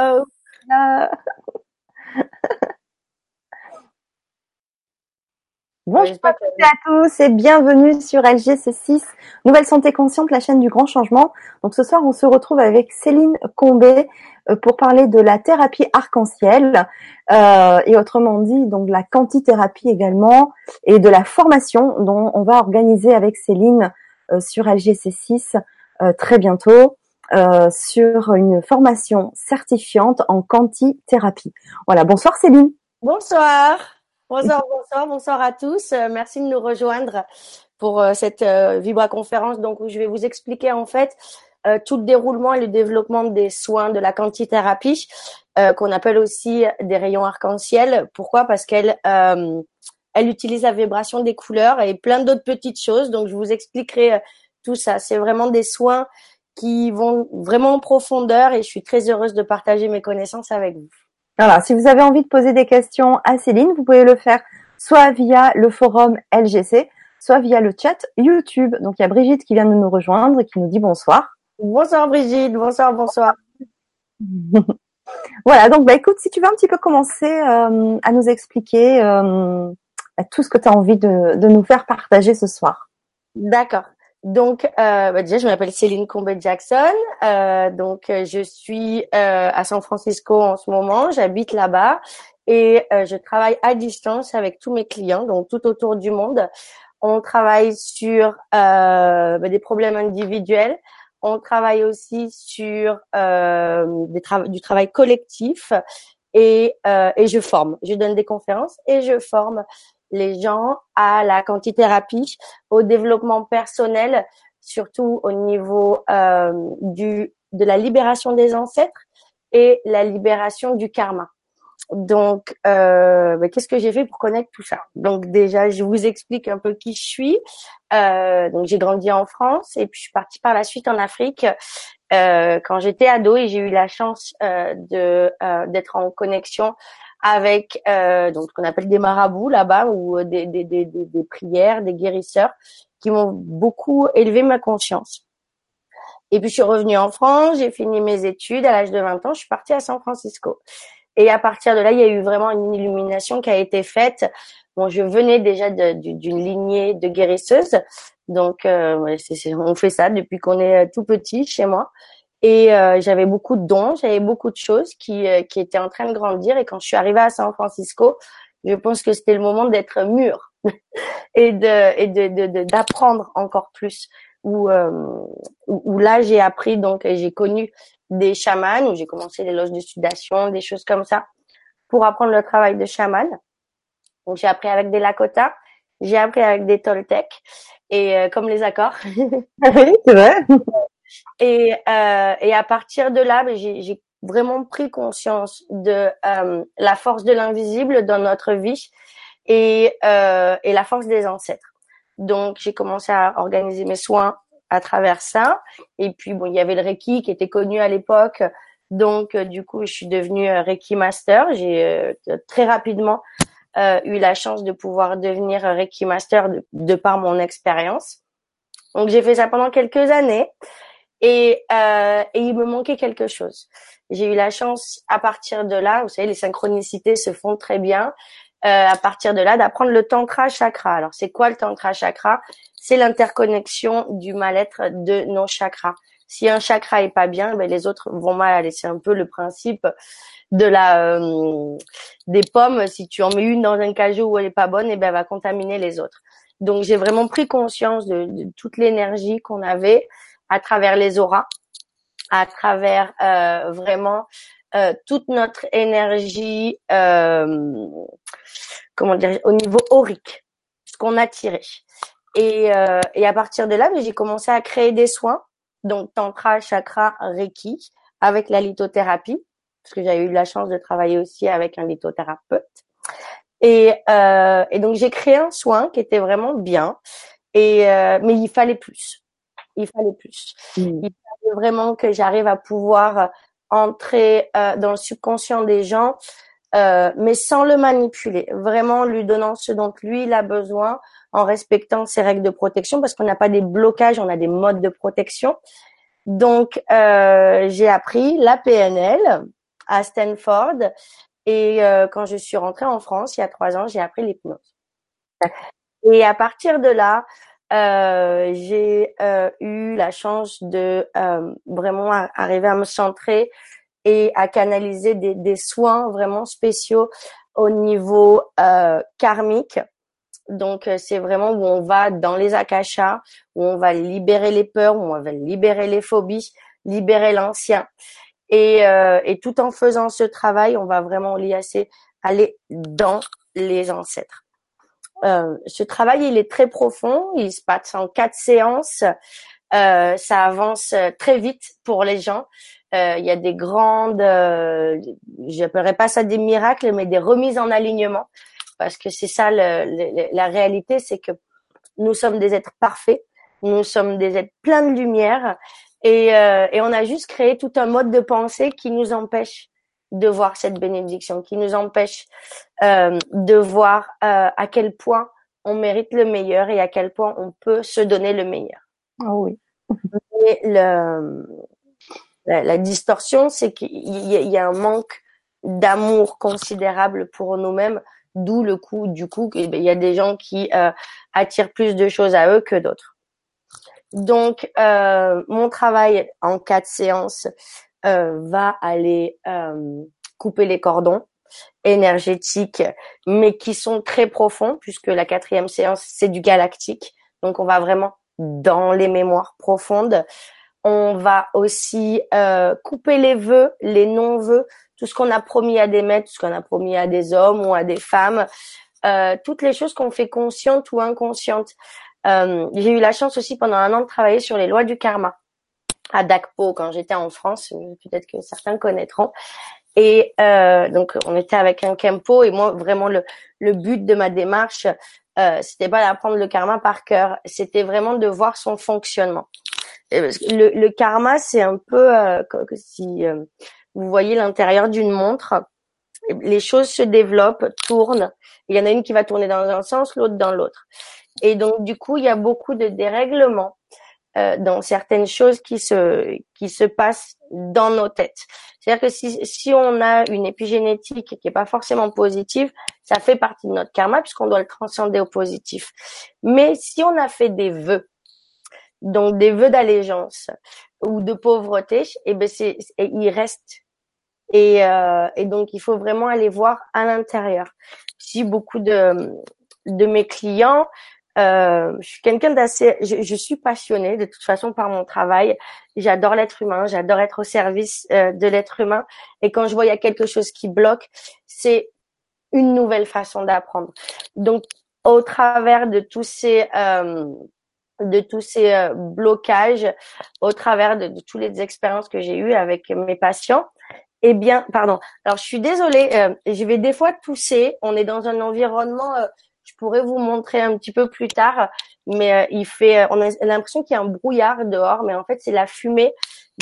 Oh. Bonjour à toutes et à tous et bienvenue sur LGC6, Nouvelle Santé Consciente, la chaîne du grand changement. Donc ce soir, on se retrouve avec Céline Combé euh, pour parler de la thérapie arc-en-ciel euh, et autrement dit donc la quantithérapie également et de la formation dont on va organiser avec Céline euh, sur LGC6 très bientôt. Sur une formation certifiante en quantithérapie. Voilà, bonsoir Céline. Bonsoir. Bonsoir, bonsoir, bonsoir à tous. merci de nous rejoindre pour cette Vibra conférence donc où je vais vous expliquer en fait euh, tout le déroulement et le développement des soins de la quantithérapie, euh, qu'on appelle aussi des rayons arc-en-ciel. Pourquoi? Parce qu'elle euh, elle utilise la vibration des couleurs et plein d'autres petites choses. Donc je vous expliquerai tout ça. C'est vraiment des soins qui vont vraiment en profondeur et je suis très heureuse de partager mes connaissances avec vous. Voilà, si vous avez envie de poser des questions à Céline, vous pouvez le faire soit via le forum LGC, soit via le chat YouTube. Donc il y a Brigitte qui vient de nous rejoindre et qui nous dit bonsoir. Bonsoir Brigitte, bonsoir, bonsoir. voilà, donc bah écoute, si tu veux un petit peu commencer euh, à nous expliquer euh, tout ce que tu as envie de, de, nous faire partager ce soir. D'accord. Donc euh, bah déjà, je m'appelle Céline Combet Jackson. Euh, donc je suis euh, à San Francisco en ce moment. J'habite là-bas et je travaille à distance avec tous mes clients, donc tout autour du monde. On travaille sur bah, des problèmes individuels on travaille aussi sur euh, du travail collectif et, euh, et je forme. Je donne des conférences et je forme les gens à la quantithérapie, au développement personnel, surtout au niveau euh, du de la libération des ancêtres et la libération du karma. Donc, euh, bah, qu'est-ce que j'ai fait pour connaître tout ça? Donc déjà, je vous explique un peu qui je suis. Euh, donc j'ai grandi en France et puis je suis partie par la suite en Afrique quand j'étais ado et j'ai eu la chance euh, de euh, d'être en connexion avec euh, donc ce qu'on appelle des marabouts là-bas ou des, des, des, des, prières, des guérisseurs qui m'ont beaucoup élevé ma conscience. Et puis je suis revenue en France, j'ai fini mes études à l'âge de 20 ans, je suis partie à San Francisco. Et à partir de là, il y a eu vraiment une illumination qui a été faite. Bon, je venais déjà d'une lignée de guérisseuses, donc euh, on fait ça depuis qu'on est euh, tout petit chez moi. Et euh, j'avais beaucoup de dons, j'avais beaucoup de choses qui, qui étaient en train de grandir. Et quand je suis arrivée à San Francisco, je pense que c'était le moment d'être mûr et de et de d'apprendre encore plus. Où, où là j'ai appris donc j'ai connu des chamans où j'ai commencé les loges de sudation, des choses comme ça pour apprendre le travail de chaman. Donc j'ai appris avec des Lakota, j'ai appris avec des Toltecs et euh, comme les accords. oui, c'est vrai. Et, euh, et à partir de là, ben, j'ai vraiment pris conscience de euh, la force de l'invisible dans notre vie et, euh, et la force des ancêtres. Donc j'ai commencé à organiser mes soins à travers ça. Et puis bon, il y avait le Reiki qui était connu à l'époque. Donc euh, du coup, je suis devenue euh, Reiki Master. J'ai euh, très rapidement eu la chance de pouvoir devenir Reiki Master de, par mon expérience. Donc j'ai fait ça pendant quelques années et, et il me manquait quelque chose. J'ai eu la chance à partir de là, vous savez, les synchronicités se font très bien. à partir de là, d'apprendre le tantra chakra. Alors c'est quoi le tantra chakra? C'est l'interconnexion du mal-être de nos chakras. Si un chakra est pas bien, ben les autres vont mal aller. C'est un peu le principe de la euh, des pommes. Si tu en mets une dans un cajou où elle est pas bonne, et eh ben elle va contaminer les autres. Donc j'ai vraiment pris conscience de, toute l'énergie qu'on avait à travers les auras, à travers euh, vraiment euh, toute notre énergie, comment dire, au niveau aurique, ce qu'on a tiré. Et, euh, et à partir de là, j'ai commencé à créer des soins, donc tantra, chakra, reiki, avec la lithothérapie, parce que j'avais eu la chance de travailler aussi avec un lithothérapeute. Et, euh, et donc j'ai créé un soin qui était vraiment bien, et euh, mais il fallait plus. Il fallait plus. Mmh. Il fallait vraiment que j'arrive à pouvoir entrer euh, dans le subconscient des gens, euh, mais sans le manipuler, vraiment lui donnant ce dont lui il a besoin en respectant ses règles de protection parce qu'on n'a pas des blocages, on a des modes de protection. Donc, euh, j'ai appris la PNL à Stanford. Et quand je suis rentrée en France il y a trois ans, j'ai appris l'hypnose. Et à partir de là, euh, j'ai euh, eu la chance de euh, vraiment arriver à me centrer et à canaliser des, des soins vraiment spéciaux au niveau karmique. Donc c'est vraiment où on va dans les akashas, où on va libérer les peurs, où on va libérer les phobies, libérer l'ancien. Et, et tout en faisant ce travail, on va vraiment liasser, aller dans les ancêtres. Euh, ce travail, il est très profond. Il se passe en quatre séances. Euh, ça avance euh, très vite pour les gens. Euh, il y a des grandes, euh, j'appellerais pas ça des miracles, mais des remises en alignement, parce que c'est ça la réalité, c'est que nous sommes des êtres parfaits, nous sommes des êtres pleins de lumière, et, euh, et on a juste créé tout un mode de pensée qui nous empêche de voir cette bénédiction, qui nous empêche euh, de voir euh, à quel point on mérite le meilleur et à quel point on peut se donner le meilleur. Ah oui. Mais le, la, distorsion, c'est qu'il y, a un manque d'amour considérable pour nous-mêmes, d'où le coup, du coup, il y a des gens qui euh, attirent plus de choses à eux que d'autres. Donc, euh, mon travail en quatre séances, euh, va aller euh, couper les cordons énergétiques, mais qui sont très profonds, puisque la quatrième séance, c'est du galactique. Donc, on va vraiment dans les mémoires profondes. On va aussi couper les vœux, les non-vœux, tout ce qu'on a promis à des maîtres, tout ce qu'on a promis à des hommes ou à des femmes, toutes les choses qu'on fait conscientes ou inconscientes. Euh, j'ai eu la chance aussi pendant un an de travailler sur les lois du karma à Dacpo quand j'étais en France, peut-être que certains connaîtront. Et euh, donc on était avec un Kempo et moi vraiment le, le but de ma démarche, euh, c'était pas d'apprendre le karma par cœur, c'était vraiment de voir son fonctionnement. le, le, karma c'est un peu euh, comme si euh, vous voyez l'intérieur d'une montre, les choses se développent, tournent. Il y en a une qui va tourner dans un sens, l'autre dans l'autre. Et donc du coup il y a beaucoup de dérèglements euh, dans certaines choses qui se qui se passent dans nos têtes. C'est-à-dire que si si on a une épigénétique qui est pas forcément positive, ça fait partie de notre karma puisqu'on doit le transcender au positif. Mais si on a fait des vœux, donc des vœux d'allégeance ou de pauvreté, et eh ben c'est il reste et, euh, et donc il faut vraiment aller voir à l'intérieur. Si beaucoup de de mes clients euh, je suis quelqu'un d'assez, je, je, suis passionnée de toute façon par mon travail. J'adore l'être humain, j'adore être au service euh, de l'être humain. Et quand je vois il y a quelque chose qui bloque, c'est une nouvelle façon d'apprendre. Donc, au travers de tous ces euh, de tous ces euh, blocages, au travers de, de toutes les expériences que j'ai eues avec mes patients, eh bien, pardon. Alors, je suis désolée, euh, je vais des fois tousser. On est dans un environnement je pourrais vous montrer un petit peu plus tard, mais euh, il fait, euh, on a l'impression qu'il y a un brouillard dehors, mais en fait c'est la fumée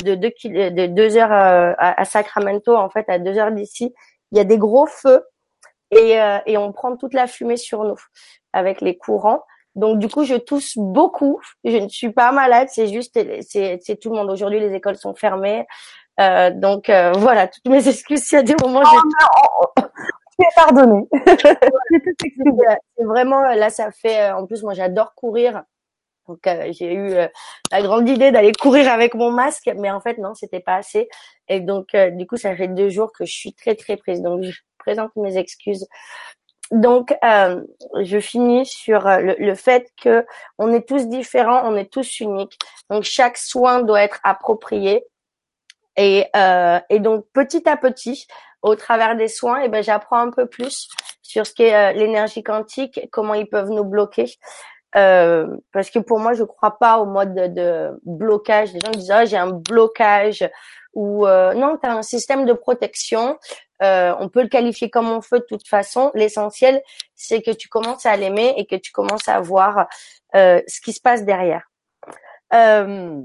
de deux, de deux heures euh, à, Sacramento, en fait à deux heures d'ici. Il y a des gros feux et, et on prend toute la fumée sur nous avec les courants. Donc du coup, je tousse beaucoup. Je ne suis pas malade, c'est juste, c'est, tout le monde. Aujourd'hui, les écoles sont fermées. Euh, donc voilà, toutes mes excuses. S'il y a des moments, je pardonné. c'est vraiment là, ça fait. En plus, moi, j'adore courir. Donc euh, j'ai eu euh, la grande idée d'aller courir avec mon masque, mais en fait non, c'était pas assez. Et donc euh, du coup, ça fait deux jours que je suis très très prise. Donc je présente mes excuses. Donc je finis sur le, le, fait que on est tous différents, on est tous uniques. Donc chaque soin doit être approprié. Et, et donc petit à petit, au travers des soins, eh ben j'apprends un peu plus sur ce qu'est euh, l'énergie quantique, comment ils peuvent nous bloquer. Euh, parce que pour moi, je crois pas au mode de, blocage. Les gens disent ah j'ai un blocage ou euh, non, tu as un système de protection. Euh, on peut le qualifier comme on veut de toute façon. L'essentiel, c'est que tu commences à l'aimer et que tu commences à voir euh, ce qui se passe derrière. Euh,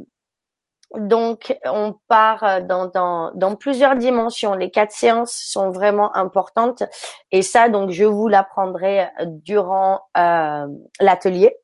donc, on part euh, dans, dans, dans, plusieurs dimensions. Les quatre séances sont vraiment importantes. Et ça, donc, je vous l'apprendrai durant euh, l'atelier.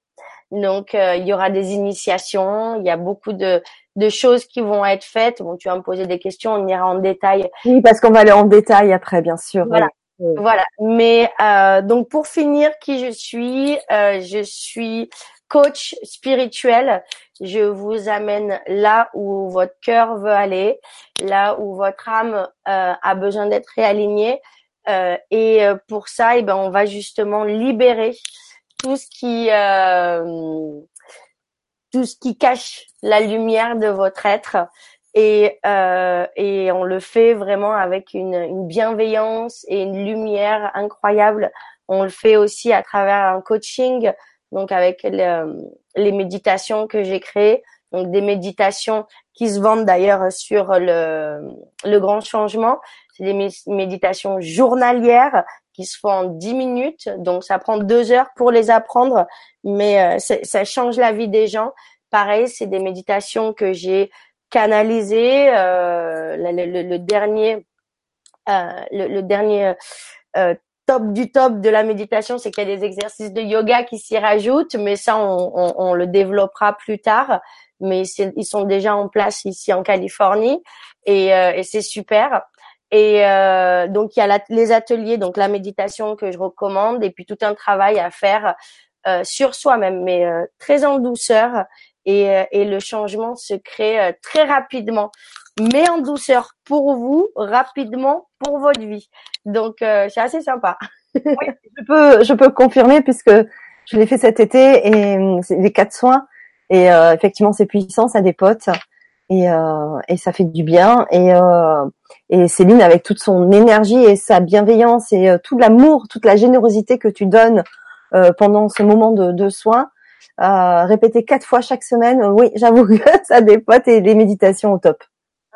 Donc, euh, il y aura des initiations, il y a beaucoup de, de choses qui vont être faites. Bon, tu vas me poser des questions, on ira en détail. Oui, parce qu'on va aller en détail après, bien sûr. Voilà. Voilà. Mais euh, donc pour finir, qui je suis euh, Je suis coach spirituel. Je vous amène là où votre cœur veut aller, là où votre âme a besoin d'être réalignée. et pour ça, eh ben, on va justement libérer tout ce qui euh, tout ce qui cache la lumière de votre être et euh, et on le fait vraiment avec une, une bienveillance et une lumière incroyable. On le fait aussi à travers un coaching, donc avec les méditations que j'ai créées, donc des méditations qui se vendent d'ailleurs sur le le grand changement. C'est des méditations journalières qui se font en 10 minutes. Donc, ça prend deux heures pour les apprendre, mais euh, ça change la vie des gens. Pareil, c'est des méditations que j'ai canalisées. Euh, le, dernier, euh, le, dernier top du top de la méditation, c'est qu'il y a des exercices de yoga qui s'y rajoutent, mais ça, on, on, le développera plus tard. Mais ils sont déjà en place ici en Californie et, et c'est super. Et euh, donc il y a les ateliers, donc la méditation que je recommande, et puis tout un travail à faire euh, sur soi-même, mais euh, très en douceur. Et, euh, et, le changement se crée euh, très rapidement, mais en douceur pour vous, rapidement pour votre vie. Donc c'est assez sympa. oui, je peux, je peux confirmer puisque je l'ai fait cet été et c'est les quatre soins. Et effectivement, c'est puissant, ça des potes et, euh, et ça fait du bien. Et, euh, et Céline, avec toute son énergie et sa bienveillance et euh, tout l'amour, toute la générosité que tu donnes euh, pendant ce moment de, de soins, euh, répéter quatre fois chaque semaine, oui, j'avoue que ça dépote et les méditations au top.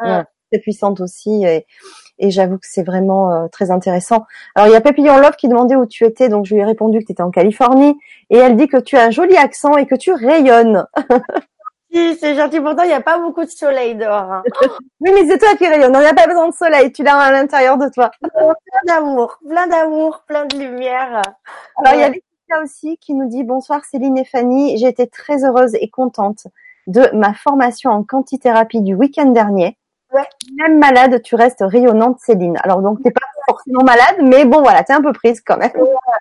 Ah. c'est puissante aussi et, et j'avoue que c'est vraiment très intéressant. Alors il y a Papillon Love qui demandait où tu étais, donc je lui ai répondu que tu étais en Californie et elle dit que tu as un joli accent et que tu rayonnes. c'est gentil. Pourtant, il n'y a pas beaucoup de soleil dehors. Hein. oui, mais c'est toi qui rayonne. On n'a pas besoin de soleil. Tu l'as à l'intérieur de toi. plein d'amour, plein d'amour, plein de lumière. Alors, il y a Laetitia aussi qui nous dit bonsoir Céline et Fanny. J'ai été très heureuse et contente de ma formation en quantithérapie du week-end dernier. Ouais. Même malade, tu restes rayonnante, Céline. Alors donc t'es pas forcément malade, mais bon voilà, t'es un peu prise quand même.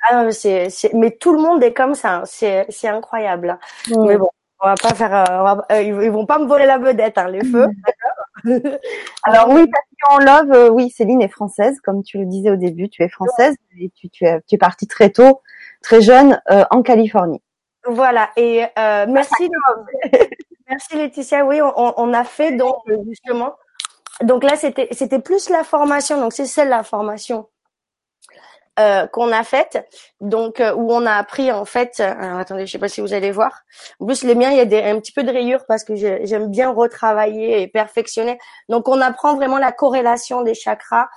Ah, c'est, mais tout le monde est comme ça. Hein. C'est, c'est incroyable. Mais bon, on va pas faire, euh, euh, ils vont pas me voler la vedette, hein, les feux. Alors oui, en love, euh, oui, Céline est française, comme tu le disais au début, tu es française et tu, tu, es, tu es partie très tôt, très jeune, en Californie. Voilà. Et merci, merci Laetitia. Oui, on, on, a fait donc justement. Donc là, c'était c'était plus la formation. Donc c'est celle la formation euh, qu'on a faite, donc euh, où on a appris en fait. Euh, alors attendez, je sais pas si vous allez voir. En plus, les miens, il y a des, un petit peu de rayures parce que j'aime bien retravailler et perfectionner. Donc, on apprend vraiment la corrélation des chakras,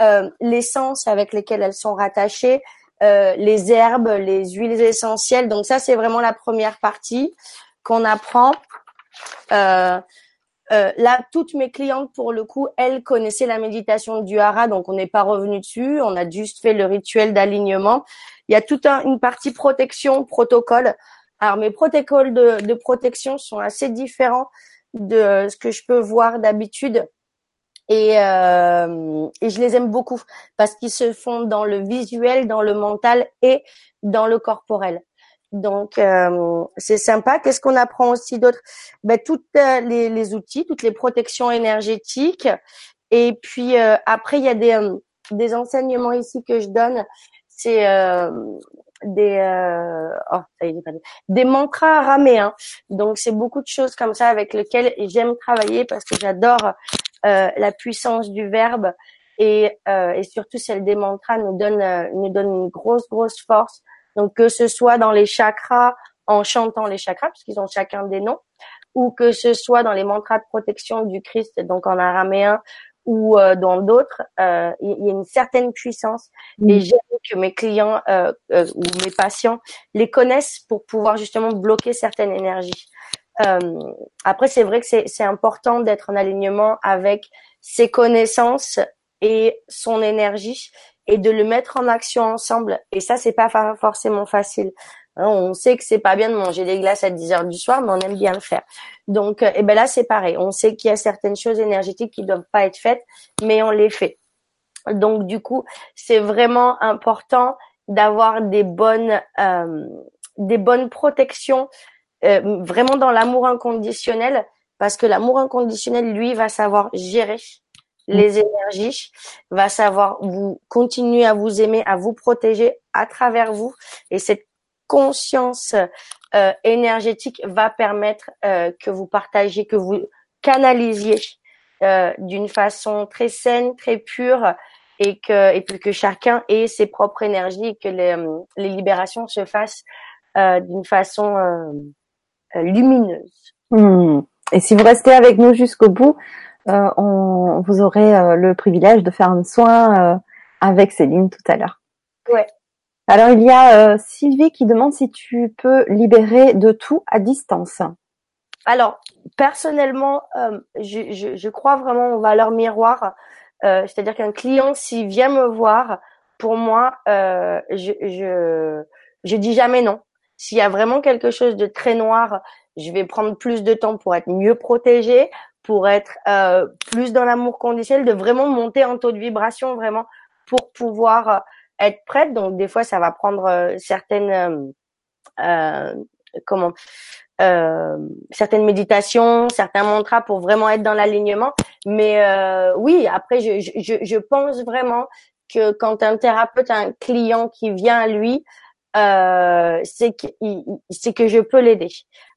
euh, l'essence avec lesquelles elles sont rattachées, les herbes, les huiles essentielles. Donc ça, c'est vraiment la première partie qu'on apprend. Euh, euh, là, toutes mes clientes, pour le coup, elles connaissaient la méditation du hara, donc on n'est pas revenu dessus. On a juste fait le rituel d'alignement. Il y a toute une partie protection, protocole. Alors mes protocoles de, protection sont assez différents de ce que je peux voir d'habitude. Et, euh, et je les aime beaucoup parce qu'ils se font dans le visuel, dans le mental et dans le corporel. Donc euh, c'est sympa. Qu'est-ce qu'on apprend aussi d'autre? Ben, Toutes euh, les, les, outils, toutes les protections énergétiques. Et puis euh, après, il y a des, des enseignements ici que je donne. C'est des oh, ça y est, des mantras araméens. Donc c'est beaucoup de choses comme ça avec lesquelles j'aime travailler parce que j'adore la puissance du verbe et, et surtout celle des mantras nous donne nous donne une grosse grosse force donc que ce soit dans les chakras en chantant les chakras puisqu'ils ont chacun des noms, ou que ce soit dans les mantras de protection du Christ, donc en araméen ou euh, dans d'autres, euh, il y a une certaine puissance. Mm. Et j'aime que mes clients euh, euh, ou mes patients les connaissent pour pouvoir justement bloquer certaines énergies. après, c'est vrai que c'est important d'être en alignement avec ses connaissances et son énergie et de le mettre en action ensemble. Et ça, c'est pas forcément facile Hein, on sait que c'est pas bien de manger des glaces à 10 heures du soir, mais on aime bien le faire. Donc, et ben là, c'est pareil. On sait qu'il y a certaines choses énergétiques qui doivent pas être faites, mais on les fait. Donc, du coup, c'est vraiment important d'avoir des bonnes, euh, des bonnes protections, euh, vraiment dans l'amour inconditionnel, parce que l'amour inconditionnel, lui, va savoir gérer les énergies, va savoir vous continuer à vous aimer, à vous protéger à travers vous, et cette conscience euh, énergétique va permettre euh, que vous partagiez, que vous canalisiez euh, d'une façon très saine, très pure, et que et puis que chacun ait ses propres énergies et que les, les libérations se fassent d'une façon lumineuse. Hmm. Et si vous restez avec nous jusqu'au bout, on, vous aurez le privilège de faire un soin avec Céline tout à l'heure. Ouais. Alors il y a euh, Sylvie qui demande si tu peux libérer de tout à distance. Alors personnellement, euh, je, je, je, crois vraiment aux valeurs miroirs. Euh, C'est-à-dire qu'un client s'il vient me voir, pour moi, euh, je, je je dis jamais non. S'il y a vraiment quelque chose de très noir, je vais prendre plus de temps pour être mieux protégée, pour être euh, plus dans l'amour conditionnel, de vraiment monter en taux de vibration, vraiment pour pouvoir être prête. Donc des fois, ça va prendre euh, certaines euh, euh, comment euh, certaines méditations, certains mantras pour vraiment être dans l'alignement. Mais euh, oui, après, je, je, je, pense vraiment que quand un thérapeute a un client qui vient à lui, euh, c'est que, c'est que je peux l'aider.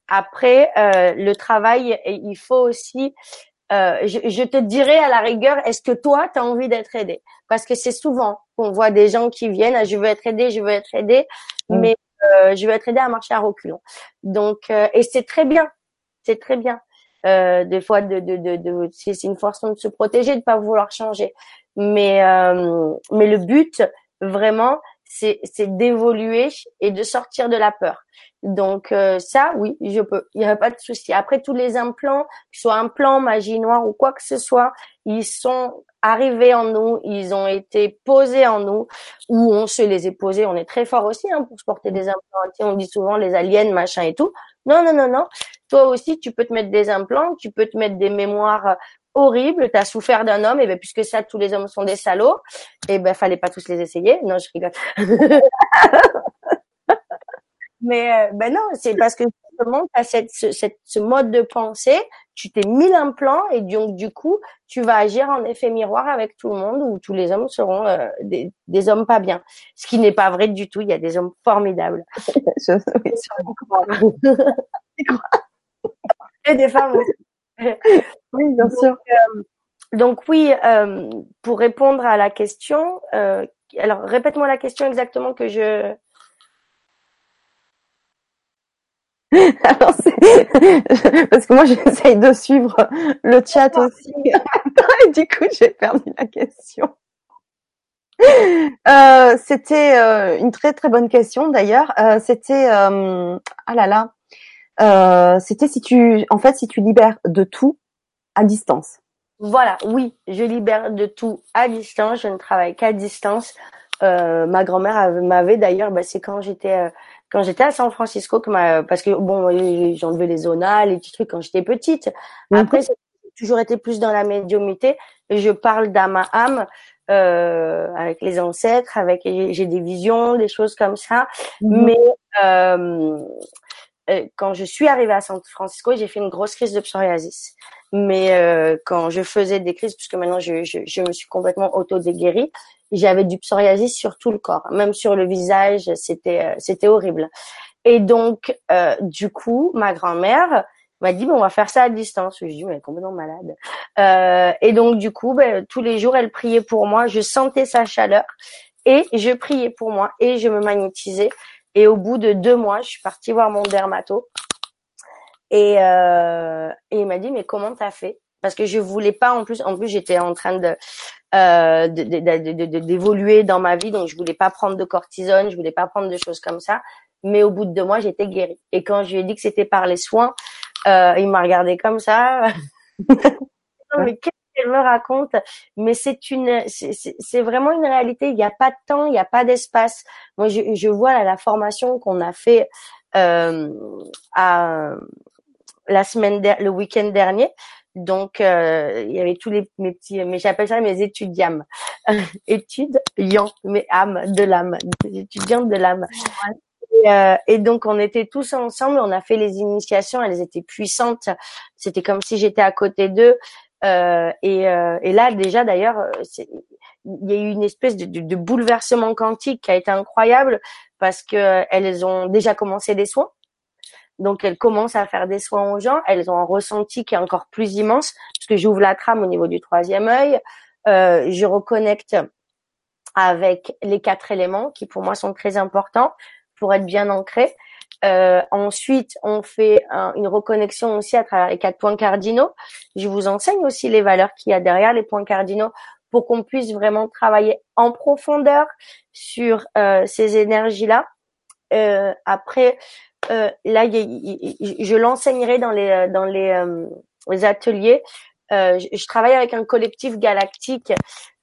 Après, euh, le travail, il faut aussi euh, je, je, te dirais à la rigueur, est-ce que toi, tu as envie d'être aidé? Parce que c'est souvent qu'on voit des gens qui viennent, ah, je veux être aidé, je veux être aidé, mm. mais euh, je veux être aidé à marcher à reculons. Donc, euh, et c'est très bien, c'est très bien. Euh, des fois, de, de, de, de c'est une façon de se protéger, de pas vouloir changer. Mais, mais le but, vraiment, c'est d'évoluer et de sortir de la peur. Donc euh, ça, oui, je peux. Il n'y a pas de souci. Après tous les implants, que ce soit implant, magie noire ou quoi que ce soit, ils sont arrivés en nous, ils ont été posés en nous, ou on se les est posés. On est très fort aussi hein, pour se porter des implants. On dit souvent les aliens, machin et tout. Non, non, non, non. Toi aussi, tu peux te mettre des implants, tu peux te mettre des mémoires horribles. Tu as souffert d'un homme, et ben puisque ça, tous les hommes sont des salauds, et ben fallait pas tous les essayer. Non, je rigole. Mais euh, ben non, c'est parce que justement, tu as cette, ce, cette, ce mode de pensée, tu t'es mis l'implant et donc du coup, tu vas agir en effet miroir avec tout le monde où tous les hommes seront euh, des, des, hommes pas bien. Ce qui n'est pas vrai du tout, il y a des hommes formidables. Je, et des femmes aussi. Oui, bien sûr. Euh, donc oui, euh, pour répondre à la question, euh, alors répète-moi la question exactement que je Alors parce que moi j'essaye de suivre le chat aussi et du coup j'ai perdu la question. Euh, c'était euh, une très très bonne question d'ailleurs. Euh, c'était euh, ah là là, euh, c'était si tu en fait si tu libères de tout à distance. Voilà, oui, je libère de tout à distance. Je ne travaille qu'à distance. ma grand-mère m'avait d'ailleurs, bah, c'est quand j'étais quand j'étais à San Francisco que ma, parce que bon j'ai enlevé les zonales les petits trucs quand j'étais petite mhm. après j'ai toujours été plus dans la médiumité et je parle d'âme à âme euh, avec les ancêtres avec j'ai des visions des choses comme ça mhm. mais euh, euh, quand je suis arrivée à San Francisco j'ai fait une grosse crise de psoriasis mais euh, quand je faisais des crises puisque maintenant je, je, je me suis complètement auto déguérie j'avais du psoriasis sur tout le corps, même sur le visage, c'était euh, c'était horrible. Et donc, euh, du coup, ma grand-mère m'a dit, bon, on va faire ça à distance. Je dis, mais elle est complètement malade. Euh, et donc, du coup, ben, tous les jours, elle priait pour moi. Je sentais sa chaleur et je priais pour moi et je me magnétisais. Et au bout de deux mois, je suis partie voir mon dermato. Et, euh, il m'a dit, mais comment t'as fait? Parce que je voulais pas, en plus, en plus, j'étais en train de euh, d'évoluer dans ma vie. Donc, je voulais pas prendre de cortisone, je voulais pas prendre de choses comme ça. Mais au bout de deux mois, j'étais guérie. Et quand je lui ai dit que c'était par les soins, euh, il m'a regardé comme ça. qu'elle me raconte, mais c'est une, c'est vraiment une réalité. Il n'y a pas de temps, il n'y a pas d'espace. Moi, je, je vois la formation qu'on a fait euh, à la semaine, le week-end dernier. Donc, euh, il y avait tous les mes petits, mais j'appelle ça mes étudiants, études, mes âmes de l'âme, des étudiantes de l'âme. Et, euh, et, donc on était tous ensemble, on a fait les initiations, elles étaient puissantes. C'était comme si j'étais à côté d'eux. Euh, et, euh, et, là déjà d'ailleurs, il y a eu une espèce de, de, de, bouleversement quantique qui a été incroyable parce que elles ont déjà commencé des soins. Donc elles commencent à faire des soins aux gens. Elles ont un ressenti qui est encore plus immense parce que j'ouvre la trame au niveau du troisième œil. Euh, je reconnecte avec les quatre éléments qui pour moi sont très importants pour être bien ancré. Euh, ensuite, on fait une reconnexion aussi à travers les quatre points cardinaux. Je vous enseigne aussi les valeurs qu'il y a derrière les points cardinaux pour qu'on puisse vraiment travailler en profondeur sur euh, ces énergies-là. Euh, après, euh, là, je l'enseignerai dans les dans les, euh, ateliers. Euh, je, travaille avec un collectif galactique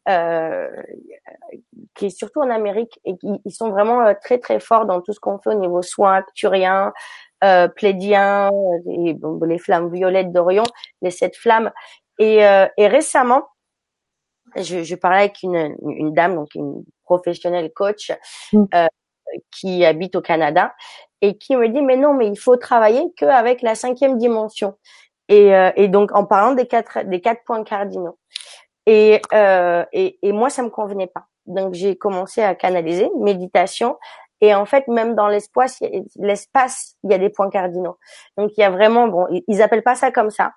euh, qui est surtout en Amérique et qui ils sont vraiment euh, très très forts dans tout ce qu'on fait au niveau soins acturiens, euh, plédiens, et, bon, les flammes violettes d'Orion, les sept flammes. Et, euh, et récemment, je, je, parlais avec une, une dame, donc une professionnelle coach, mm. euh, qui habite au Canada et qui me dit mais non mais il faut travailler qu'avec la cinquième dimension et, euh, et donc en parlant des quatre des quatre points cardinaux et, euh, et, et moi, ça me convenait pas. Donc, j'ai commencé à canaliser, méditation. Et en fait, même dans l'espace, il y a des points cardinaux. Donc, il y a vraiment, bon, ils appellent pas ça comme ça.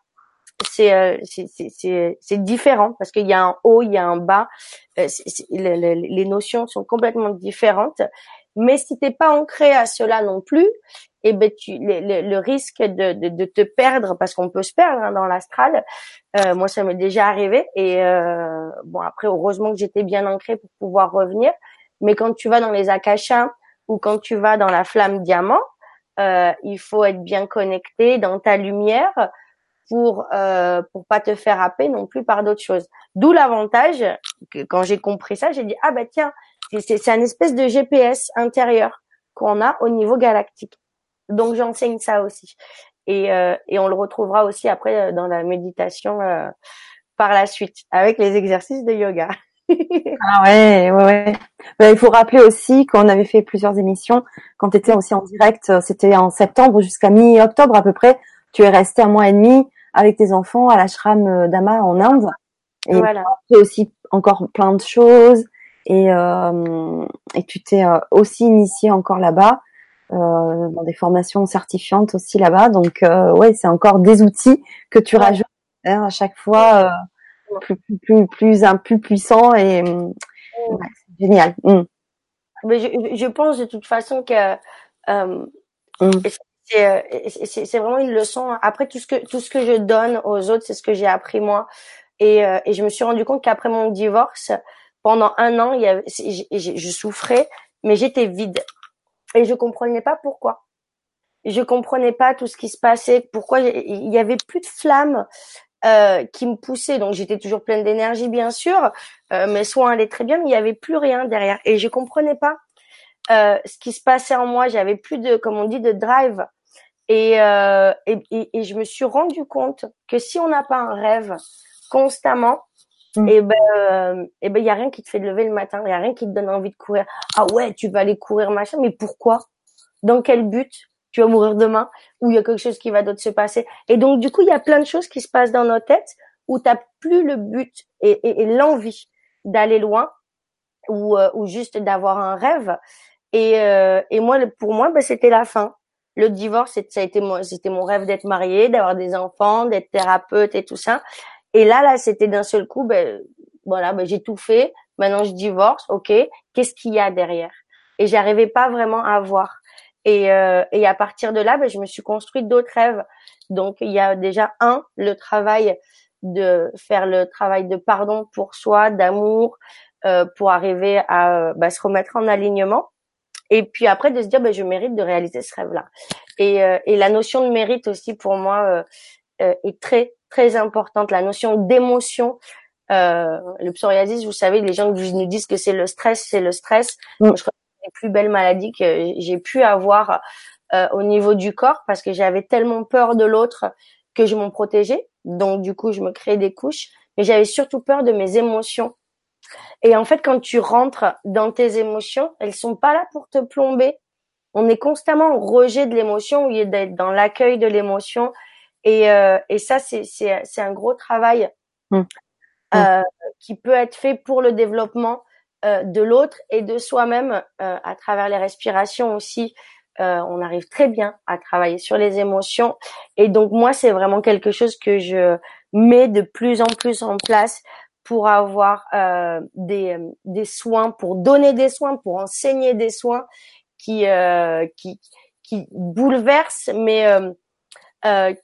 C'est euh, c'est différent parce qu'il y a un haut, il y a un bas. Euh, les notions sont complètement différentes. Mais si t'es pas ancré à cela non plus, eh ben tu, le, le, risque de, de, de, te perdre parce qu'on peut se perdre hein, dans l'astral. Euh, moi, ça m'est déjà arrivé et euh, bon après heureusement que j'étais bien ancrée pour pouvoir revenir. Mais quand tu vas dans les akashas ou quand tu vas dans la flamme diamant, euh, il faut être bien connecté dans ta lumière pour euh, pour pas te faire happer non plus par d'autres choses. D'où l'avantage que quand j'ai compris ça, j'ai dit ah bah tiens c'est un espèce de GPS intérieur qu'on a au niveau galactique. Donc j'enseigne ça aussi. Et, euh, et on le retrouvera aussi après euh, dans la méditation euh, par la suite avec les exercices de yoga. ah ouais, ouais, ouais. Ben, il faut rappeler aussi qu'on avait fait plusieurs émissions quand tu étais aussi en direct, euh, c'était en septembre jusqu'à mi-octobre à peu près. Tu es resté un mois et demi avec tes enfants à l'ashram d'Ama en Inde. Et voilà. tu as aussi encore plein de choses et, euh, et tu t'es aussi initié encore là-bas euh, dans des formations certifiantes aussi là-bas. Donc euh, ouais, c'est encore des outils que tu rajoutes hein, à chaque fois euh, plus plus plus plus, un, plus puissant et ouais, génial. Mm. Mais je, je, pense de toute façon que euh, mm. c'est vraiment une leçon. Après tout ce que tout ce que je donne aux autres, c'est ce que j'ai appris moi. Et, euh, et je me suis rendu compte qu'après mon divorce, pendant un an, je, souffrais, mais j'étais vide et je comprenais pas pourquoi. Je comprenais pas tout ce qui se passait, pourquoi il y avait plus de flammes euh, qui me poussaient. Donc j'étais toujours pleine d'énergie bien sûr, euh, mes soins allaient très bien, mais il y avait plus rien derrière et je comprenais pas euh, ce qui se passait en moi. J'avais plus de, comme on dit, de drive. Et, euh, et, je me suis rendu compte que si on n'a pas un rêve constamment, Mm. Et ben, euh, et ben, il y a rien qui te fait lever le matin, y a rien qui te donne envie de courir. Ah ouais, tu vas aller courir machin, mais pourquoi? Dans quel but? Tu vas mourir demain? Ou il y a quelque chose qui va d'autre se passer? Et donc du coup, il y a plein de choses qui se passent dans nos têtes où t'as plus le but et, et, l'envie d'aller loin ou, euh, ou juste d'avoir un rêve. Et, euh, et moi, pour moi, ben, c'était la fin. Le divorce, ça a été moi, c'était mon rêve d'être mariée, d'avoir des enfants, d'être thérapeute et tout ça. Et là, là, c'était d'un seul coup, ben, voilà, ben, j'ai tout fait. Maintenant, je divorce. Ok, qu'est-ce qu'il y a derrière? Et j'arrivais pas vraiment à voir. Et, euh, et à partir de là, ben, je me suis construit d'autres rêves. Donc, il y a déjà un, le travail de faire le travail de pardon pour soi, d'amour, euh, pour arriver à ben, se remettre en alignement. Et puis après, de se dire, ben, je mérite de réaliser ce rêve-là. Et, euh, et la notion de mérite aussi, pour moi, euh, est très très importante. La notion d'émotion. le psoriasis, vous savez, les gens nous disent que c'est le stress, c'est le stress. Mm. je crois que c'est les plus belles maladies que j'ai pu avoir au niveau du corps parce que j'avais tellement peur de l'autre que je m'en protégeais. Donc du coup, je me créais des couches, mais j'avais surtout peur de mes émotions. Et en fait, quand tu rentres dans tes émotions, elles sont pas là pour te plomber. On est constamment au rejet de l'émotion, lieu d'être dans l'accueil de l'émotion. Et, euh, et ça, c'est, un gros travail mmh. Euh, mmh. qui peut être fait pour le développement euh, de l'autre et de soi-même euh, à travers les respirations aussi. Euh, on arrive très bien à travailler sur les émotions. Et donc moi, c'est vraiment quelque chose que je mets de plus en plus en place pour avoir euh, des, des soins, pour donner des soins, pour enseigner des soins qui euh, qui, qui bouleversent, mais euh,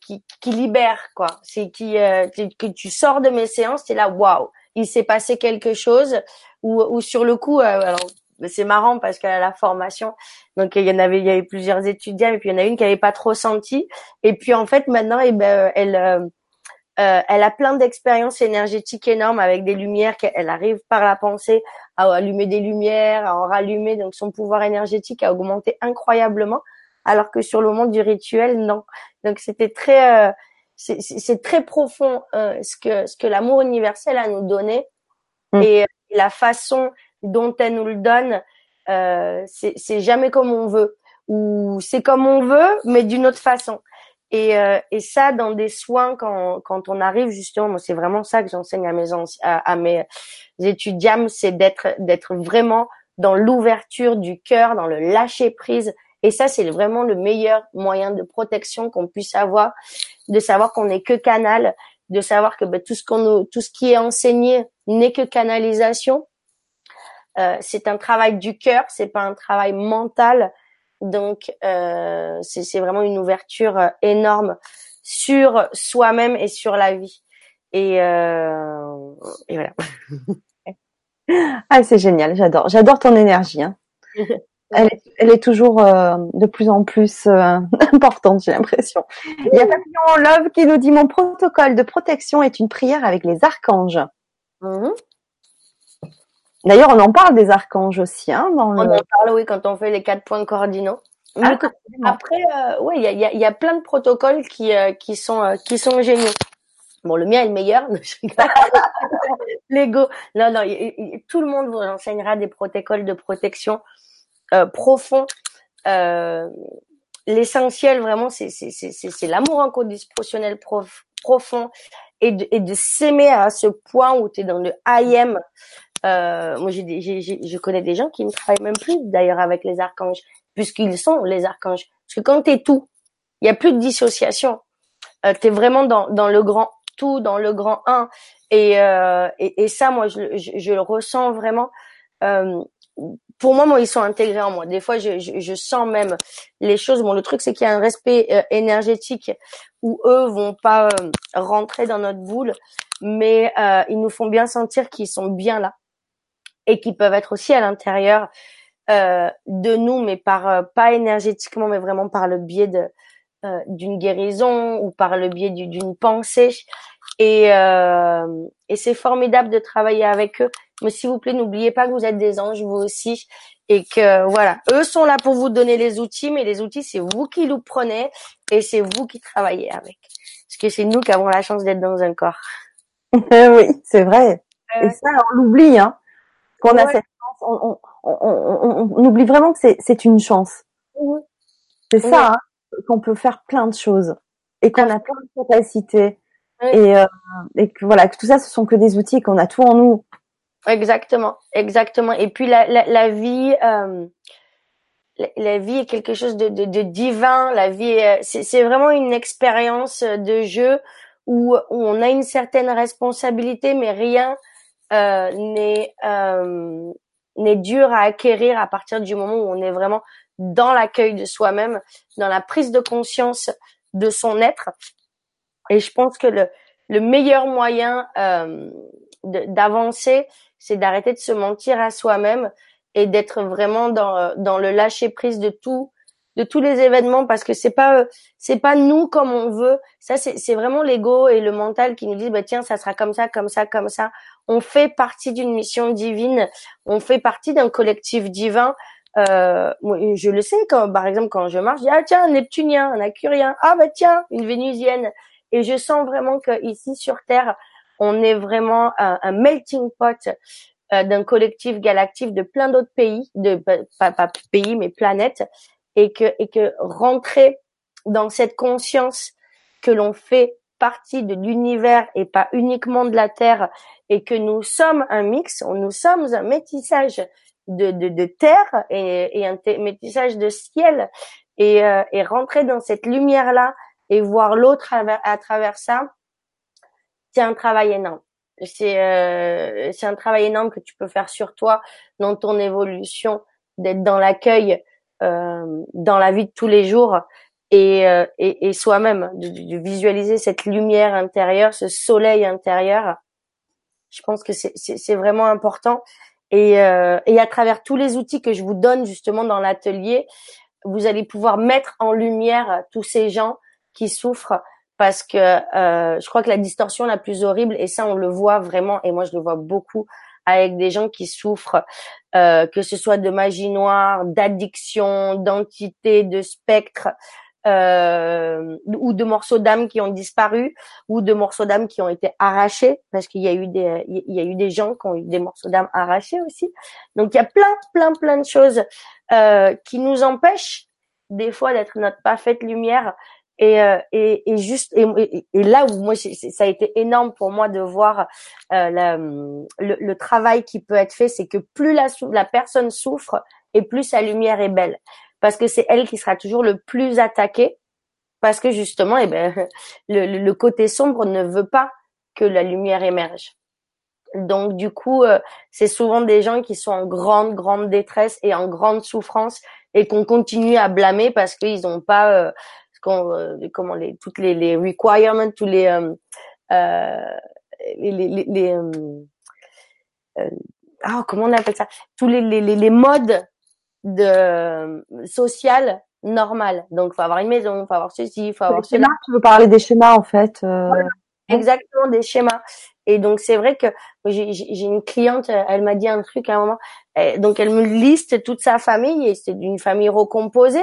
qui, qui libèrent quoi. C'est qui que tu sors de mes séances, es là, waouh, il s'est passé quelque chose. Ou, ou sur le coup, alors c'est marrant parce qu'à la formation, donc il y en avait, il y avait plusieurs étudiants et puis il y en a une qui avait pas trop senti. Et puis en fait maintenant, eh ben, elle, euh, euh, elle a plein d'expériences énergétiques énormes avec des lumières qu'elle arrive par la pensée à allumer des lumières, à en rallumer. Donc son pouvoir énergétique a augmenté incroyablement, alors que sur le monde du rituel, non. Donc c'était très, euh, c'est très profond ce que ce que l'amour universel a nous donné mmh. et la façon dont elle nous le donne, euh, c'est jamais comme on veut ou c'est comme on veut mais d'une autre façon. Et, euh, et ça dans des soins quand quand on arrive justement, moi c'est vraiment ça que j'enseigne à mes à, mes étudiants, c'est d'être d'être vraiment dans l'ouverture du cœur, dans le lâcher prise. Et ça, c'est vraiment le meilleur moyen de protection qu'on puisse avoir, de savoir qu'on n'est que canal, de savoir que ben, tout ce qu'on tout ce qui est enseigné n'est que canalisation euh, c'est un travail du cœur, c'est pas un travail mental. Donc euh, c'est vraiment une ouverture euh, énorme sur soi-même et sur la vie. Et, euh, et voilà. ah c'est génial, j'adore, j'adore ton énergie. Hein. Elle, est, elle, est, toujours euh, de plus en plus euh, importante, j'ai l'impression. Il y a Papillon Love qui nous dit mon protocole de protection est une prière avec les archanges. Mmh. D'ailleurs, on en parle des archanges aussi, hein, dans On en parle, oui, quand on fait les quatre points cardinaux. Ah, après, euh, oui, il y a, y, a, y a, plein de protocoles qui euh, qui sont euh, qui sont géniaux. Bon, le mien est le meilleur. L'ego. Non, non, tout le monde vous enseignera des protocoles de protection euh, profonds. Euh, L'essentiel, vraiment, c'est c'est l'amour inconditionnel prof, profond et de, et de s'aimer à ce point où tu es dans le I am euh, moi, j'ai, j'ai, je connais des gens qui ne travaillent même plus d'ailleurs avec les archanges, puisqu'ils sont les archanges. Parce que quand tu es tout, il y a plus de dissociation. Euh, tu es vraiment dans, dans le grand tout, dans le grand un. Et, euh, et, et, ça, moi, je, je, je le ressens vraiment. Euh, pour moi, moi, ils sont intégrés en moi. Des fois, je, je, je sens même les choses. Bon, le truc, c'est qu'il y a un respect euh, énergétique où eux vont pas euh, rentrer dans notre boule, mais euh, ils nous font bien sentir qu'ils sont bien là et qui peuvent être aussi à l'intérieur euh, de nous, mais par pas énergétiquement, mais vraiment par le biais de d'une guérison ou par le biais d'une pensée. Et, et c'est formidable de travailler avec eux. Mais s'il vous plaît, n'oubliez pas que vous êtes des anges, vous aussi, et que voilà, eux sont là pour vous donner les outils, mais les outils, c'est vous qui nous prenez et c'est vous qui travaillez avec. Parce que c'est nous qui avons la chance d'être dans un corps. oui, c'est vrai. Et ça, on l'oublie, hein qu'on a cette chance. On, on, on, on, oublie vraiment que c'est une chance. C'est ça, hein, qu'on peut faire plein de choses et qu'on a plein de capacités et, euh, et que voilà, que tout ça, ce sont que des outils, qu'on a tout en nous. Exactement, exactement. Et puis la, la, la vie, euh, la, vie est quelque chose de, de, de divin. La vie, c'est vraiment une expérience de jeu où, où, on a une certaine responsabilité, mais rien euh, n'est euh, n'est dur à acquérir à partir du moment où on est vraiment dans l'accueil de soi-même, dans la prise de conscience de son être. Et je pense que le, le meilleur moyen euh, d'avancer, c'est d'arrêter de se mentir à soi-même et d'être vraiment dans, dans le lâcher prise de tout de tous les événements parce que c'est pas c'est pas nous comme on veut. Ça c'est vraiment l'ego et le mental qui nous disent bah tiens ça sera comme ça comme ça comme ça. On fait partie d'une mission divine, on fait partie d'un collectif divin. Euh, je le sais quand par exemple quand je marche, je dis ah tiens un Neptunien, un Accurien, ah bah tiens une Vénusienne. Et je sens vraiment que ici sur Terre, on est vraiment un, melting pot euh, d'un collectif galactique de plein d'autres pays, de pas, pas pays mais planètes, et que et que rentrer dans cette conscience que l'on fait partie de l'univers et pas uniquement de la Terre, et que nous sommes un mix, nous sommes un métissage de, de, de terre et, et, un métissage de ciel, et, euh, et rentrer dans cette lumière là et voir l'autre à, travers ça, c'est un travail énorme. C'est euh, c'est un travail énorme que tu peux faire sur toi dans ton évolution, d'être dans l'accueil, euh, dans la vie de tous les jours et, euh, et, et soi-même, de, de, visualiser cette lumière intérieure, ce soleil intérieur. Je pense que c'est vraiment important. Et, euh, et à travers tous les outils que je vous donne justement dans l'atelier, vous allez pouvoir mettre en lumière tous ces gens qui souffrent parce que euh, je crois que la distorsion la plus horrible et ça on le voit vraiment et moi je le vois beaucoup avec des gens qui souffrent euh, que ce soit de magie noire, d'addiction, d'entité, de spectre euh, ou de morceaux d'âme qui ont disparu ou de morceaux d'âme qui ont été arrachés parce qu'il y a eu des il y a eu des gens qui ont eu des morceaux d'âme arrachés aussi. Donc il y a plein plein plein de choses euh, qui nous empêchent des fois d'être notre parfaite lumière et, euh, et, et, juste et, et, là où moi ça a été énorme pour moi de voir euh, la, le, le, travail qui peut être fait, c'est que plus la, la personne souffre et plus sa lumière est belle, parce que c'est elle qui sera toujours le plus attaquée, parce que justement, eh ben, le, le côté sombre ne veut pas que la lumière émerge. Donc du coup, euh, c'est souvent des gens qui sont en grande, grande détresse et en grande souffrance et qu'on continue à blâmer parce qu'ils n'ont pas euh, comment les toutes les, les requirements, tous les euh, euh les, les, les euh, ah, comment on appelle ça? Tous les, les, les modes de social normal. Donc, faut avoir une maison, faut avoir ceci, faut avoir cela. Tu veux parler des schémas en fait. Euh... Exactement, des schémas. Et donc c'est vrai que j'ai une cliente, elle m'a dit un truc à un moment. Donc elle me liste toute sa famille et c'est d'une famille recomposée.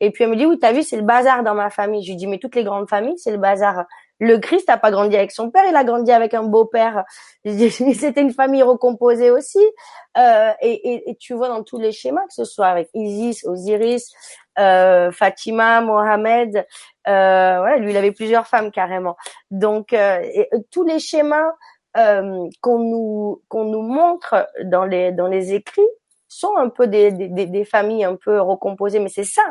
Et puis elle me dit oui, t'as vu, c'est le bazar dans ma famille. Je lui dis mais toutes les grandes familles, c'est le bazar. Le Christ n'a pas grandi avec son père, il a grandi avec un beau-père. C'était une famille recomposée aussi. Euh, et, et, et, tu vois dans tous les schémas, que ce soit avec Isis, Osiris, euh, Fatima, Mohamed, euh, voilà, lui il avait plusieurs femmes carrément. Donc euh, et, tous les schémas euh, qu'on nous qu'on nous montre dans les dans les écrits sont un peu des, des, des familles un peu recomposées, mais c'est ça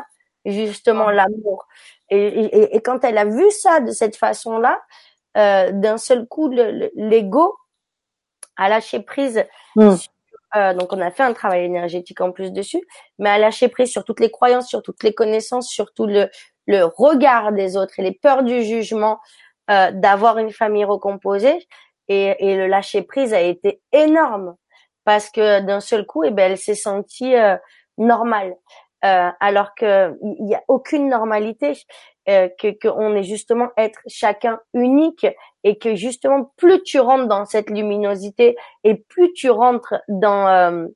justement ah. l'amour. Et, et, et, quand elle a vu ça de cette façon-là, euh, d'un seul coup, l'ego a lâché prise. Hmm. euh, donc on a fait un travail énergétique en plus dessus, mais a lâché prise sur toutes les croyances, sur toutes les connaissances, sur tout le, le regard des autres et les peurs du jugement euh, d'avoir une famille recomposée. Et, et, le lâcher prise a été énorme parce que d'un seul coup, eh ben, elle s'est sentie euh, normale. Euh, alors que il y a aucune normalité, euh, que qu'on est justement être chacun unique et que justement plus tu rentres dans cette luminosité et plus tu rentres dans euh,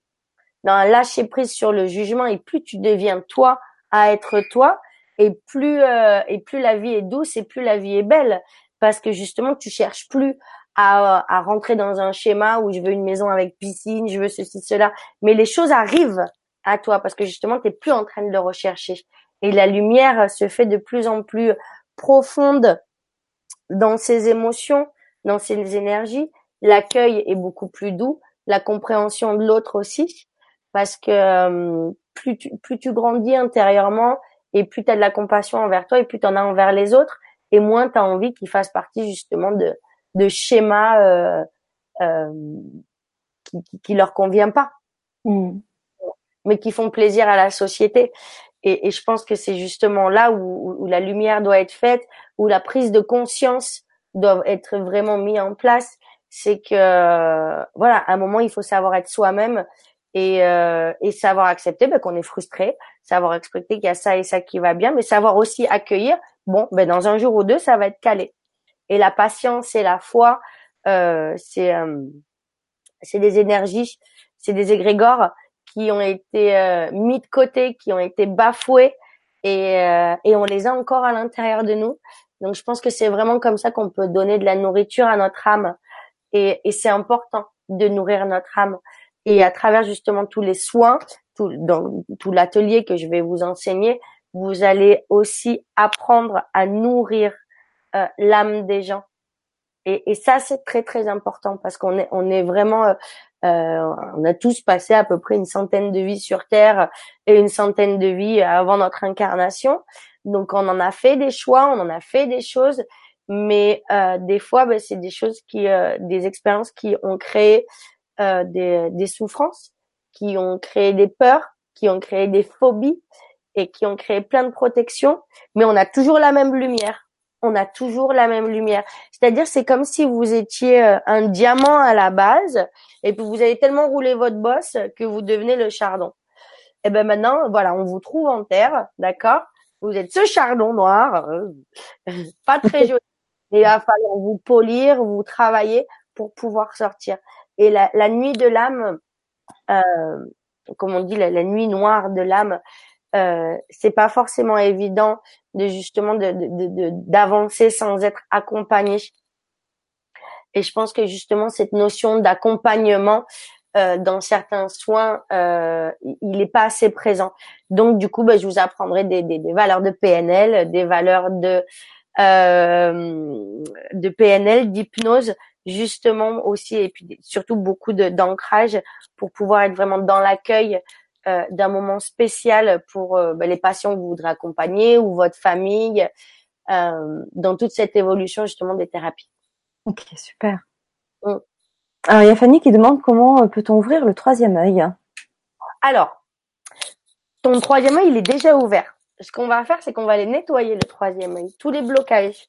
dans lâcher prise sur le jugement et plus tu deviens toi à être toi et plus euh, et plus la vie est douce et plus la vie est belle. Parce que justement tu cherches plus à, à rentrer dans un schéma où je veux une maison avec piscine, je veux ceci cela, mais les choses arrivent à toi parce que justement tu n'es plus en train de le rechercher. Et la lumière se fait de plus en plus profonde dans ses émotions, dans ses énergies, l'accueil est beaucoup plus doux, la compréhension de l'autre aussi parce que euh, plus tu, plus tu grandis intérieurement et plus tu as de la compassion envers toi et plus tu en as envers les autres et moins tu as envie qu'ils fassent partie justement de de schémas euh, euh, qui, qui, qui leur convient pas. Mmh mais qui font plaisir à la société. Et, et je pense que c'est justement là où, où, la lumière doit être faite, où la prise de conscience doit être vraiment mise en place. C'est que voilà, à un moment il faut savoir être soi-même et, euh, et savoir accepter ben, qu'on est frustré, savoir accepter qu'il y a ça et ça qui va bien, mais savoir aussi accueillir, bon, ben, dans un jour ou deux, ça va être calé. Et la patience et la foi, euh, c'est euh, c'est des énergies, c'est des égrégores qui ont été euh, mis de côté, qui ont été bafoués et, euh, et on les a encore à l'intérieur de nous. Donc je pense que c'est vraiment comme ça qu'on peut donner de la nourriture à notre âme et, et c'est important de nourrir notre âme et à travers justement tous les soins, tout, dans tout l'atelier que je vais vous enseigner, vous allez aussi apprendre à nourrir euh, l'âme des gens. Et, et ça, c'est très très important parce qu'on est on est vraiment, euh, euh, on a tous passé à peu près une centaine de vies sur Terre et une centaine de vies avant notre incarnation. Donc on en a fait des choix, on en a fait des choses, mais euh, des fois, ben, c'est des choses qui, euh, des expériences qui ont créé euh, des, des, souffrances, qui ont créé des peurs, qui ont créé des phobies et qui ont créé plein de protections, mais on a toujours la même lumière. On a toujours la même lumière. C'est-à-dire, c'est comme si vous étiez euh, un diamant à la base, et puis vous avez tellement roulé votre bosse que vous devenez le chardon. Et ben maintenant, voilà, on vous trouve en terre, d'accord? Vous êtes ce chardon noir, euh, pas très joli. Il va falloir vous polir, vous travailler pour pouvoir sortir. Et la, nuit de l'âme, euh, comme on dit, la nuit noire de l'âme, euh, c'est pas forcément évident de justement de, d'avancer de, sans être accompagné. Et je pense que justement cette notion d'accompagnement euh, dans certains soins, euh, il n'est pas assez présent. Donc du coup, ben, je vous apprendrai des, des, des, valeurs de PNL, des valeurs de euh, de PNL, d'hypnose justement aussi et puis surtout beaucoup d'ancrage pour pouvoir être vraiment dans l'accueil euh, d'un moment spécial pour euh, ben, les patients que vous voudrez accompagner ou votre famille euh, dans toute cette évolution justement des thérapies. Ok, super. Mm. Alors il y a Fanny qui demande comment peut-on ouvrir le troisième œil? Alors, ton troisième œil il est déjà ouvert. Ce qu'on va faire, c'est qu'on va aller nettoyer le troisième œil, tous les blocages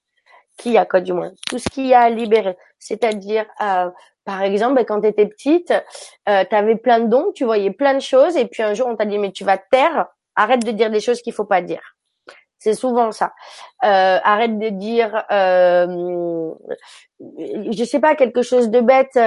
qu'il y a, quoi, du moins, tout ce qu'il y a à libérer. C'est-à-dire, euh, par exemple, quand tu étais petite, euh, tu avais plein de dons, tu voyais plein de choses, et puis un jour on t'a dit mais tu vas te taire, arrête de dire des choses qu'il faut pas dire. C'est souvent ça. Euh, arrête de dire, euh, je sais pas, quelque chose de bête.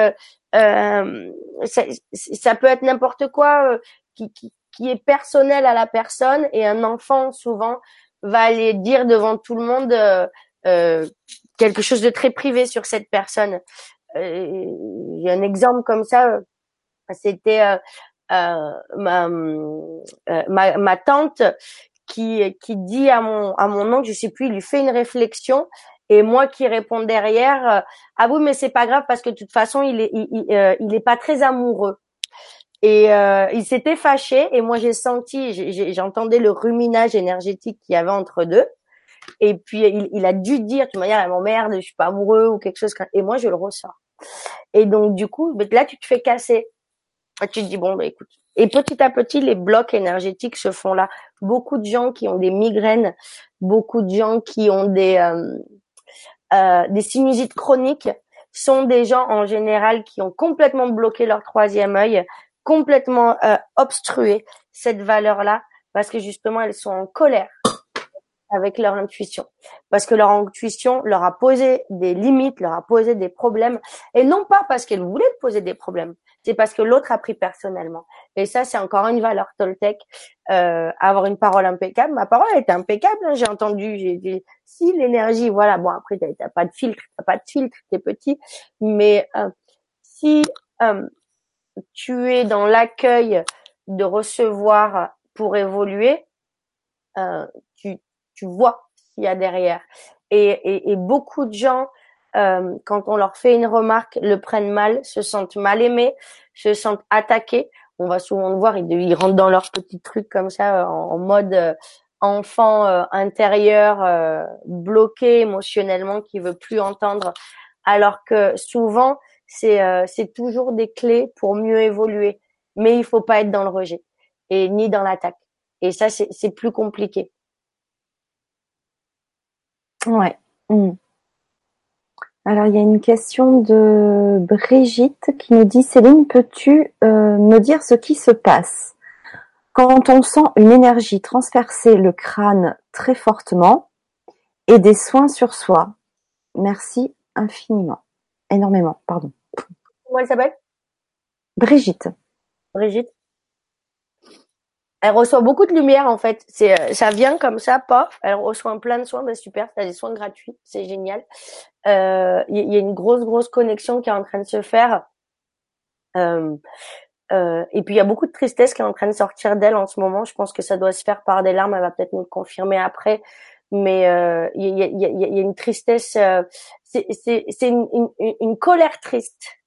Euh, ça, ça, peut être n'importe quoi euh, qui, qui, qui, est personnel à la personne, et un enfant souvent va aller dire devant tout le monde euh, quelque chose de très privé sur cette personne. Euh, J'ai un exemple comme ça. C'était euh, euh ma, ma, tante qui qui dit à mon à mon oncle, je sais plus, il lui fait une réflexion et moi qui réponds derrière, ah oui mais c'est pas grave parce que de toute façon il est il, il, est pas très amoureux. Et euh, il s'était fâché et moi j'ai senti, j'entendais le ruminage énergétique qu'il y avait entre deux. Et puis il, a dû dire, tu manière, mon merde, je suis pas amoureux ou quelque chose. Et moi je le ressens. Et donc du coup, là tu te fais casser. Et tu te dis bon, bah, écoute. Et petit à petit, les blocs énergétiques se font là. Beaucoup de gens qui ont des migraines, beaucoup de gens qui ont des euh, euh, des sinusites chroniques sont des gens en général qui ont complètement bloqué leur troisième œil, complètement euh, obstrué cette valeur-là, parce que justement elles sont en colère avec leur intuition. Parce que leur intuition leur a posé des limites, leur a posé des problèmes. Et non pas parce qu'elle voulait poser des problèmes, c'est parce que l'autre a pris personnellement. Et ça, c'est encore une valeur Toltec, euh, avoir une parole impeccable. Ma parole été impeccable, hein. j'ai entendu, j'ai dit, si l'énergie, voilà, bon après, t'as pas de filtre, t'as pas de filtre, t'es petit, mais euh, si euh, tu es dans l'accueil de recevoir pour évoluer, euh, tu, vois ce qu'il y a derrière. Et, et, et beaucoup de gens, euh, quand on leur fait une remarque, le prennent mal, se sentent mal aimés, se sentent attaqués. On va souvent le voir, ils, rentrent dans leur petit truc comme ça, en, mode euh, enfant euh, intérieur, euh, bloqué émotionnellement, qui veut plus entendre. Alors que souvent, c'est c'est toujours des clés pour mieux évoluer. Mais il faut pas être dans le rejet et ni dans l'attaque. Et ça, c'est plus compliqué. Ouais. Mmh. Alors, il y a une question de Brigitte qui nous dit Céline, peux-tu euh, me dire ce qui se passe? Quand on sent une énergie transpercer le crâne très fortement et des soins sur soi Merci infiniment. Énormément, pardon. Comment elle s'appelle? Brigitte. Brigitte. Elle reçoit beaucoup de lumière en fait. C'est, euh, ça vient comme ça, paf. Elle reçoit plein de soins, bah super. T'as des soins gratuits, c'est génial. Euh, il y, a une grosse grosse connexion qui est en train de se faire. Euh, euh, et puis il y a beaucoup de tristesse qui est en train de sortir d'elle en ce moment. Je pense que ça doit se faire par des larmes. Elle va peut-être nous le confirmer après. Mais euh, il y, a, y, a, y, a, une tristesse. Euh, c'est, c'est, une, une, une colère triste.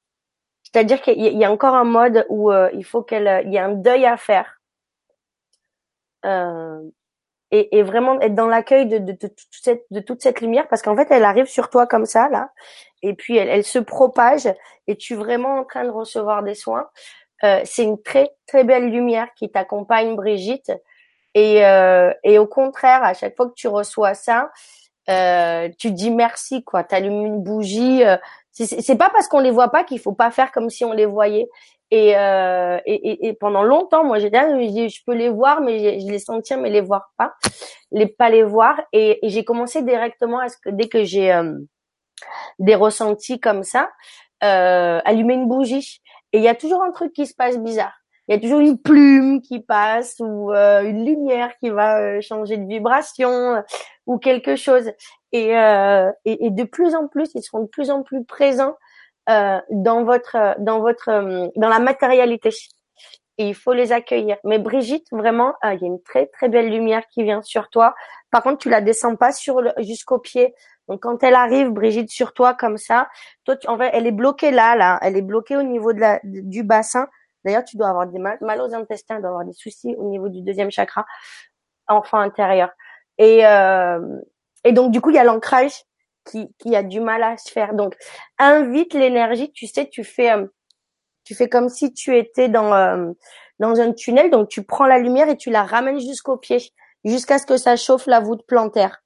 C'est-à-dire qu'il y, a encore un mode où il faut qu'elle, il y a un deuil à faire euh, et, et, vraiment être dans l'accueil de, de, de, toute cette, de toute cette lumière parce qu'en fait elle arrive sur toi comme ça là et puis elle, elle se propage et tu es vraiment en train de recevoir des soins. Euh, c'est une très très belle lumière qui t'accompagne Brigitte et, euh, et au contraire à chaque fois que tu reçois ça euh, tu dis merci quoi t'allumes une bougie euh, c'est pas parce qu'on les voit pas qu'il faut pas faire comme si on les voyait et, euh, et, et, pendant longtemps, moi, j'étais là, je, je peux les voir, mais je, les sentir, mais les voir pas, les pas les voir. Et, j'ai commencé directement à ce que dès que j'ai euh, des ressentis comme ça, euh, allumer une bougie. Et il y a toujours un truc qui se passe bizarre. Il y a toujours une plume qui passe ou euh, une lumière qui va euh, changer de vibration ou quelque chose. Et, et, et de plus en plus, ils seront de plus en plus présents euh, dans votre dans votre euh, dans la matérialité et il faut les accueillir. Mais Brigitte, vraiment, euh, il y a une très très belle lumière qui vient sur toi. Par contre, tu la descends pas sur jusqu'au pied. Donc quand elle arrive, Brigitte, sur toi comme ça, toi, tu, en fait, elle est bloquée là, là. Elle est bloquée au niveau de la, du bassin. D'ailleurs, tu dois avoir des mal, aux intestins, tu avoir des soucis au niveau du deuxième chakra, enfant intérieur. Et euh, et donc du coup, il y a l'ancrage qui, qui a du mal à se faire. Donc, invite l'énergie. Tu sais, tu fais, euh, tu fais comme si tu étais dans euh, dans un tunnel. Donc, tu prends la lumière et tu la ramènes jusqu'au pied, jusqu'à ce que ça chauffe la voûte plantaire.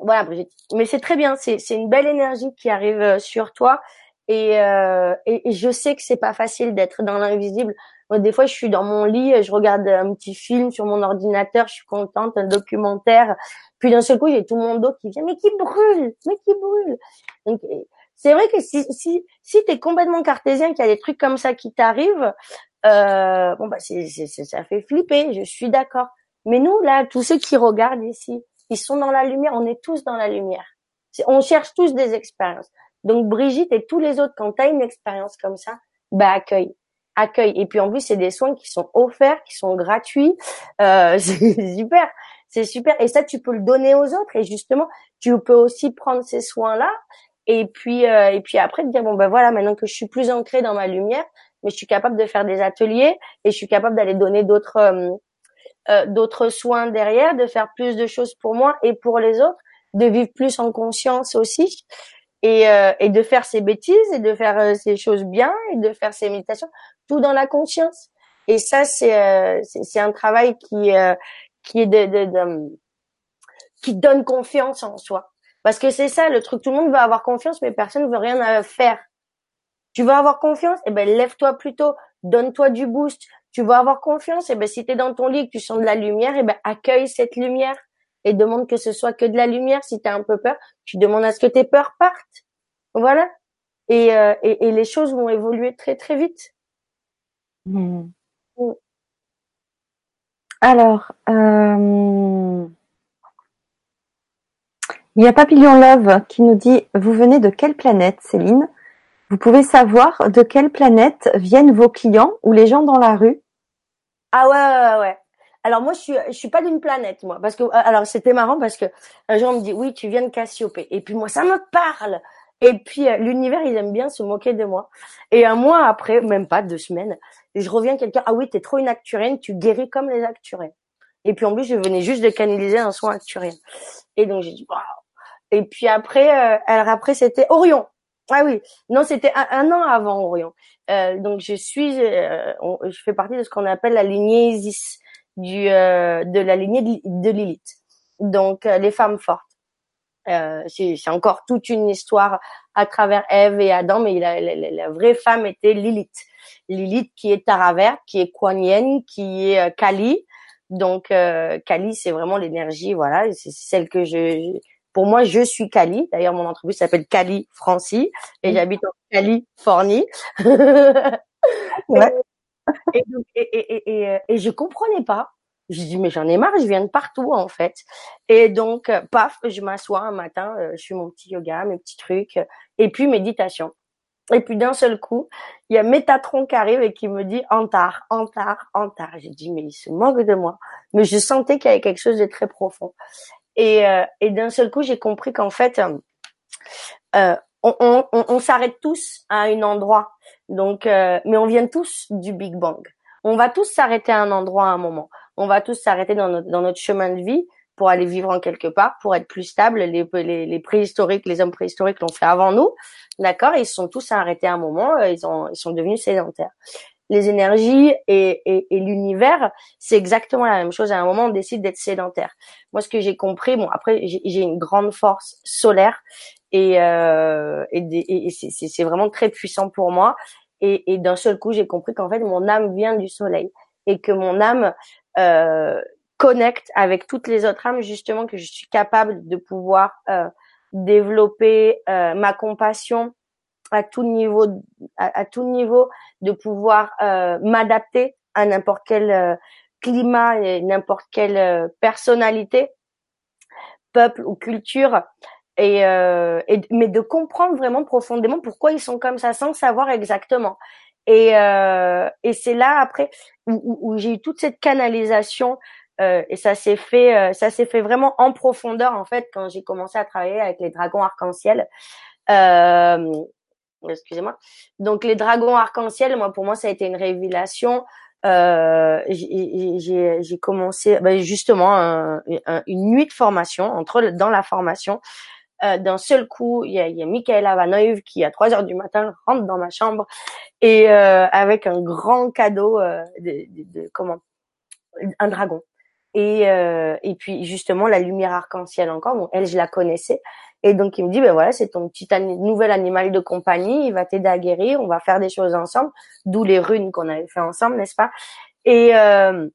Voilà, Brigitte. Mais c'est très bien. C'est une belle énergie qui arrive euh, sur toi. Et, et, et je sais que c'est pas facile d'être dans l'invisible. Des fois, je suis dans mon lit, je regarde un petit film sur mon ordinateur, je suis contente, un documentaire, puis d'un seul coup, j'ai tout mon dos qui vient, mais qui brûle, mais qui brûle. Donc, c'est vrai que si si si t'es complètement cartésien, qu'il y a des trucs comme ça qui t'arrivent, euh, bon bah c'est, c'est, ça fait flipper. Je suis d'accord. Mais nous là, tous ceux qui regardent ici, ils sont dans la lumière. On est tous dans la lumière. on cherche tous des expériences. Donc Brigitte et tous les autres, quand t'as une expérience comme ça, bah accueille accueille. Et puis en plus, c'est des soins qui sont offerts, qui sont gratuits. Euh, c'est super c'est super. Et ça, tu peux le donner aux autres. Et justement, tu peux aussi prendre ces soins-là. Et puis, euh, et puis après, te dire bon ben voilà, maintenant que je suis plus ancrée dans ma lumière, mais je suis capable de faire des ateliers et je suis capable d'aller donner d'autres euh, euh, d'autres soins derrière, de faire plus de choses pour moi et pour les autres, de vivre plus en conscience aussi. Et, et de faire ses bêtises et de faire ces choses bien et de faire ses méditations, tout dans la conscience. Et ça, c'est c'est un travail qui qui est de, de, de, qui donne confiance en soi. Parce que c'est ça le truc, tout le monde veut avoir confiance, mais personne ne veut rien faire. Tu veux avoir confiance, eh ben lève-toi plutôt, donne-toi du boost. Tu veux avoir confiance, eh ben si tu es dans ton lit que tu sens de la lumière, eh ben accueille cette lumière et demande que ce soit que de la lumière. Si tu as un peu peur, tu demandes à ce que tes peurs partent. Voilà. Et, euh, et, et, les choses vont évoluer très très vite. Mmh. Mmh. Alors, euh, il y a Papillon Love qui nous dit Vous venez de quelle planète, Céline? Vous pouvez savoir de quelle planète viennent vos clients ou les gens dans la rue? Ah ouais, ouais, ouais. Alors moi, je suis, je suis pas d'une planète, moi, parce que alors c'était marrant parce que un jour on me dit oui, tu viens de Cassiopée, et puis moi ça me parle. Et puis euh, l'univers, ils aiment bien se moquer de moi. Et un mois après, même pas deux semaines, je reviens quelqu'un, ah oui, t'es trop une acturienne, tu guéris comme les acturiens. Et puis en plus, je venais juste de canaliser un soin acturien. Et donc j'ai dit, waouh. Et puis après, euh, alors après c'était Orion. Ah oui, non, c'était un, an avant Orion. Euh, donc je suis, euh, je fais partie de ce qu'on appelle la lignée Isis, du, de la lignée de, Lilith. Donc les femmes fortes. Euh, c'est encore toute une histoire à travers Ève et Adam, mais la, la, la, vraie femme était Lilith. Lilith qui est Taraver, qui est Kuan qui est euh, Kali. Donc euh, Kali, c'est vraiment l'énergie, voilà, c'est celle que je, pour moi, je suis Kali. D'ailleurs, mon entreprise s'appelle Kali Francie et j'habite en Californie. ouais. et, et, et, et, et, je comprenais pas je dis mais j'en ai marre, je viens de partout en fait. Et donc euh, paf, je m'assois un matin, euh, je fais mon petit yoga, mes petits trucs, et puis méditation. Et puis d'un seul coup, il y a Métatron qui arrive et qui me dit Antar, Antar, Antar. J'ai dit mais il se moque de moi. Mais je sentais qu'il y avait quelque chose de très profond. Et, euh, et d'un seul coup, j'ai compris qu'en fait, euh, on, on, on, s'arrête tous à un endroit. Donc, mais on vient tous du Big Bang. On va tous s'arrêter à un endroit à un moment on va tous s'arrêter dans notre, dans notre chemin de vie pour aller vivre en quelque part, pour être plus stable. Les, les, les préhistoriques, les hommes préhistoriques l'ont fait avant nous, d'accord? Ils sont tous arrêtés à un moment, euh, ils, ont, ils sont devenus sédentaires. Les énergies et, et, et l'univers, c'est exactement la même chose. À un moment, on décide d'être sédentaire. Moi, ce que j'ai compris, bon, après, j'ai une grande force solaire et, euh, et, et c'est vraiment très puissant pour moi. Et, et d'un seul coup, j'ai compris qu'en fait, mon âme vient du soleil et que mon âme euh, connecte avec toutes les autres âmes, justement, que je suis capable de pouvoir euh, développer euh, ma compassion à tout niveau, à, tout niveau, de pouvoir euh, m'adapter à n'importe quel euh, climat et n'importe quelle personnalité, peuple ou culture. Et, et, mais de comprendre vraiment profondément pourquoi ils sont comme ça sans savoir exactement. Et, euh, et c'est là après où, où, j'ai eu toute cette canalisation euh, et ça s'est fait, euh, ça s'est fait vraiment en profondeur en fait quand j'ai commencé à travailler avec les dragons arc-en-ciel. Euh, excusez-moi. Donc les dragons arc-en-ciel, moi pour moi ça a été une révélation. Euh, j'ai commencé ben justement une nuit de formation entre dans la formation euh, d'un seul coup, il y a, y a Michaela qui à 3 heures du matin rentre dans ma chambre et euh, avec un grand cadeau euh, de, de, de, comment un dragon. Et, euh, et puis justement la lumière arc-en-ciel encore. Bon, elle je la connaissais et donc il me dit ben voilà c'est ton petit nouvel animal de compagnie, il va t'aider à guérir, on va faire des choses ensemble. D'où les runes qu'on avait fait ensemble, n'est-ce pas? Et euh,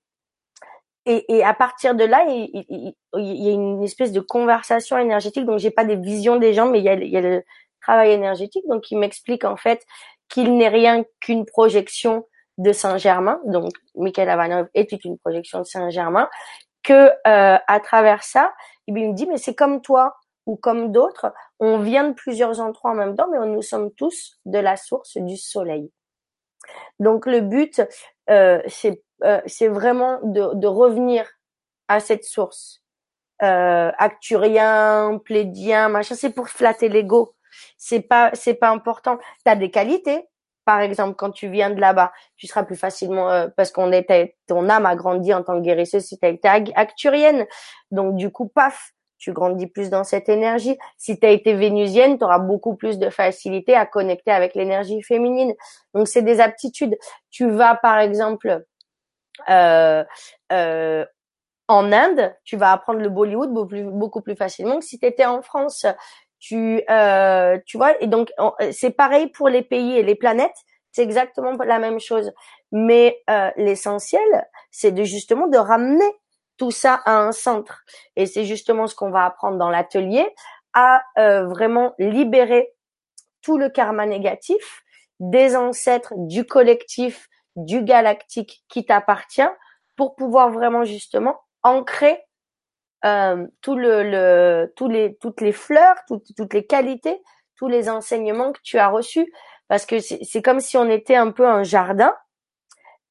et, à partir de là, il, y a une espèce de conversation énergétique. Donc, j'ai pas des visions des gens, mais il y a, le travail énergétique. Donc, il m'explique en fait qu'il n'est rien qu'une projection de Saint-Germain. Donc, Michael Avanov est une projection de Saint-Germain. Que euh, à travers ça, il me dit mais c'est comme toi ou comme d'autres, on vient de plusieurs endroits en même temps, mais nous sommes tous de la source du soleil. Donc le but, euh, c'est euh, c'est vraiment de, de, revenir à cette source. Euh, acturien, plédien, machin, c'est pour flatter l'ego. C'est pas, c'est pas important. T'as des qualités. Par exemple, quand tu viens de là-bas, tu seras plus facilement parce qu'on était, ton âme a grandi en tant que guérisseuse si t'as été acturienne. Donc du coup, paf, tu grandis plus dans cette énergie. Si tu as été vénusienne, tu auras beaucoup plus de facilité à connecter avec l'énergie féminine. Donc c'est des aptitudes. Tu vas par exemple euh, euh, en Inde, tu vas apprendre le Bollywood beaucoup plus, facilement que si tu étais en France. Tu, euh, tu vois, et donc c'est pareil pour les pays et les planètes. C'est exactement la même chose. Mais euh, l'essentiel, c'est de justement de ramener tout ça à un centre. Et c'est justement ce qu'on va apprendre dans l'atelier, à euh, vraiment libérer tout le karma négatif des ancêtres, du collectif, du galactique qui t'appartient pour pouvoir vraiment justement ancrer euh, tout le, le, tous les, toutes les fleurs, toutes les qualités, tous les enseignements que tu as reçus. Parce que c'est comme si on était un peu un jardin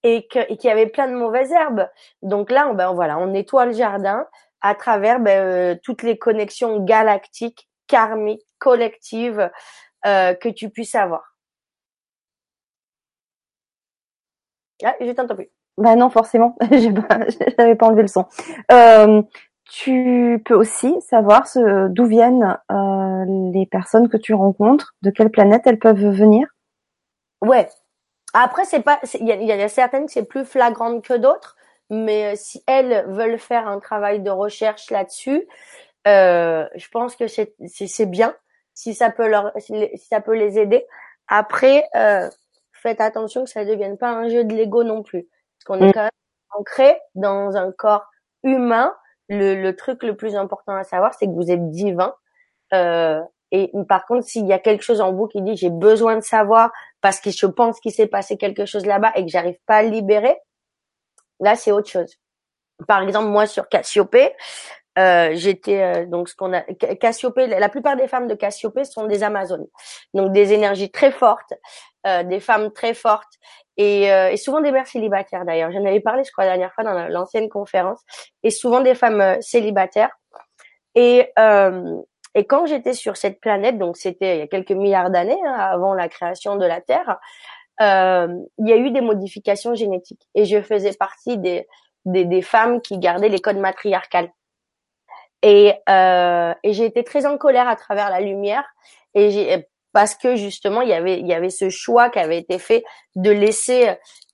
et qu'il y avait plein de mauvaises herbes. Donc là, ben voilà, on nettoie le jardin à travers ben, euh, toutes les connexions galactiques, karmiques, collectives euh, que tu puisses avoir. Ah, je t'entends plus. Bah non, forcément, j'avais pas enlevé le son. Euh, tu peux aussi savoir d'où viennent euh, les personnes que tu rencontres, de quelle planète elles peuvent venir? Ouais. Après, c'est pas, il y, y, a certaines qui c'est plus flagrante que d'autres, mais euh, si elles veulent faire un travail de recherche là-dessus, euh, je pense que c'est c'est bien si ça peut leur si ça peut les aider. Après, euh, faites attention que ça ne devienne pas un jeu de Lego non plus, parce qu'on est mm. quand même ancré dans un corps humain. Le, le truc le plus important à savoir, c'est que vous êtes divin. Euh, et par contre, s'il y a quelque chose en vous qui dit j'ai besoin de savoir parce que je pense qu'il s'est passé quelque chose là-bas et que j'arrive pas à libérer, là c'est autre chose. Par exemple, moi sur Cassiopée, euh, j'étais euh, donc ce qu'on a Cassiopée. La plupart des femmes de Cassiopée sont des Amazones, donc des énergies très fortes, euh, des femmes très fortes et, euh, et, souvent des mères célibataires d'ailleurs. J'en avais parlé, je crois, la dernière fois dans l'ancienne conférence, et souvent des femmes euh, célibataires. Et et quand j'étais sur cette planète, donc c'était il y a quelques milliards d'années hein, avant la création de la Terre, il y a eu des modifications génétiques. Et je faisais partie des des, des femmes qui gardaient les codes matriarcales. Et, euh, et j'ai été très en colère à travers la lumière. Et j'ai parce que justement il y avait il y avait ce choix qui avait été fait de laisser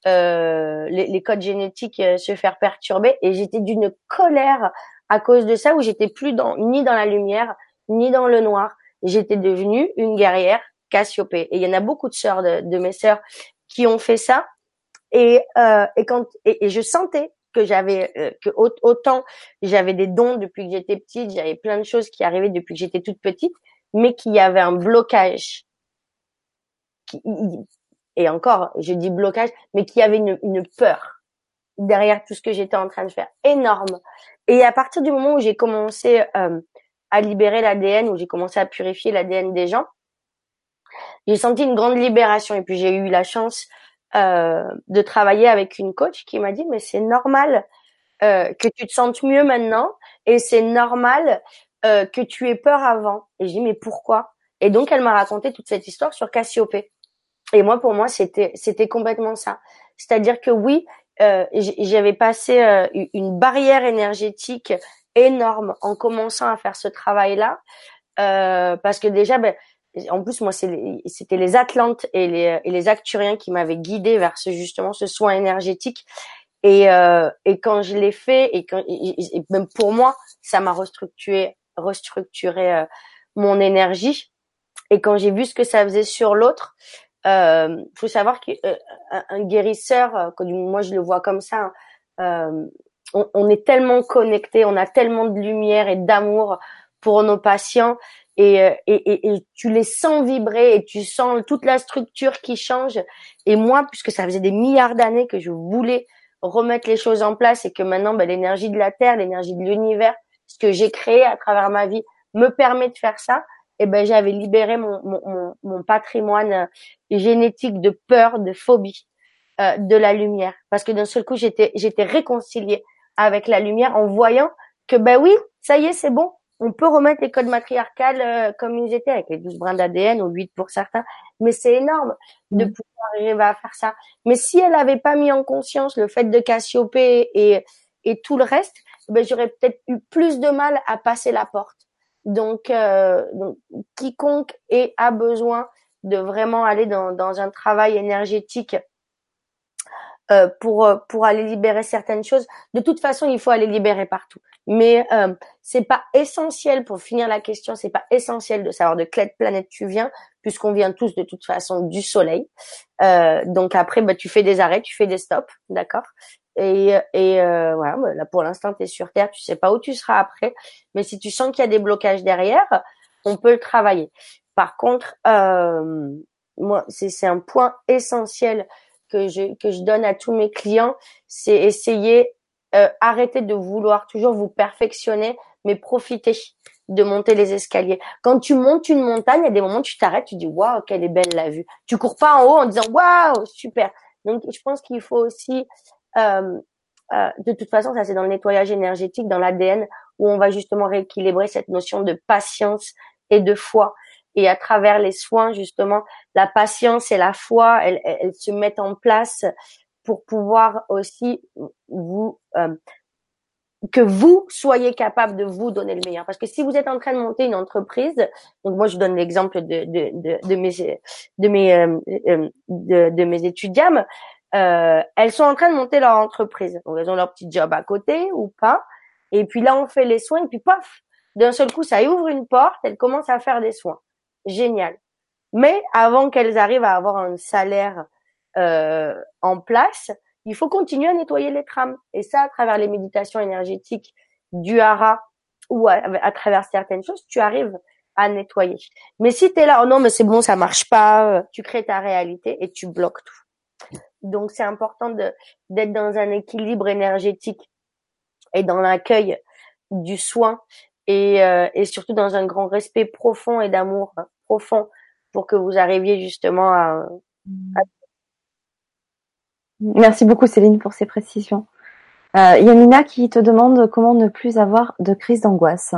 euh, les, les, codes génétiques euh, se faire perturber. Et j'étais d'une colère à cause de ça où j'étais plus dans ni dans la lumière ni dans le noir j'étais devenue une guerrière Cassiopée et il y en a beaucoup de sœurs de, de mes sœurs qui ont fait ça et euh, et quand et, je sentais que j'avais euh, que autant j'avais des dons depuis que j'étais petite, j'avais plein de choses qui arrivaient depuis que j'étais toute petite, mais qu'il y avait un blocage. et encore, je dis blocage, mais qu'il y avait une, une peur derrière tout ce que j'étais en train de faire, énorme. Et à partir du moment où j'ai commencé euh, à libérer l'ADN, où j'ai commencé à purifier l'ADN des gens, j'ai senti une grande libération. Et puis j'ai eu la chance euh, de travailler avec une coach qui m'a dit mais c'est normal euh, que tu te sentes mieux maintenant et c'est normal euh, que tu aies peur avant. Et j'ai dit mais pourquoi? Et donc elle m'a raconté toute cette histoire sur Cassiopée. Et moi pour moi c'était complètement ça. C'est-à-dire que oui, j'avais passé une barrière énergétique énorme en commençant à faire ce travail-là. Euh, parce que déjà, ben, en plus moi c'était les Atlantes et les, et les Acturiens qui m'avaient guidé vers ce justement ce soin énergétique et euh, et quand je l'ai fait et quand et, même pour moi ça m'a restructuré restructuré euh, mon énergie et quand j'ai vu ce que ça faisait sur l'autre euh, faut savoir qu'un euh, guérisseur euh, moi je le vois comme ça hein, on, on, est tellement connecté on a tellement de lumière et d'amour pour nos patients euh, et, et, et, tu les sens vibrer et tu sens toute la structure qui change. Et moi, puisque ça faisait des milliards d'années que je voulais remettre les choses en place et que maintenant ben, l'énergie de la Terre, l'énergie de l'univers, ce que j'ai créé à travers ma vie me permet de faire ça, et ben j'avais libéré mon, mon, mon, patrimoine euh, génétique de peur, de phobie euh, de la lumière. Parce que d'un seul coup, j'étais j'étais réconciliée avec la lumière en voyant que ben oui, ça y est, c'est bon, on peut remettre les codes matriarcales euh, comme ils étaient, avec les 12 brins d'ADN ou 8 pour certains, mais c'est énorme de mm. pouvoir arriver à faire ça. Mais si elle avait pas mis en conscience le fait de Cassiopée et, et tout le reste, ben, j'aurais peut-être eu plus de mal à passer la porte. Donc, euh, donc quiconque ait, a besoin de vraiment aller dans, dans un travail énergétique euh, pour pour aller libérer certaines choses. De toute façon, il faut aller libérer partout. Mais euh, c'est pas essentiel pour finir la question. C'est pas essentiel de savoir de quelle planète tu viens, puisqu'on vient tous de toute façon du Soleil. Euh, donc après, bah, tu fais des arrêts, tu fais des stops, d'accord? Et, et euh, voilà, bah, là pour l'instant tu es sur Terre, tu sais pas où tu seras après. Mais si tu sens qu'il y a des blocages derrière, on peut le travailler. Par contre, euh, moi, c'est un point essentiel que je, que je donne à tous mes clients, c'est essayer, euh, arrêter de vouloir toujours vous perfectionner, mais profiter de monter les escaliers. Quand tu montes une montagne, il y a des moments où tu t'arrêtes, tu dis waouh, quelle est belle la vue. Tu cours pas en haut en disant waouh, super. Donc je pense qu'il faut aussi, euh, euh, de toute façon, ça c'est dans le nettoyage énergétique, dans l'ADN, où on va justement rééquilibrer cette notion de patience et de foi et à travers les soins justement la patience et la foi elles, elles se mettent en place pour pouvoir aussi vous euh, que vous soyez capable de vous donner le meilleur. Parce que si vous êtes en train de monter une entreprise, donc moi je donne l'exemple de, de, de, de, mes de mes euh, euh de, de, mes étudiants, euh, elles sont en train de monter leur entreprise. Donc elles ont leur petit job à côté ou pas. Et puis là on fait les soins et puis paf, d'un seul coup, ça ouvre une porte, elles commencent à faire des soins. Génial. Mais avant qu'elles arrivent à avoir un salaire euh, en place, il faut continuer à nettoyer les trames. Et ça, à travers les méditations énergétiques du hara ou à, travers certaines choses, tu arrives à nettoyer. Mais si tu es là, oh non, mais c'est bon, ça marche pas, tu crées ta réalité et tu bloques tout. Donc c'est important d'être dans un équilibre énergétique et dans l'accueil du soin et, euh, et surtout dans un grand respect profond et d'amour profond pour que vous arriviez justement à, Merci beaucoup Céline pour ces précisions. Euh, Yamina qui te demande comment ne plus avoir de crise d'angoisse.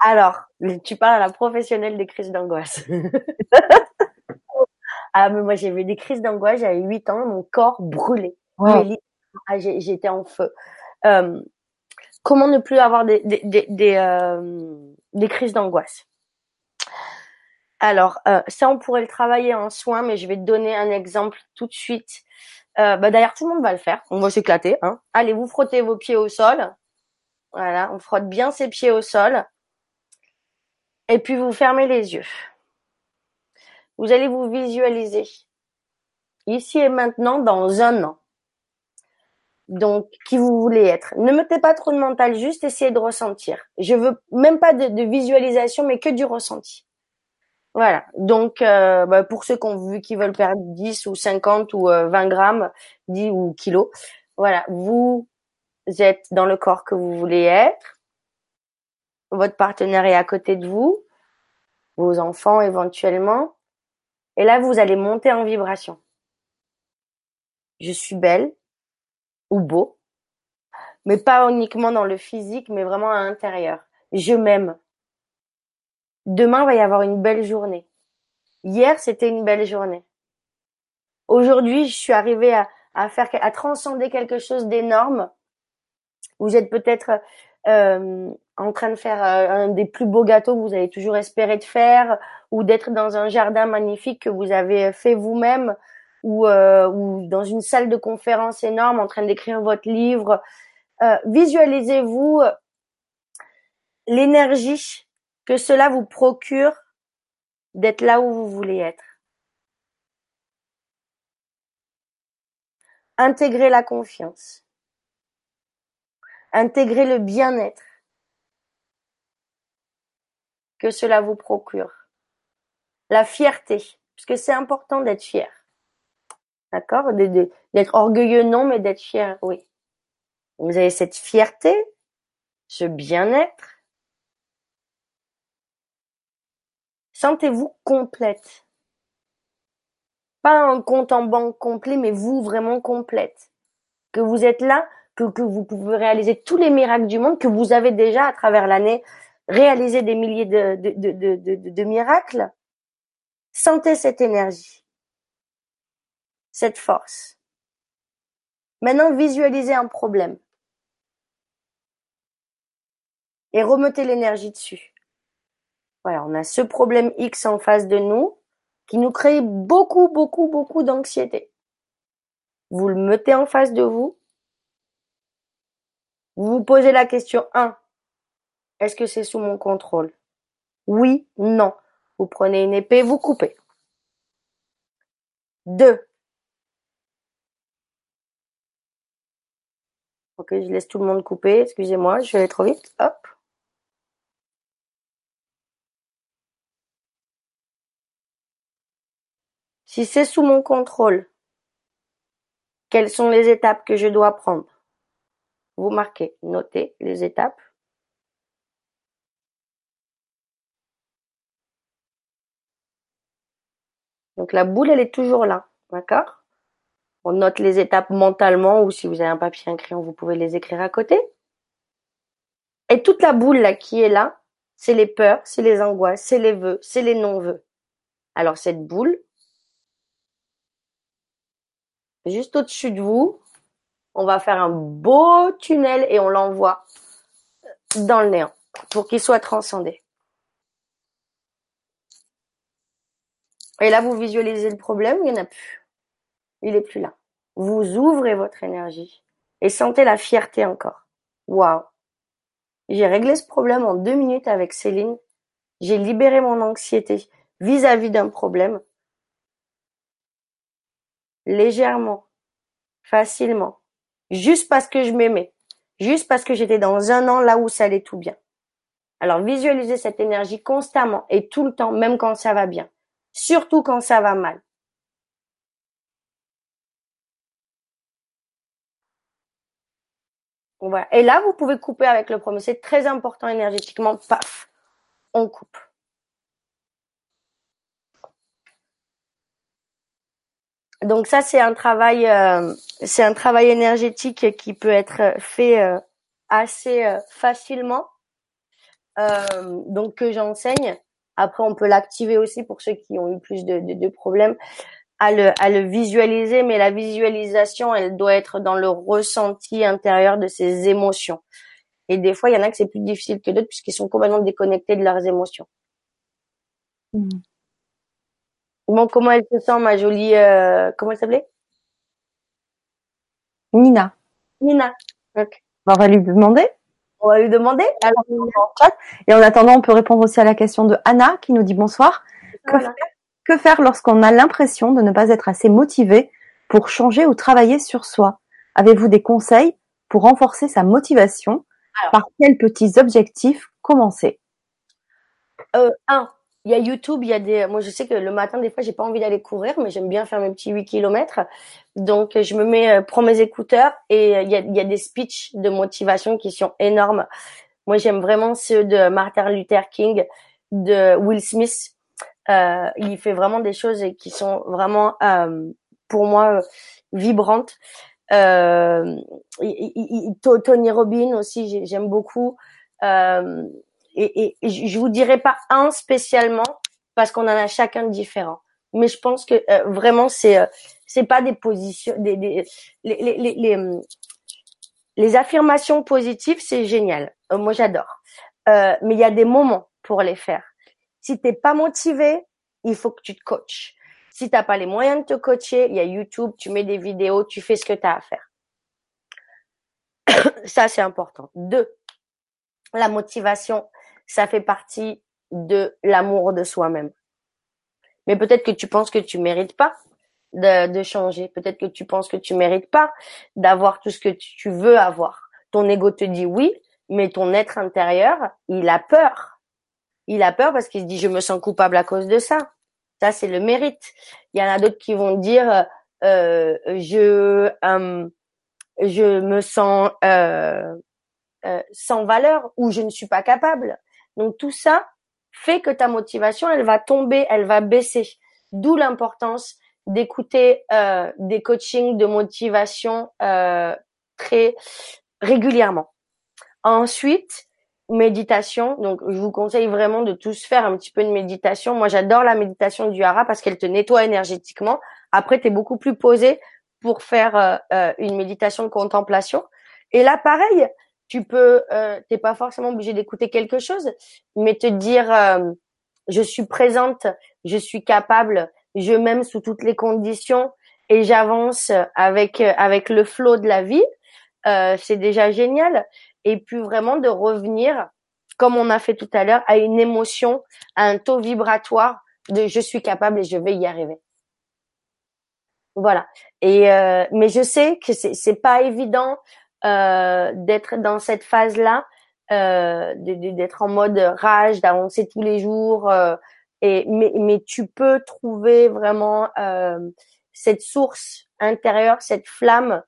Alors, tu parles à la professionnelle des crises d'angoisse. ah mais moi j'ai eu des crises d'angoisse, j'avais 8 ans, mon corps brûlait. Ah, j'étais en feu. Euh, comment ne plus avoir des, des, des, des, euh, des crises d'angoisse? Alors, euh, ça on pourrait le travailler en soins, mais je vais te donner un exemple tout de suite. Euh, bah, D'ailleurs, tout le monde va le faire. On va s'éclater. Hein. Allez, vous frottez vos pieds au sol. Voilà, on frotte bien ses pieds au sol. Et puis vous fermez les yeux. Vous allez vous visualiser ici et maintenant dans un an. Donc, qui vous voulez être. Ne mettez pas trop de mental, juste essayez de ressentir. Je veux même pas de, visualisation, mais que du ressenti. Voilà. Donc, euh, bah, pour ceux qui qui veulent perdre 10 ou 50 ou 20 euh, grammes, 10 ou kilos, voilà. Vous êtes dans le corps que vous voulez être. Votre partenaire est à côté de vous. Vos enfants éventuellement. Et là, vous allez monter en vibration. Je suis belle ou beau, mais pas uniquement dans le physique, mais vraiment à l'intérieur. Je m'aime. Demain va y avoir une belle journée. Hier, c'était une belle journée. Aujourd'hui, je suis arrivée à, faire, à transcender quelque chose d'énorme. Vous êtes peut-être euh, en train de faire euh, un des plus beaux gâteaux que vous avez toujours espéré de faire, ou d'être dans un jardin magnifique que vous avez fait vous-même, ou, euh, ou dans une salle de conférence énorme en train d'écrire votre livre. Visualisez-vous l'énergie que cela vous procure d'être là où vous voulez être. Intégrez la confiance. Intégrez le bien-être que cela vous procure. La fierté, parce que c'est important d'être fier. D'accord? D'être orgueilleux, non, mais d'être fier, oui. Vous avez cette fierté, ce bien-être. Sentez-vous complète. Pas un compte en banque complet, mais vous vraiment complète. Que vous êtes là, que, vous pouvez réaliser tous les miracles du monde, que vous avez déjà à travers l'année réalisé des milliers de, de miracles. Sentez cette énergie, cette force. Maintenant, visualisez un problème et remettez l'énergie dessus. Voilà, on a ce problème X en face de nous qui nous crée beaucoup, beaucoup, beaucoup d'anxiété. Vous le mettez en face de vous. Vous vous posez la question 1. Est-ce que c'est sous mon contrôle? Oui, non. Vous prenez une épée, vous coupez. 2. Ok, je laisse tout le monde couper. Excusez-moi, je vais aller trop vite. Hop. Si c'est sous mon contrôle, quelles sont les étapes que je dois prendre? Vous marquez, notez les étapes. Donc la boule, elle est toujours là, d'accord? On note les étapes mentalement ou si vous avez un papier, un crayon, vous pouvez les écrire à côté. Et toute la boule là qui est là, c'est les peurs, c'est les angoisses, c'est les vœux, c'est les non-vœux. Alors cette boule, juste au-dessus de vous. On va faire un beau tunnel et on l'envoie dans le néant pour qu'il soit transcendé. Et là, vous visualisez le problème, il n'y en a plus. Il est plus là. Vous ouvrez votre énergie et sentez la fierté encore. Waouh. J'ai réglé ce problème en deux minutes avec Céline. J'ai libéré mon anxiété vis-à-vis d'un problème. Légèrement, facilement, juste parce que je m'aimais, juste parce que j'étais dans un an là où ça allait tout bien. Alors visualisez cette énergie constamment et tout le temps, même quand ça va bien, surtout quand ça va mal. Et là, vous pouvez couper avec le premier. C'est très important énergétiquement. Paf, on coupe. Donc ça, c'est un travail, euh, c'est un travail énergétique qui peut être fait euh, assez euh, facilement. donc que j'enseigne. Après, on peut l'activer aussi pour ceux qui ont eu plus de, de problèmes à le, à le visualiser, mais la visualisation, elle doit être dans le ressenti intérieur de ses émotions. Et des fois, il y en a que c'est plus difficile que d'autres puisqu'ils sont complètement déconnectés de leurs émotions. Mmh. Bon, comment elle se sent, ma jolie, euh, comment elle s'appelait? Nina. Nina. On va lui demander. On va lui demander. Alors, et en attendant, on peut répondre aussi à la question de Anna qui nous dit bonsoir. Que faire lorsqu'on a l'impression de ne pas être assez motivé pour changer ou travailler sur soi? Avez-vous des conseils pour renforcer sa motivation? Par quels petits objectifs commencer? Euh, Un, il y a YouTube, il y a des. Moi, je sais que le matin, des fois, j'ai pas envie d'aller courir, mais j'aime bien faire mes petits 8 kilomètres. Donc, je me mets, euh, prends mes écouteurs et euh, il y a, il y a des speeches de motivation qui sont énormes. Moi, j'aime vraiment ceux de Martin Luther King, de Will Smith. Euh, il fait vraiment des choses qui sont vraiment, euh, pour moi, vibrantes. Euh, Tony Robbins aussi, j'aime beaucoup. Euh, et, et, je vous dirai pas un spécialement parce qu'on en a chacun différent. Mais je pense que euh, vraiment c'est c'est pas des positions, des, des les, les, les, les, les affirmations positives, c'est génial. moi j'adore. mais il y a des moments pour les faire. Si t'es pas motivé, il faut que tu te coaches. Si t'as pas les moyens de te coacher, il y a YouTube, tu mets des vidéos, tu fais ce que tu as à faire. Ça, c'est important. Deux, la motivation, ça fait partie de l'amour de soi-même. Mais peut-être que tu penses que tu mérites pas de, changer. Peut-être que tu penses que tu mérites pas d'avoir tout ce que tu veux avoir. Ton ego te dit oui, mais ton être intérieur, il a peur il a peur parce qu'il se dit je me sens coupable à cause de ça. Ça c'est le mérite. Il y en a d'autres qui vont dire euh, je euh, je me sens euh, sans valeur ou je ne suis pas capable. Donc tout ça fait que ta motivation elle va tomber, elle va baisser. D'où l'importance d'écouter euh, des coachings de motivation très régulièrement. Ensuite, méditation. Donc, je vous conseille vraiment de tous faire un petit peu de méditation. Moi, j'adore la méditation du hara parce qu'elle te nettoie énergétiquement. Après, tu es beaucoup plus posé pour faire euh, euh, une méditation de contemplation. Et là, pareil, tu peux, euh, t'es pas forcément obligé d'écouter quelque chose, mais te dire, euh, je suis présente, je suis capable, je m'aime sous toutes les conditions et j'avance avec avec le flot de la vie. c'est déjà génial et puis vraiment de revenir, comme on a fait tout à l'heure, à une émotion, à un taux vibratoire de je suis capable et je vais y arriver. Voilà. Et euh, mais je sais que c'est c'est pas évident euh, d'être dans cette phase là, euh, d'être en mode rage, d'avancer tous les jours. Euh, et mais mais tu peux trouver vraiment euh, cette source intérieure, cette flamme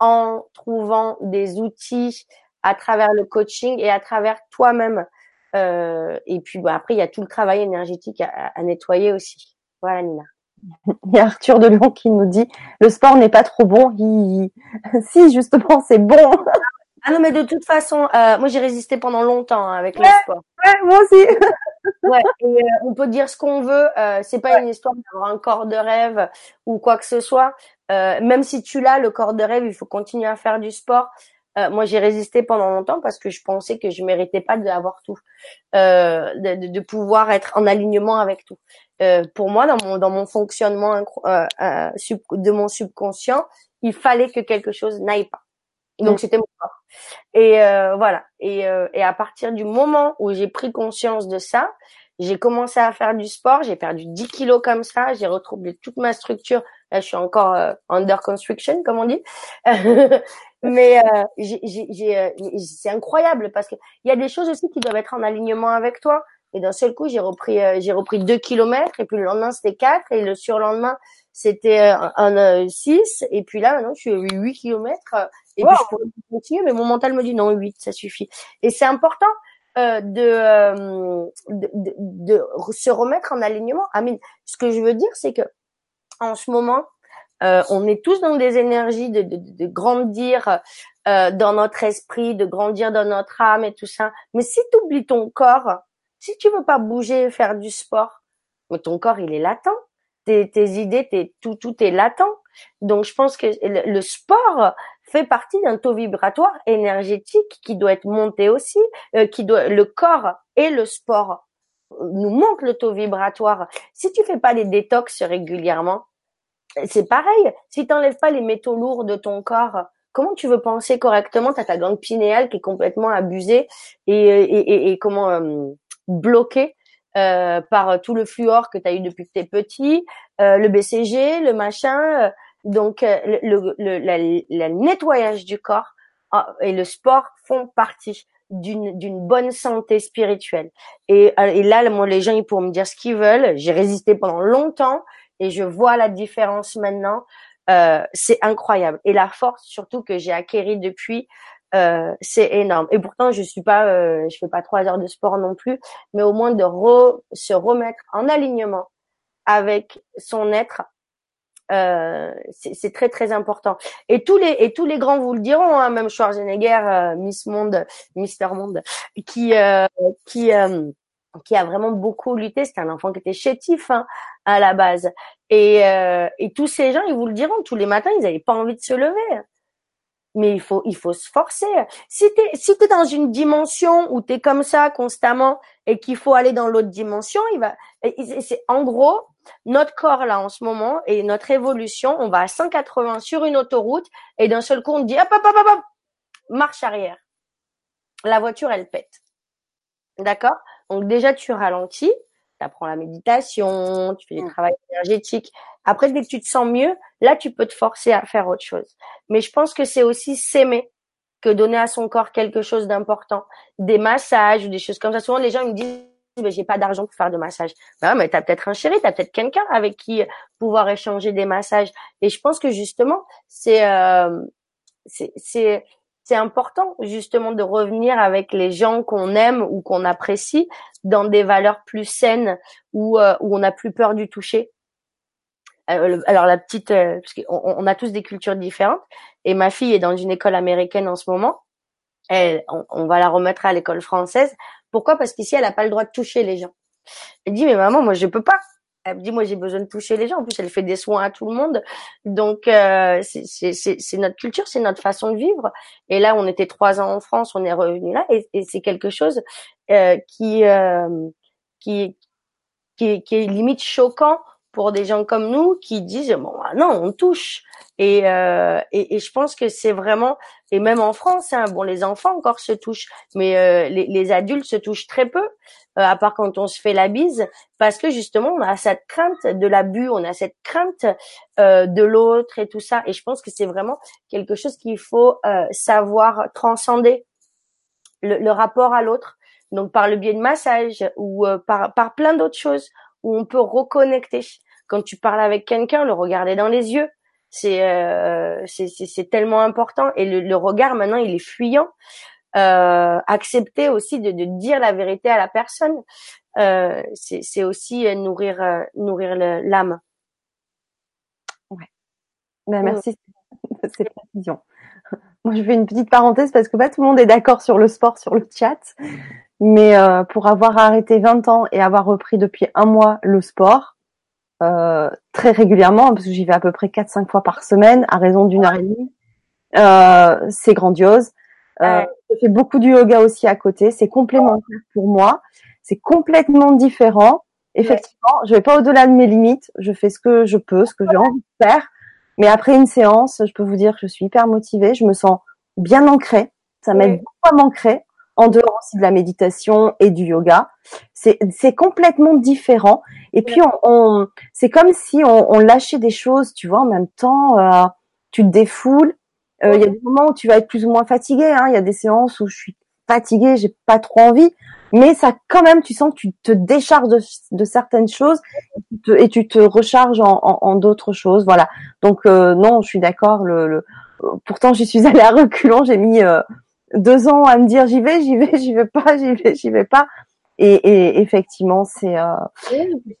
en trouvant des outils à travers le coaching et à travers toi-même. Euh, et puis bah, après, il y a tout le travail énergétique à, à, nettoyer aussi. Voilà, Nina. Il y a Arthur de Lyon qui nous dit le sport n'est pas trop bon. si justement c'est bon. Ah non mais de toute façon, euh, moi j'ai résisté pendant longtemps hein, avec le sport. Ouais, moi aussi. ouais, et, euh, on peut dire ce qu'on veut. Euh, c'est pas une histoire d'avoir un corps de rêve ou quoi que ce soit. Euh, même si tu l'as, le corps de rêve, il faut continuer à faire du sport. Euh, moi, j'ai résisté pendant longtemps parce que je pensais que je méritais pas d'avoir tout, euh, de, de, pouvoir être en alignement avec tout. Euh, pour moi, dans mon dans mon fonctionnement euh, euh, de mon subconscient, il fallait que quelque chose n'aille pas. Donc c'était mon corps. Et euh, voilà. Et, euh, et à partir du moment où j'ai pris conscience de ça, j'ai commencé à faire du sport. J'ai perdu 10 kilos comme ça. J'ai retrouvé toute ma structure. Là, je suis encore euh, under construction, comme on dit. Mais euh, c'est incroyable parce qu'il y a des choses aussi qui doivent être en alignement avec toi. Et d'un seul coup, j'ai repris, j'ai repris 2 kilomètres. Et puis le lendemain, c'était 4. Et le surlendemain, c'était un, 6. Et puis là, maintenant, je suis à 8 kilomètres. Et puis je pourrais continuer, mais mon mental me dit non, 8, ça suffit. Et c'est important euh, de, euh, de, de, de, se remettre en alignement. Amine, ce que je veux dire, c'est que en ce moment, euh, on est tous dans des énergies de, de, de grandir euh, dans notre esprit, de grandir dans notre âme et tout ça. Mais si tu oublies ton corps, si tu veux pas bouger, faire du sport, ton corps il est latent. Tes, tes idées, tes, tout, tout est latent. Donc je pense que le sport fait partie d'un taux vibratoire énergétique qui doit être monté aussi, euh, qui doit le corps et le sport nous montent le taux vibratoire. Si tu fais pas les détox régulièrement, c'est pareil. Si tu n'enlèves pas les métaux lourds de ton corps, comment tu veux penser correctement? Tu as ta glande pinéale qui est complètement abusée et, et, et, comment euh, bloquée euh, par tout le fluor que tu as eu depuis que tu es petit, euh, le BCG, le machin, donc, euh, le, le, nettoyage du corps ah, et le sport font partie d'une d'une bonne santé spirituelle. Et, euh, et là, moi, les gens, ils pourront me dire ce qu'ils veulent. J'ai résisté pendant longtemps et je vois la différence maintenant. Euh, c'est incroyable. Et la force, surtout que j'ai acquérie depuis, euh, c'est énorme. Et pourtant, je suis pas, euh, je fais pas trois heures de sport non plus, mais au moins de se remettre en alignement avec son être euh, c'est très très important. Et tous les et tous les grands vous le diront, hein, même Schwarzenegger, euh, Miss Monde, Mister Monde, qui euh, qui qui a vraiment beaucoup lutté. C'était un enfant qui était chétif hein, à la base. Et, et tous ces gens, ils vous le diront, tous les matins, ils n'avaient pas envie de se lever mais il faut il faut se forcer. Si tu si t'es dans une dimension où tu es comme ça constamment et qu'il faut aller dans l'autre dimension, il va c'est en gros notre corps là en ce moment et notre évolution, on va à 180 sur une autoroute et d'un seul coup on dit hop hop hop hop, marche arrière. La voiture elle pète. D'accord? Donc déjà tu ralentis, tu apprends la méditation, tu fais du mmh. travail énergétique. Après, dès que tu te sens mieux, là, tu peux te forcer à faire autre chose. Mais je pense que c'est aussi s'aimer que donner à son corps quelque chose d'important. Des massages ou des choses comme ça. Souvent, les gens me disent, mais j'ai pas d'argent pour faire de massage. Bah, mais t'as peut-être un chéri, t'as peut-être quelqu'un avec qui pouvoir échanger des massages. Et je pense que justement, c'est, euh, c'est, c'est, important justement de revenir avec les gens qu'on aime ou qu'on apprécie dans des valeurs plus saines où, euh, où on n'a plus peur du toucher. Euh, alors la petite, euh, parce qu'on on a tous des cultures différentes, et ma fille est dans une école américaine en ce moment. Elle, on, va la remettre à l'école française. Pourquoi? Parce qu'ici, elle n'a pas le droit de toucher les gens. Elle dit mais maman, moi je peux pas. Elle me dit moi j'ai besoin de toucher les gens. En plus, elle fait des soins à tout le monde. Donc euh, c'est notre culture, c'est notre façon de vivre. Et là, on était trois ans en France, on est revenu là, et, c'est quelque chose euh, qui, euh, qui qui est limite choquant pour des gens comme nous qui disent bon bah non on touche et, euh, et, je pense que c'est vraiment et même en France hein, bon les enfants encore se touchent mais euh, les, les, adultes se touchent très peu à part quand on se fait la bise parce que justement on a cette crainte de l'abus on a cette crainte euh, de l'autre et tout ça et je pense que c'est vraiment quelque chose qu'il faut euh, savoir transcender le, le rapport à l'autre donc par le biais de massage ou par, par plein d'autres choses où on peut reconnecter. Quand tu parles avec quelqu'un, le regarder dans les yeux, c'est euh, c'est tellement important. Et le, le, regard maintenant, il est fuyant. Euh, accepter aussi de, de, dire la vérité à la personne, euh, c'est aussi euh, nourrir euh, nourrir l'âme. Ouais. Ben, merci de ces précisions. Moi, je fais une petite parenthèse parce que pas tout le monde est d'accord sur le sport sur le chat. Mais euh, pour avoir arrêté 20 ans et avoir repris depuis un mois le sport, euh, très régulièrement, parce que j'y vais à peu près 4-5 fois par semaine, à raison d'une heure et demie, euh, c'est grandiose. Je fais beaucoup du yoga aussi à côté, c'est complémentaire pour moi, c'est complètement différent. Effectivement, je vais pas au-delà de mes limites, je fais ce que je peux, ce que j'ai envie de faire. Mais après une séance, je peux vous dire que je suis hyper motivée, je me sens bien ancré. Ça m'aide beaucoup à m'ancrer en dehors aussi de la méditation et du yoga. C'est c'est complètement différent. Et puis on, on c'est comme si on, on, lâchait des choses, tu vois, en même temps. Euh, tu te défoules. Euh, il y a des moments où tu vas être plus ou moins fatigué. Hein. Il y a des séances où je suis fatiguée, j'ai pas trop envie, mais ça quand même, tu sens que tu te décharges de, de certaines choses et tu te, recharges en, en, en d'autres choses. Voilà. Donc euh, non, je suis d'accord. Le, le, pourtant, j'y suis allée à reculons. J'ai mis euh, deux ans à me dire j'y vais, j'y vais, j'y vais pas, j'y vais, j'y vais pas. Et, et effectivement, c'est euh,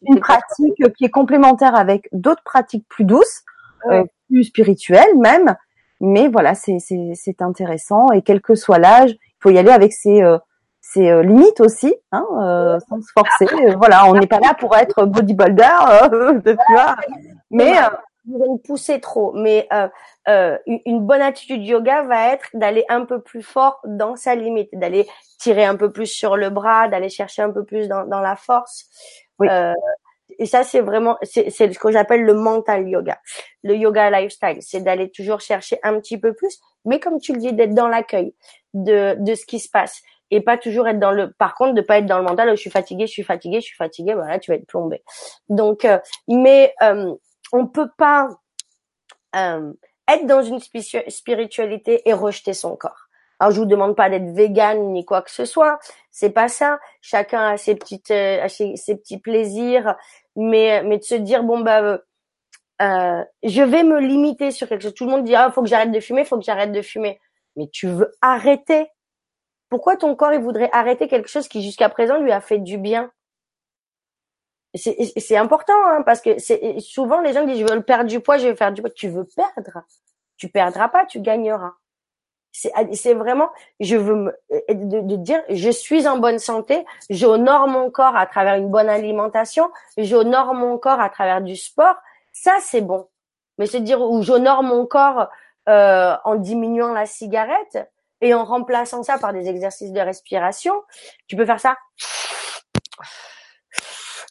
une pratique qui est complémentaire avec d'autres pratiques plus douces, euh, plus spirituelles même. Mais voilà, c'est c'est intéressant et quel que soit l'âge, il faut y aller avec ses euh, ses euh, limites aussi, hein, euh, sans se forcer. voilà, on n'est pas là pour être bodybuilder, tu vois. Mais vous pousser trop. Mais euh, euh, une bonne attitude yoga va être d'aller un peu plus fort dans sa limite, d'aller tirer un peu plus sur le bras, d'aller chercher un peu plus dans, dans la force. Oui. Euh, et ça, c'est vraiment, c'est ce que j'appelle le mental yoga, le yoga lifestyle. C'est d'aller toujours chercher un petit peu plus, mais comme tu le dis, d'être dans l'accueil de, de ce qui se passe et pas toujours être dans le. Par contre, de pas être dans le mental. Oh, je suis fatiguée, je suis fatiguée, je suis fatiguée. Voilà, tu vas être plombé. Donc, euh, mais euh, on peut pas euh, être dans une spiritualité et rejeter son corps. Alors je vous demande pas d'être vegan ni quoi que ce soit, c'est pas ça. Chacun a ses petites, euh, ses, petits plaisirs, mais mais de se dire bon bah euh, euh, je vais me limiter sur quelque chose. Tout le monde dit ah faut que j'arrête de fumer, faut que j'arrête de fumer. Mais tu veux arrêter. Pourquoi ton corps il voudrait arrêter quelque chose qui jusqu'à présent lui a fait du bien? C'est important hein, parce que c'est souvent les gens disent je veux perdre du poids, je veux faire du poids. Tu veux perdre, tu perdras pas, tu gagneras. C'est vraiment, je veux me, de, de, dire, je suis en bonne santé, j'honore mon corps à travers une bonne alimentation, j'honore mon corps à travers du sport. Ça c'est bon. Mais se dire où j'honore mon corps euh, en diminuant la cigarette et en remplaçant ça par des exercices de respiration, tu peux faire ça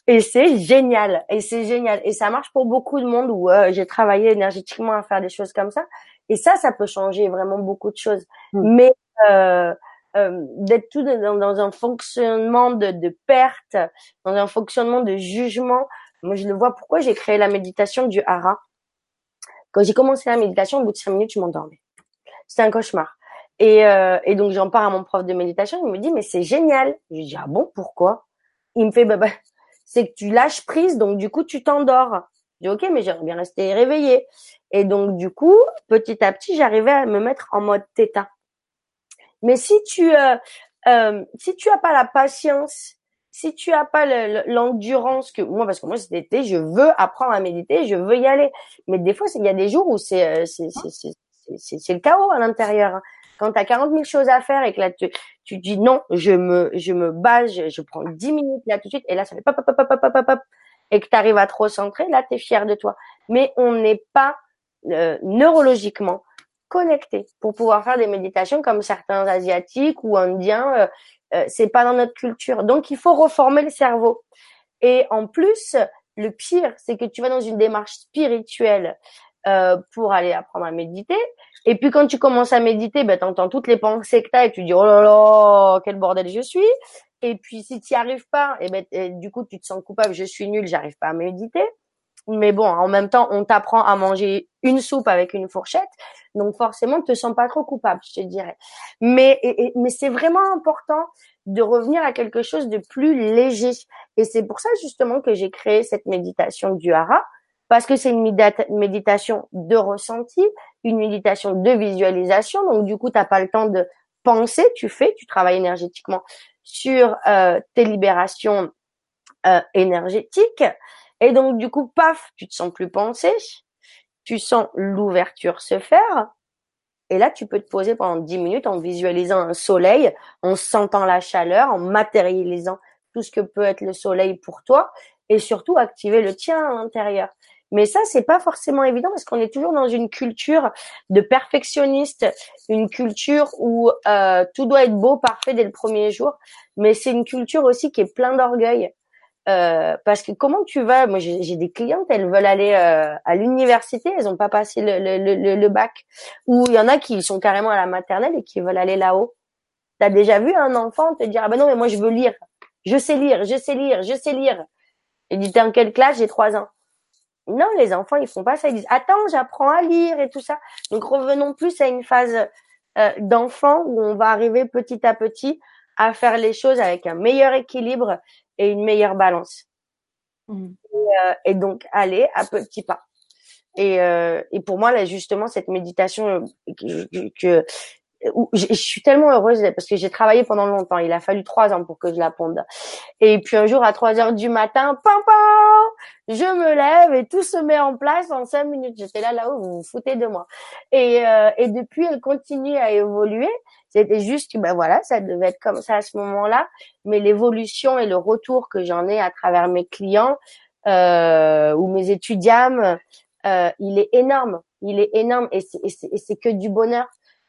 et c'est génial. Et c'est génial. Et ça marche pour beaucoup de monde où euh, j'ai travaillé énergétiquement à faire des choses comme ça. Et ça, ça peut changer vraiment beaucoup de choses. Mm. Mais euh, euh, d'être tout dans, dans, un fonctionnement de, de, perte, dans un fonctionnement de jugement. Moi, je le vois. Pourquoi j'ai créé la méditation du hara? Quand j'ai commencé la méditation, au bout de cinq minutes, je m'endormais. C'était un cauchemar. Et, euh, et donc, j'en parle à mon prof de méditation. Il me dit, mais c'est génial. Je lui dis, ah bon, pourquoi? Il me fait, bah, bah c'est que tu lâches prise, donc du coup tu t'endors. Je dis ok, mais j'aimerais bien rester réveillée. Et donc du coup, petit à petit, j'arrivais à me mettre en mode theta. Mais si tu euh, euh, si tu as pas la patience, si tu as pas l'endurance que moi, parce que moi cet été, je veux apprendre à méditer, je veux y aller. Mais des fois, il y a des jours où c'est euh, c'est c'est le chaos à l'intérieur. Hein. Quand tu as 40 000 choses à faire et que là, tu, tu dis non, je me, je me base, je, prends 10 minutes là tout de suite et là, ça fait pop, pop, pop, pop, pop, pop, et que tu arrives à te recentrer, là, tu es fier de toi. Mais on n'est pas euh, neurologiquement connecté pour pouvoir faire des méditations comme certains asiatiques ou indiens. Euh, euh, c'est pas dans notre culture. Donc, il faut reformer le cerveau. Et en plus, le pire, c'est que tu vas dans une démarche spirituelle euh, pour aller apprendre à méditer. Et puis quand tu commences à méditer, ben, tu entends toutes les pensées que tu as et tu dis oh là là, quel bordel je suis. Et puis si tu n'y arrives pas, et ben, du coup tu te sens coupable, je suis nul, j'arrive pas à méditer. Mais bon, en même temps, on t'apprend à manger une soupe avec une fourchette, donc forcément, tu te sens pas trop coupable, je te dirais. Mais mais c'est vraiment important de revenir à quelque chose de plus léger. Et c'est pour ça justement que j'ai créé cette méditation du hara, parce que c'est une méditation de ressenti, une méditation de visualisation. Donc du coup, tu n'as pas le temps de penser, tu fais, tu travailles énergétiquement sur euh, tes libérations euh, énergétiques. Et donc du coup, paf, tu te sens plus penser, tu sens l'ouverture se faire. Et là, tu peux te poser pendant 10 minutes en visualisant un soleil, en sentant la chaleur, en matérialisant tout ce que peut être le soleil pour toi et surtout activer le tien à l'intérieur. Mais ça, c'est pas forcément évident parce qu'on est toujours dans une culture de perfectionniste, une culture où euh, tout doit être beau, parfait dès le premier jour. Mais c'est une culture aussi qui est plein d'orgueil. Euh, parce que comment tu vas Moi, j'ai des clientes, elles veulent aller euh, à l'université, elles ont pas passé le, le, le, le, bac. Ou il y en a qui sont carrément à la maternelle et qui veulent aller là-haut. T'as déjà vu un enfant te dire ah ben non mais moi je veux lire, je sais lire, je sais lire, je sais lire. Et dit t'es en quelle classe? J'ai trois ans. Non, les enfants ils font pas ça. Ils disent attends j'apprends à lire et tout ça. Donc revenons plus à une phase euh, d'enfant où on va arriver petit à petit à faire les choses avec un meilleur équilibre et une meilleure balance. Mmh. Euh, et, donc aller à petits pas. Et, euh, et pour moi là justement cette méditation euh, que, que je, suis tellement heureuse parce que j'ai travaillé pendant longtemps. Il a fallu trois ans pour que je la ponde. Et puis un jour à trois heures du matin, pam, je me lève et tout se met en place en cinq minutes. J'étais là là-haut, vous vous foutez de moi. Et, euh, et depuis, elle continue à évoluer. C'était juste, ben voilà, ça devait être comme ça à ce moment-là. Mais l'évolution et le retour que j'en ai à travers mes clients euh, ou mes étudiants, euh, il est énorme. Il est énorme et c'est que du bonheur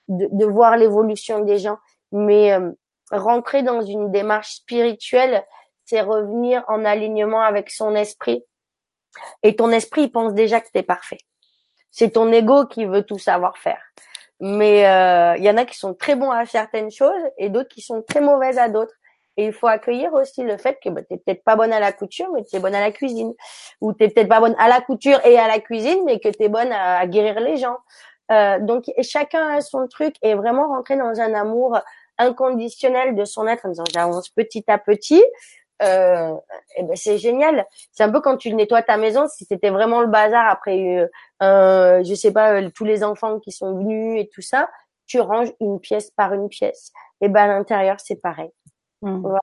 de, de voir l'évolution des gens. Mais euh, rentrer dans une démarche spirituelle, c'est revenir en alignement avec son esprit. Et ton esprit, il pense déjà que t'es parfait. C'est ton ego qui veut tout savoir faire. Mais euh, il y en a qui sont très bons à certaines choses et d'autres qui sont très mauvaises à d'autres. Et il faut accueillir aussi le fait que bah, tu peut-être pas bonne à la couture, mais tu es bonne à la cuisine. Ou tu peut-être pas bonne à la couture et à la cuisine, mais que tu es bonne à guérir les gens. Euh, donc chacun a son truc et vraiment rentrer dans un amour inconditionnel de son être en disant j'avance petit à petit. Euh, et ben c'est génial. C'est un peu quand tu nettoies ta maison, si c'était vraiment le bazar après, euh, je sais pas, euh, tous les enfants qui sont venus et tout ça, tu ranges une pièce par une pièce. Et ben à l'intérieur c'est pareil. Mmh.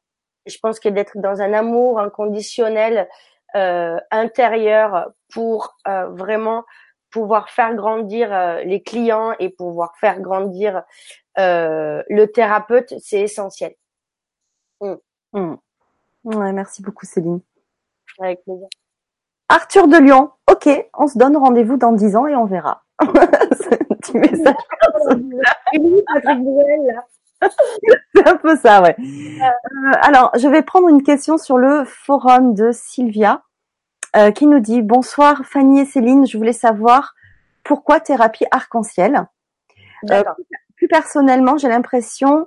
Je pense que d'être dans un amour inconditionnel euh, intérieur pour euh, vraiment pouvoir faire grandir euh, les clients et pouvoir faire grandir euh, le thérapeute, c'est essentiel. Mm. Mm. Ouais, merci beaucoup Céline. Avec plaisir. Arthur de Lyon, ok, on se donne rendez-vous dans dix ans et on verra. c'est un petit message. c'est un peu ça, ouais. Euh, alors, je vais prendre une question sur le forum de Sylvia. Euh, qui nous dit bonsoir Fanny et Céline, je voulais savoir pourquoi thérapie arc-en-ciel. Euh, plus personnellement, j'ai l'impression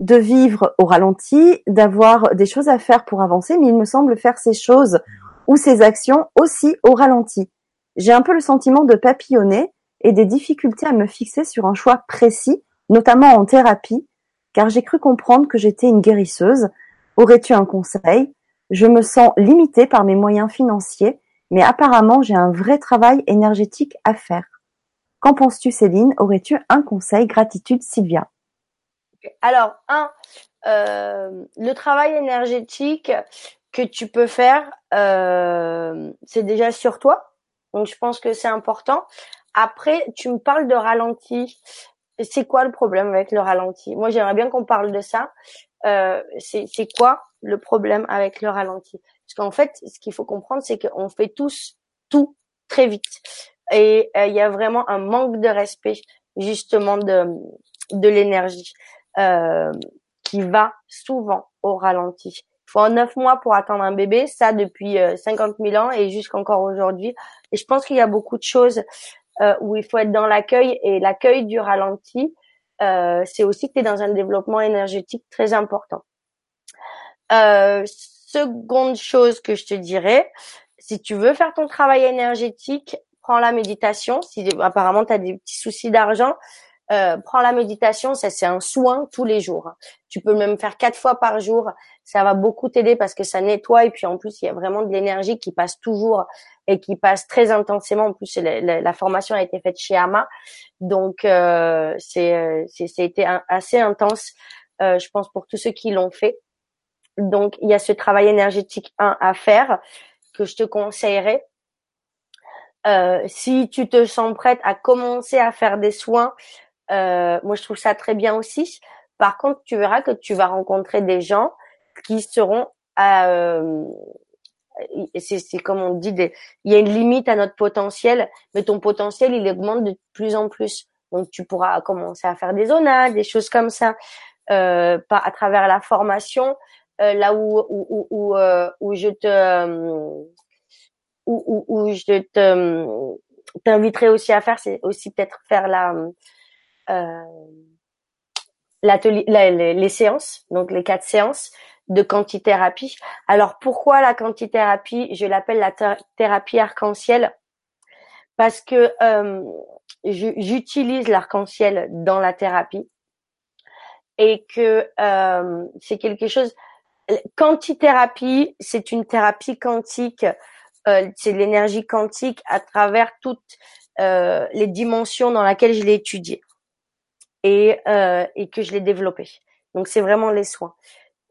de vivre au ralenti, d'avoir des choses à faire pour avancer, mais il me semble faire ces choses ou ces actions aussi au ralenti. J'ai un peu le sentiment de papillonner et des difficultés à me fixer sur un choix précis, notamment en thérapie, car j'ai cru comprendre que j'étais une guérisseuse. Aurais-tu un conseil? Je me sens limitée par mes moyens financiers, mais apparemment j'ai un vrai travail énergétique à faire. Qu'en penses-tu Céline? Aurais-tu un conseil Gratitude Sylvia? Alors, un, euh, le travail énergétique que tu peux faire, euh, c'est déjà sur toi. Donc, je pense que c'est important. Après, tu me parles de ralenti. C'est quoi le problème avec le ralenti? Moi, j'aimerais bien qu'on parle de ça. Euh, c'est quoi le problème avec le ralenti? Parce qu'en fait, ce qu'il faut comprendre, c'est qu'on fait tous tout très vite. Et euh, il y a vraiment un manque de respect justement de, de l'énergie euh, qui va souvent au ralenti. Il faut neuf mois pour attendre un bébé, ça depuis euh, 50 000 ans et jusqu'encore aujourd'hui. Et je pense qu'il y a beaucoup de choses euh, où il faut être dans l'accueil et l'accueil du ralenti, euh, c'est aussi que tu es dans un développement énergétique très important. Euh, seconde chose que je te dirais, si tu veux faire ton travail énergétique, prends la méditation. Si apparemment tu as des petits soucis d'argent, euh, prends la méditation, ça c'est un soin tous les jours. Tu peux même faire quatre fois par jour. Ça va beaucoup t'aider parce que ça nettoie et puis en plus il y a vraiment de l'énergie qui passe toujours et qui passe très intensément. En plus la, formation a été faite chez Ama, donc euh, c'est c'est été assez intense. Euh, je pense pour tous ceux qui l'ont fait. Donc, il y a ce travail énergétique 1 à faire que je te conseillerais. Euh, si tu te sens prête à commencer à faire des soins, euh, moi je trouve ça très bien aussi. Par contre, tu verras que tu vas rencontrer des gens qui seront euh, c'est comme on dit, des, il y a une limite à notre potentiel, mais ton potentiel il augmente de plus en plus. Donc tu pourras commencer à faire des zonages, des choses comme ça, euh, à travers la formation. là où où où, où, je te où, où, je te t'inviterai aussi à faire, c'est aussi peut-être faire la l'atelier, les, séances, donc les quatre séances de quantithérapie. Alors pourquoi la quantithérapie? Je l'appelle la thérapie arc-en-ciel parce que euh, j'utilise l'arc-en-ciel dans la thérapie et que euh, c'est quelque chose. Quantithérapie, c'est une thérapie quantique, euh, c'est l'énergie quantique à travers toutes les dimensions dans lesquelles je l'ai étudiée et, et que je l'ai développé. Donc c'est vraiment les soins.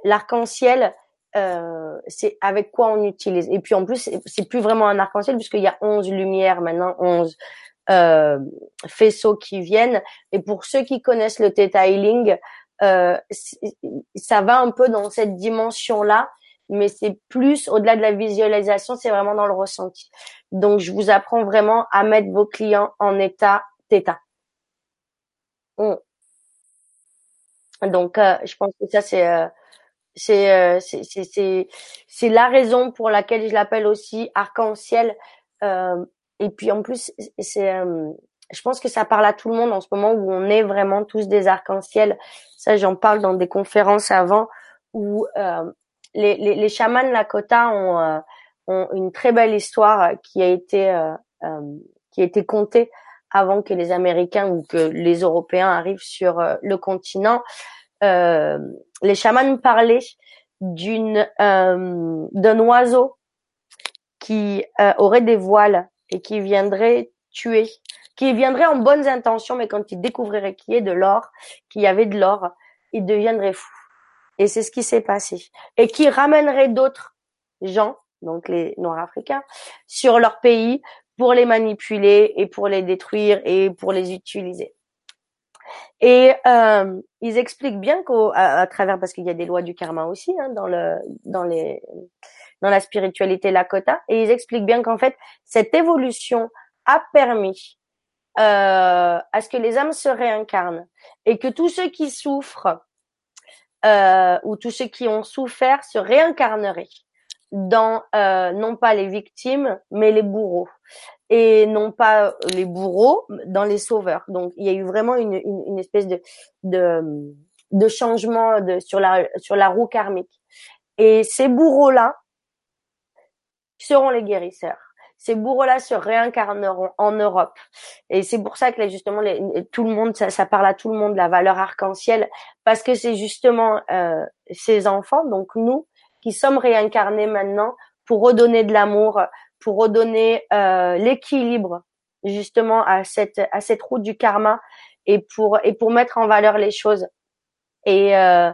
L'arc-en-ciel, euh, c'est avec quoi on utilise. Et puis en plus, c'est plus vraiment un arc-en-ciel puisqu'il y a 11 lumières maintenant, 11 euh, faisceaux qui viennent. Et pour ceux qui connaissent le Theta euh, ça va un peu dans cette dimension-là, mais c'est plus au-delà de la visualisation, c'est vraiment dans le ressenti. Donc je vous apprends vraiment à mettre vos clients en état Theta. Mm. Donc, euh, je pense que ça, c'est c'est c'est c'est c'est la raison pour laquelle je l'appelle aussi arc-en-ciel. et puis en plus, c'est je pense que ça parle à tout le monde en ce moment où on est vraiment tous des arcs-en-ciel. Ça, j'en parle dans des conférences avant où les, les, les chamans Lakota ont, ont une très belle histoire qui a été qui a été contée avant que les Américains ou que les Européens arrivent sur euh, le continent, euh, les chamans parlaient d'une euh, d'un oiseau qui aurait des voiles et qui viendrait tuer, qui viendrait en bonnes intentions, mais quand il découvrirait qu'il y ait de l'or, qu'il y avait de l'or, il deviendrait fou. Et c'est ce qui s'est passé. Et qui ramènerait d'autres gens, donc les Noirs africains, sur leur pays pour les manipuler et pour les détruire et pour les utiliser. Et euh, ils expliquent bien qu'à à travers, parce qu'il y a des lois du karma aussi hein, dans le dans les dans la spiritualité Lakota, et ils expliquent bien qu'en fait cette évolution a permis euh, à ce que les âmes se réincarnent et que tous ceux qui souffrent euh, ou tous ceux qui ont souffert se réincarneraient dans non pas les victimes mais les bourreaux et non pas les bourreaux dans les sauveurs. Donc il y a eu vraiment une, une, une espèce de, de, de changement de, sur la sur la roue karmique. Et ces bourreaux-là seront les guérisseurs. Ces bourreaux-là se réincarneront en Europe. Et c'est pour ça que justement, les, tout le monde, ça, ça, parle à tout le monde, la valeur arc-en-ciel, parce que c'est justement euh, ces enfants, donc nous, qui sommes réincarnés maintenant pour redonner de l'amour, pour redonner euh, l'équilibre justement à cette à cette route du karma et pour et pour mettre en valeur les choses. Et euh,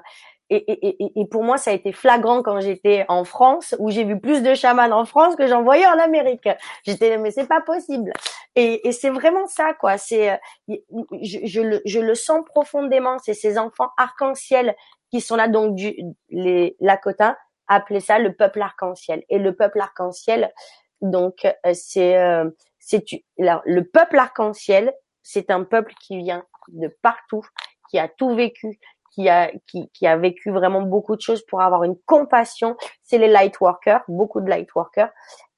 et, et, et, pour moi, ça a été flagrant quand j'étais en France, où j'ai vu plus de chamans en France que j'en voyais en Amérique. J'étais mais c'est pas possible. Et, et c'est vraiment ça, quoi. C'est, je, je, le, je le sens profondément. C'est ces enfants arc-en-ciel qui sont là, donc du, les Lakota, appeler ça le peuple arc-en-ciel. Et le peuple arc-en-ciel, donc euh, c'est euh, c'est le peuple arc-en-ciel, c'est un peuple qui vient de partout, qui a tout vécu, qui a qui, qui a vécu vraiment beaucoup de choses pour avoir une compassion. C'est les light workers, beaucoup de light workers.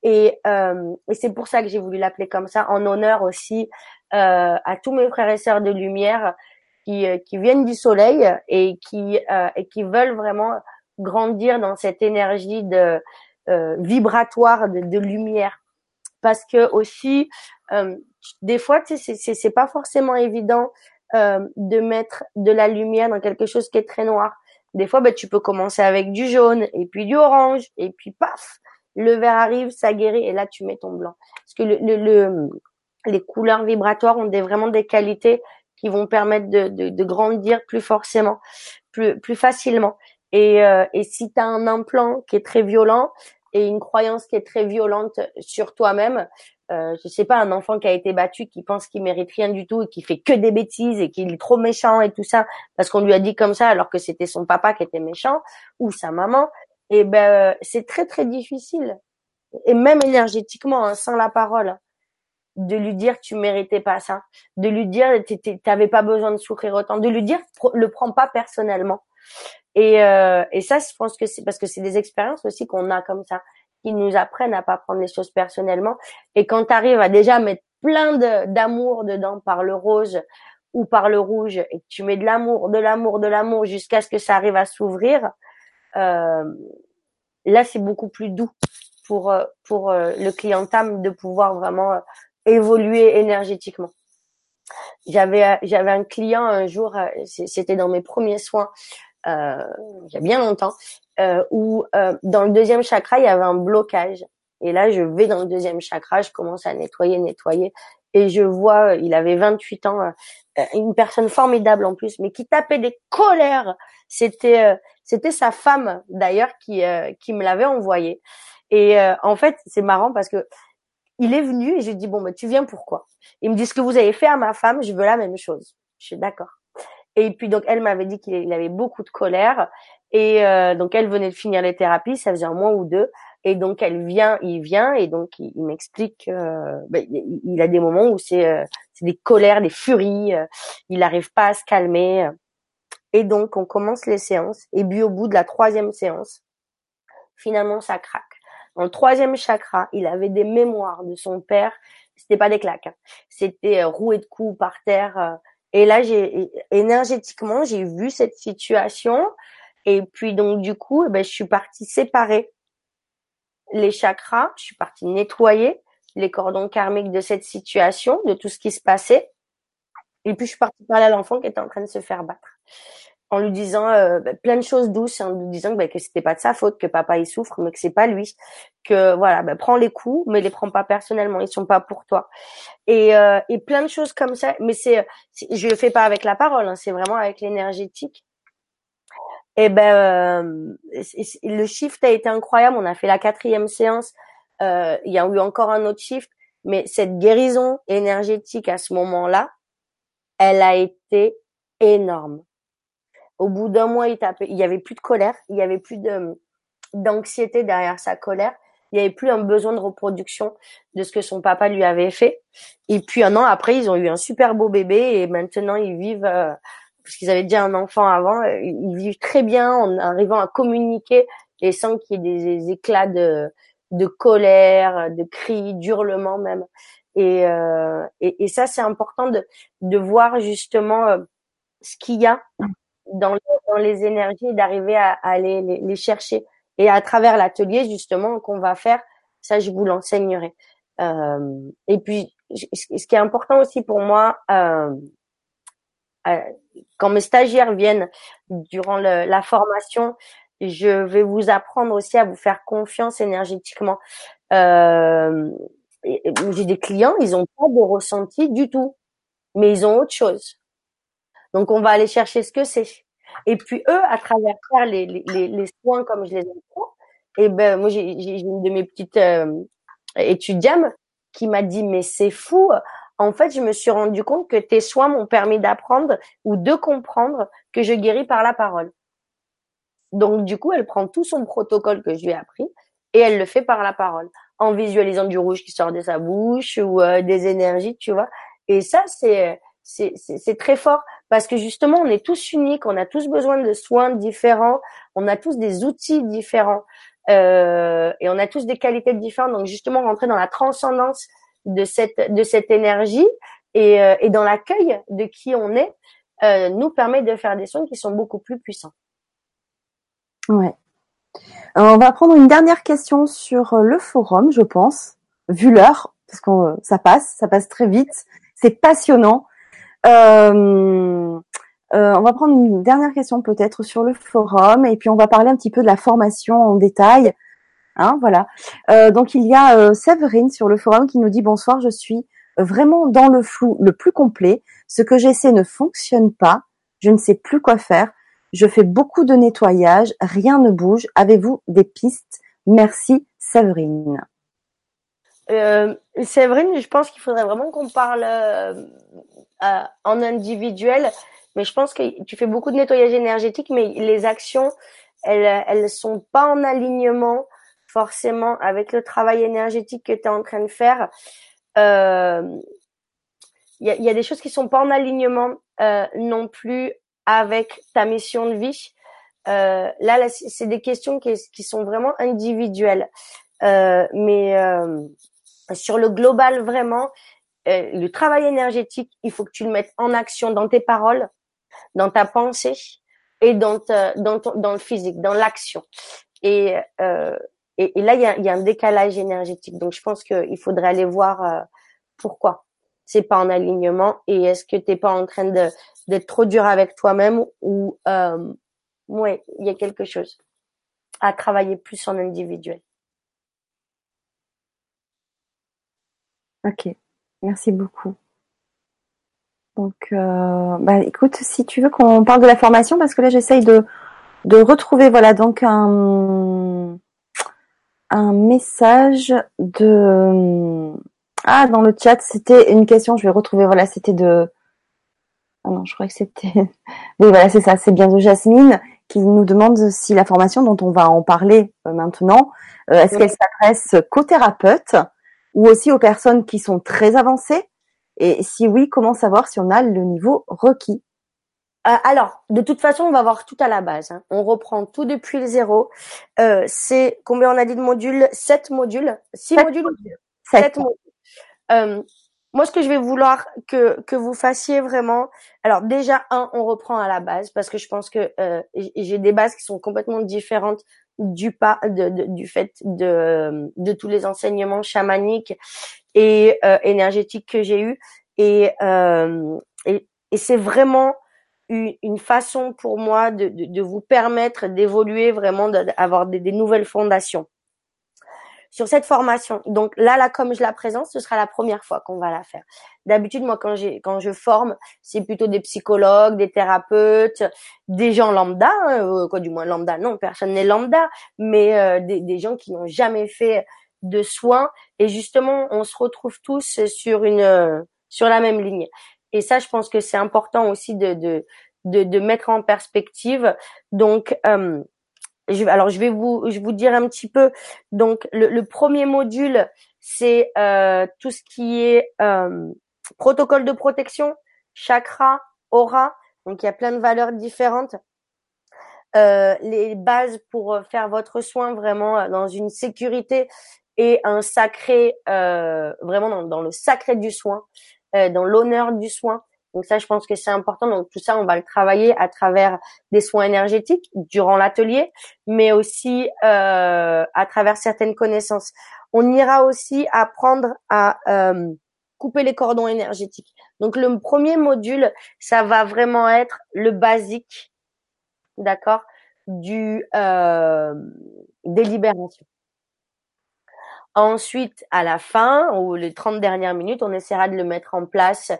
Et, euh, et c'est pour ça que j'ai voulu l'appeler comme ça, en honneur aussi euh, à tous mes frères et sœurs de lumière qui, qui viennent du soleil et qui euh, et qui veulent vraiment grandir dans cette énergie de euh, vibratoire de, lumière. Parce que aussi euh, des fois c'est pas forcément évident euh, de mettre de la lumière dans quelque chose qui est très noir. Des fois ben, tu peux commencer avec du jaune et puis du orange et puis paf le vert arrive ça guérit et là tu mets ton blanc. Parce que le, le, les couleurs vibratoires ont des vraiment des qualités qui vont permettre de, de, de grandir plus forcément plus plus facilement et, euh, et si tu as un implant qui est très violent et une croyance qui est très violente sur toi-même, euh, je sais pas, un enfant qui a été battu, qui pense qu'il mérite rien du tout et qui fait que des bêtises et qu'il est trop méchant et tout ça parce qu'on lui a dit comme ça alors que c'était son papa qui était méchant ou sa maman, et eh ben c'est très très difficile. Et même énergétiquement hein, sans la parole de lui dire tu méritais pas ça, de lui dire t'avais pas besoin de souffrir autant, de lui dire le prends pas personnellement Et, euh, et ça, je pense que c'est parce que c'est des expériences aussi qu'on a comme ça, qui nous apprennent à pas prendre les choses personnellement. Et quand tu arrives à déjà mettre plein d'amour dedans par le rose ou par le rouge, et que tu mets de l'amour, de l'amour, de l'amour jusqu'à ce que ça arrive à s'ouvrir, euh, là c'est beaucoup plus doux pour euh, pour euh, le clientam de pouvoir vraiment évoluer énergétiquement. J'avais j'avais un client un jour, c'était dans mes premiers soins euh, il y a bien longtemps, euh, où euh, dans le deuxième chakra, il y avait un blocage. Et là, je vais dans le deuxième chakra, je commence à nettoyer, nettoyer. Et je vois, il avait 28 ans, euh, une personne formidable en plus, mais qui tapait des colères. C'était euh, c'était sa femme d'ailleurs qui qui me l'avait envoyé. Et en fait, c'est marrant parce que il est venu et j'ai dit bon, bah, tu viens pourquoi Il me dit ce que vous avez fait à ma femme, je veux la même chose. Je suis d'accord. Et puis donc elle m'avait dit qu'il avait beaucoup de colère et euh, donc elle venait de finir les thérapies, ça faisait un mois ou deux. Et donc elle vient, il vient et donc il, m'explique euh, ben, il a des moments où c'est euh, des colères, des furies, euh, il n'arrive pas à se calmer. Et donc on commence les séances et puis au bout de la troisième séance, finalement ça craque. Dans le troisième chakra, il avait des mémoires de son père. C'était pas des claques, hein. c'était roué de coups par terre et là, j'ai énergétiquement, j'ai vu cette situation. Et puis donc du coup, eh ben, je suis partie séparer les chakras. Je suis partie nettoyer les cordons karmiques de cette situation, de tout ce qui se passait. Et puis je suis partie parler à l'enfant qui était en train de se faire battre en lui disant euh, bah, plein de choses douces, en lui disant bah, que c'était pas de sa faute, que papa il souffre, mais que c'est pas lui, que voilà, bah, prends les coups, mais les prends pas personnellement, ils sont pas pour toi, et, euh, et plein de choses comme ça. Mais c'est, je le fais pas avec la parole, hein, c'est vraiment avec l'énergétique. Et ben euh, le shift a été incroyable. On a fait la quatrième séance. Euh, il y a eu encore un autre shift, mais cette guérison énergétique à ce moment-là, elle a été énorme au bout d'un mois, il tapait, il y avait plus de colère, il y avait plus d'anxiété derrière sa colère. Il y avait plus un besoin de reproduction de ce que son papa lui avait fait. Et puis un an après, ils ont eu un super beau bébé et maintenant ils vivent euh, parce qu'ils avaient déjà un enfant avant, ils vivent très bien en arrivant à communiquer et sans qu'il y ait des, éclats de, colère, de cris, d'hurlements même. Et, euh, ça, c'est important de, voir justement euh, ce qu'il y a dans, les énergies d'arriver à, aller les, chercher. Et à travers l'atelier justement qu'on va faire, ça je vous l'enseignerai. Euh, et puis ce qui est important aussi pour moi, euh, euh, quand mes stagiaires viennent durant la formation, je vais vous apprendre aussi à vous faire confiance énergétiquement. J'ai des clients, ils ont pas de ressenti du tout, mais ils ont autre chose. Donc on va aller chercher ce que c'est. Et puis eux, à travers les, les, les soins comme je les entends, et ben moi j'ai une de mes petites euh, étudiantes qui m'a dit mais c'est fou. En fait, je me suis rendu compte que tes soins m'ont permis d'apprendre ou de comprendre que je guéris par la parole. Donc du coup, elle prend tout son protocole que je lui ai appris et elle le fait par la parole, en visualisant du rouge qui sort de sa bouche ou euh, des énergies, tu vois. Et ça, c'est c'est très fort parce que justement, on est tous uniques, on a tous besoin de soins différents, on a tous des outils différents euh, et on a tous des qualités différentes. Donc justement, rentrer dans la transcendance de cette énergie et, euh, et dans l'accueil de qui on est euh, nous permet de faire des soins qui sont beaucoup plus puissants. Ouais. on va prendre une dernière question sur le forum, je pense, vu l'heure, parce que ça passe, ça passe très vite. C'est passionnant. Euh, euh, on va prendre une dernière question peut-être sur le forum et puis on va parler un petit peu de la formation en détail. Hein, voilà. Euh, donc il y a euh, Séverine sur le forum qui nous dit bonsoir, je suis vraiment dans le flou le plus complet. Ce que j'essaie ne fonctionne pas. Je ne sais plus quoi faire. Je fais beaucoup de nettoyage, rien ne bouge. Avez-vous des pistes? Merci Séverine. Euh, Séverine, je pense qu'il faudrait vraiment qu'on parle euh, en individuel, mais je pense que tu fais beaucoup de nettoyage énergétique, mais les actions, elles, elles sont pas en alignement forcément avec le travail énergétique que tu es en train de faire. Euh, il y, a, y, a, des choses qui sont pas en alignement euh, non plus avec ta mission de vie. là, là c'est des questions qui, qui, sont vraiment individuelles. mais sur le global, vraiment, le travail énergétique, il faut que tu le mettes en action dans tes paroles, dans ta pensée et dans, dans le physique, dans l'action. Et, euh, là, il y a, y a, un décalage énergétique. Donc, je pense qu'il faudrait aller voir euh, pourquoi c'est pas en alignement et est-ce que t'es pas en train de d'être trop dur avec toi-même ou euh, ouais, il y a quelque chose à travailler plus en individuel. Ok, merci beaucoup. Donc, euh, bah, écoute, si tu veux qu'on parle de la formation, parce que là, j'essaye de, de retrouver, voilà, donc un, un message de, ah, dans le chat, c'était une question, je vais retrouver, voilà, c'était de, ah non, je crois que c'était, oui, voilà, c'est ça, c'est bien de Jasmine qui nous demande si la formation dont on va en parler euh, maintenant, euh, est-ce qu'elle s'adresse qu'aux thérapeutes ou aussi aux personnes qui sont très avancées? Et si oui, comment savoir si on a le niveau requis? Euh, alors, de toute façon, on va voir tout à la base. Hein. On reprend tout depuis le zéro. Euh, c'est combien on a dit de modules? Sept modules Six modules? Sept, modules. Euh, moi, ce que je vais vouloir que que vous fassiez vraiment, alors déjà un, on reprend à la base parce que je pense que j'ai des bases qui sont complètement différentes du pas de, du fait de de tous les enseignements chamaniques et euh, énergétique que j'ai eu et, euh, et, et c'est vraiment une, façon pour moi de, de, de vous permettre d'évoluer vraiment d'avoir des, des, nouvelles fondations sur cette formation. Donc là, là, comme je la présente, ce sera la première fois qu'on va la faire. D'habitude, moi, quand quand je forme, c'est plutôt des psychologues, des thérapeutes, des gens lambda, euh, quoi, du moins lambda. Non, personne n'est lambda, mais euh, des, des, gens qui n'ont jamais fait de soins et justement on se retrouve tous sur une sur la même ligne et ça je pense que c'est important aussi de, de de, de mettre en perspective donc euh, alors je vais vous je vous dire un petit peu. Donc le, premier module c'est euh, tout ce qui est euh, protocole de protection chakra aura. Donc il y a plein de valeurs différentes. Euh, les bases pour faire votre soin vraiment dans une sécurité et un sacré, vraiment dans, le sacré du soin, dans l'honneur du soin. Donc ça, je pense que c'est important. Donc tout ça, on va le travailler à travers des soins énergétiques durant l'atelier, mais aussi euh, à travers certaines connaissances. On ira aussi apprendre à euh, couper les cordons énergétiques. Donc le premier module, ça va vraiment être le basique, d'accord, du euh, des libérations. Ensuite, à la fin, ou les 30 dernières minutes, on essaiera de le mettre en place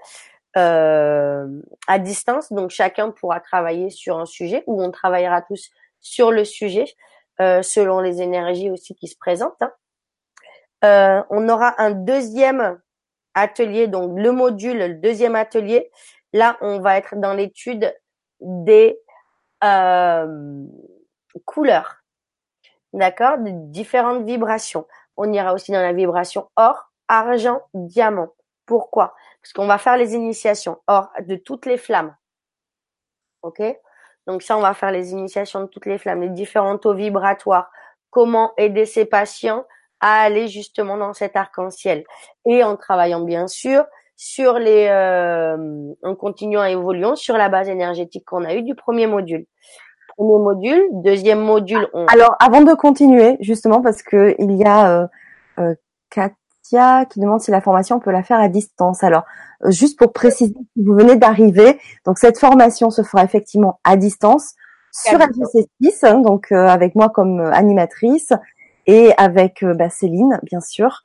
euh, à distance. Donc, chacun pourra travailler sur un sujet ou on travaillera tous sur le sujet euh, selon les énergies aussi qui se présentent. Hein. Euh, on aura un deuxième atelier, donc le module, le deuxième atelier. Là, on va être dans l'étude des euh, couleurs, d'accord, de différentes vibrations on ira aussi dans la vibration or, argent, diamant. Pourquoi? Parce qu'on va faire les initiations or de toutes les flammes. Ok? Donc ça, on va faire les initiations de toutes les flammes, les différents taux vibratoires. Comment aider ces patients à aller justement dans cet arc-en-ciel? Et en travaillant bien sûr sur les, euh, en continuant à évoluer sur la base énergétique qu'on a eue du premier module premier module. Deuxième module. Alors, avant de continuer, justement, parce que il y a euh, euh, Qui demande si la formation on peut la faire à distance. Alors, euh, juste pour préciser, si vous venez d'arriver, donc cette formation se fera effectivement à distance sur LGC6, hein, donc avec moi comme animatrice et avec bah, Céline, bien sûr,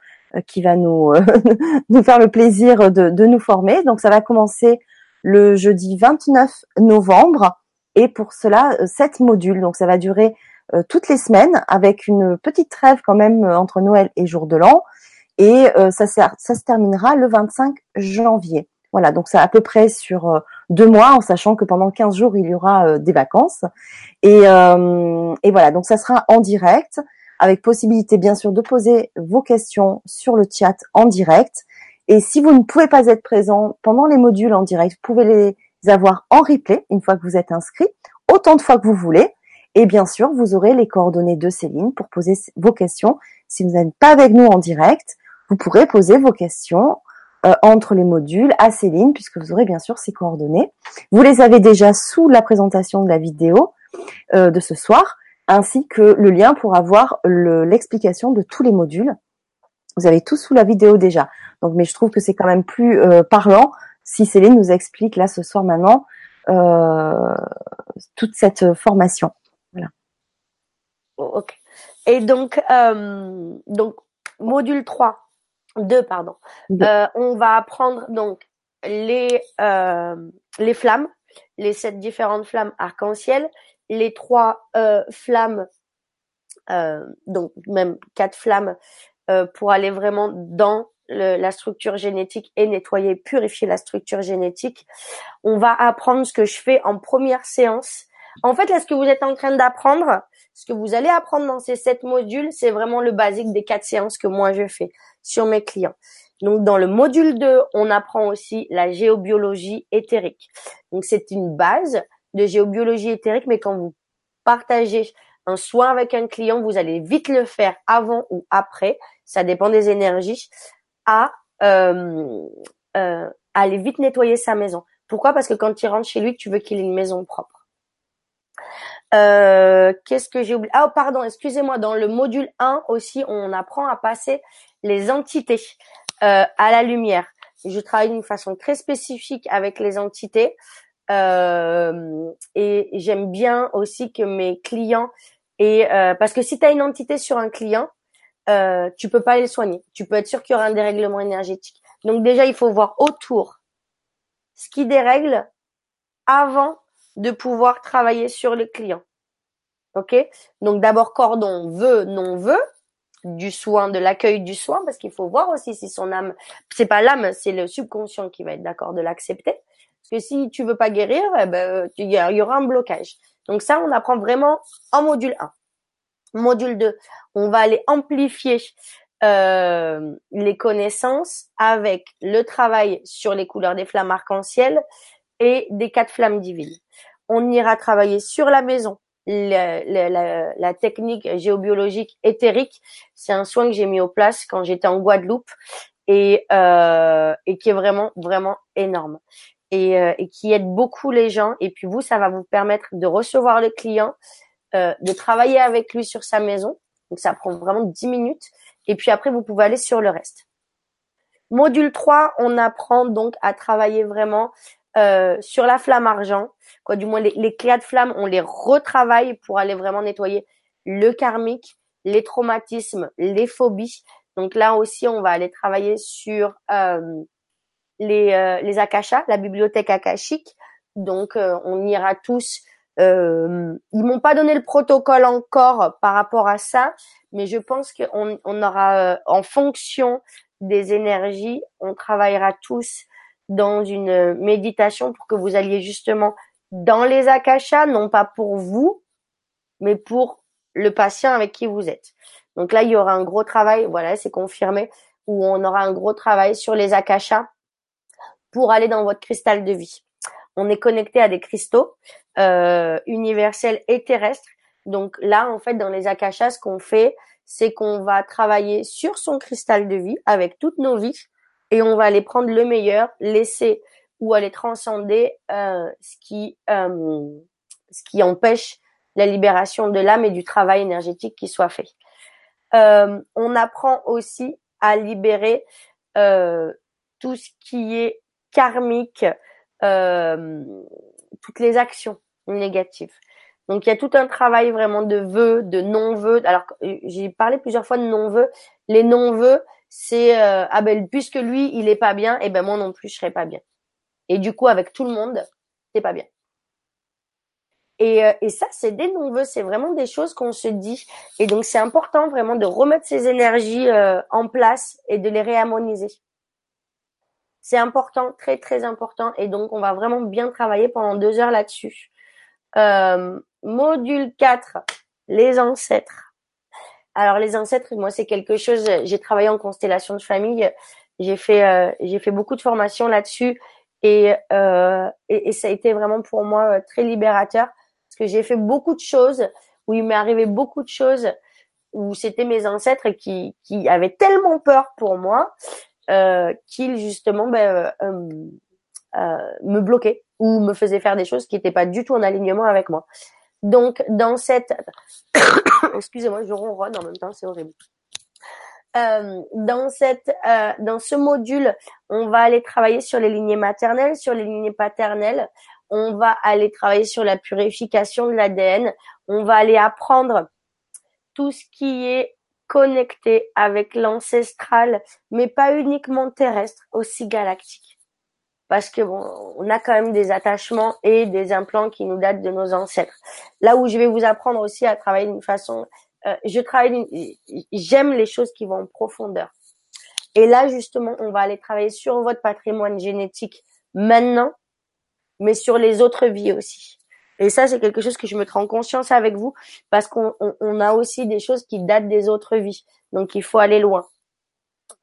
qui va nous nous faire le plaisir de, de nous former. Donc, ça va commencer le jeudi 29 novembre et pour cela euh, sept modules. Donc ça va durer euh, toutes les semaines avec une petite trêve quand même euh, entre Noël et jour de l'an. Et ça, ça, se terminera le 25 janvier. Voilà, donc c'est à peu près sur deux mois, en sachant que pendant 15 jours, il y aura des vacances. Et, et, voilà, donc ça sera en direct, avec possibilité bien sûr de poser vos questions sur le chat en direct. Et si vous ne pouvez pas être présent pendant les modules en direct, vous pouvez les avoir en replay une fois que vous êtes inscrit, autant de fois que vous voulez. Et bien sûr, vous aurez les coordonnées de Céline pour poser vos questions. Si vous n'êtes pas avec nous en direct, vous pourrez poser vos questions euh, entre les modules à Céline, puisque vous aurez bien sûr ses coordonnées. Vous les avez déjà sous la présentation de la vidéo euh, de ce soir, ainsi que le lien pour avoir l'explication de tous les modules. Vous avez tout sous la vidéo déjà. Donc, mais je trouve que c'est quand même plus euh, parlant si Céline nous explique là ce soir maintenant toute cette formation. Voilà. ok. Et donc, donc module 3, 2, pardon. Euh, on va apprendre donc les, euh, les flammes, les sept différentes flammes arc-en-ciel, les trois euh, flammes, donc même quatre flammes pour aller vraiment dans la structure génétique et nettoyer, purifier la structure génétique. On va apprendre ce que je fais en première séance. En fait, là, ce que vous êtes en train d'apprendre, ce que vous allez apprendre dans ces sept modules, c'est vraiment le basique des quatre séances que moi je fais sur mes clients. Donc dans le module 2, on apprend aussi la géobiologie éthérique. Donc c'est une base de géobiologie éthérique, mais quand vous partagez un soin avec un client, vous allez vite le faire avant ou après, ça dépend des énergies, à euh, euh, aller vite nettoyer sa maison. Pourquoi? Parce que quand il rentre chez lui, tu veux qu'il ait une maison propre. Euh, Qu'est-ce que j'ai oublié? Ah, pardon, excusez-moi. Dans le module 1 aussi, on apprend à passer les entités euh, à la lumière. Je travaille d'une façon très spécifique avec les entités euh, et j'aime bien aussi que mes clients et euh, parce que si tu as une entité sur un client, euh, tu peux pas les soigner. Tu peux être sûr qu'il y aura un dérèglement énergétique. Donc déjà, il faut voir autour ce qui dérègle avant de pouvoir travailler sur le client. Ok? Donc d'abord cordon veut non veut du soin, de l'accueil du soin, parce qu'il faut voir aussi si son âme, c'est pas l'âme, c'est le subconscient qui va être d'accord de l'accepter. Parce que si tu veux pas guérir, eh ben, il y, aura un blocage. Donc ça, on apprend vraiment en module 1. Module 2, on va aller amplifier euh, les connaissances avec le travail sur les couleurs des flammes arc-en-ciel et des quatre flammes divines. On ira travailler sur la maison, la, la, technique géobiologique éthérique, c'est un soin que j'ai mis au place quand j'étais en Guadeloupe et, euh, et qui est vraiment vraiment énorme et, euh, et, qui aide beaucoup les gens. Et puis vous, ça va vous permettre de recevoir le client, euh, de travailler avec lui sur sa maison. Donc ça prend vraiment 10 minutes. Et puis après, vous pouvez aller sur le reste. Module 3, on apprend donc à travailler vraiment euh, sur la flamme argent, quoi, du moins les, les de flamme, on les retravaille pour aller vraiment nettoyer le karmique, les traumatismes, les phobies. Donc là aussi, on va aller travailler sur euh, les, euh, les akashas, la bibliothèque akashique. Donc euh, on ira tous. Euh, ils m'ont pas donné le protocole encore par rapport à ça, mais je pense qu'on on aura, en fonction des énergies, on travaillera tous dans une méditation pour que vous alliez justement dans les akashas, non pas pour vous, mais pour le patient avec qui vous êtes. Donc là, il y aura un gros travail, voilà, c'est confirmé, où on aura un gros travail sur les akashas pour aller dans votre cristal de vie. On est connecté à des cristaux euh, universels et terrestres. Donc là, en fait, dans les akashas, ce qu'on fait, c'est qu'on va travailler sur son cristal de vie avec toutes nos vies et on va aller prendre le meilleur, laisser ou aller transcender euh, ce qui euh, ce qui empêche la libération de l'âme et du travail énergétique qui soit fait. Euh, on apprend aussi à libérer euh, tout ce qui est karmique, euh, toutes les actions négatives. Donc il y a tout un travail vraiment de vœux, de non-vœux. Alors j'ai parlé plusieurs fois de non-vœux. Les non-vœux, c'est euh, ah ben puisque lui il est pas bien, et eh ben moi non plus je serai pas bien. Et du coup avec tout le monde, c'est pas bien. Et, euh, et ça c'est des non-vœux, c'est vraiment des choses qu'on se dit. Et donc c'est important vraiment de remettre ces énergies euh, en place et de les réharmoniser. C'est important, très très important. Et donc on va vraiment bien travailler pendant deux heures là-dessus. module 4, les ancêtres. Alors les ancêtres, moi c'est quelque chose. J'ai travaillé en constellation de famille. J'ai fait euh, j'ai fait beaucoup de formations là-dessus et, euh, ça a été vraiment pour moi euh, très libérateur parce que j'ai fait beaucoup de choses où il m'est arrivé beaucoup de choses où c'était mes ancêtres qui, qui avaient tellement peur pour moi euh, qu'ils justement ben, euh, euh, me bloquaient ou me faisaient faire des choses qui n'étaient pas du tout en alignement avec moi. Donc dans cette, excusez-moi, je ronronne en même temps, c'est horrible. Euh, dans cette, euh, dans ce module, on va aller travailler sur les lignées maternelles, sur les lignées paternelles. On va aller travailler sur la purification de l'ADN. On va aller apprendre tout ce qui est connecté avec l'ancestral, mais pas uniquement terrestre, aussi galactique. Parce que bon, on a quand même des attachements et des implants qui nous datent de nos ancêtres. Là où je vais vous apprendre aussi à travailler d'une façon, euh, je travaille, j'aime les choses qui vont en profondeur. Et là justement, on va aller travailler sur votre patrimoine génétique maintenant, mais sur les autres vies aussi. Et ça, c'est quelque chose que je me prends conscience avec vous parce qu'on on, a aussi des choses qui datent des autres vies. Donc, il faut aller loin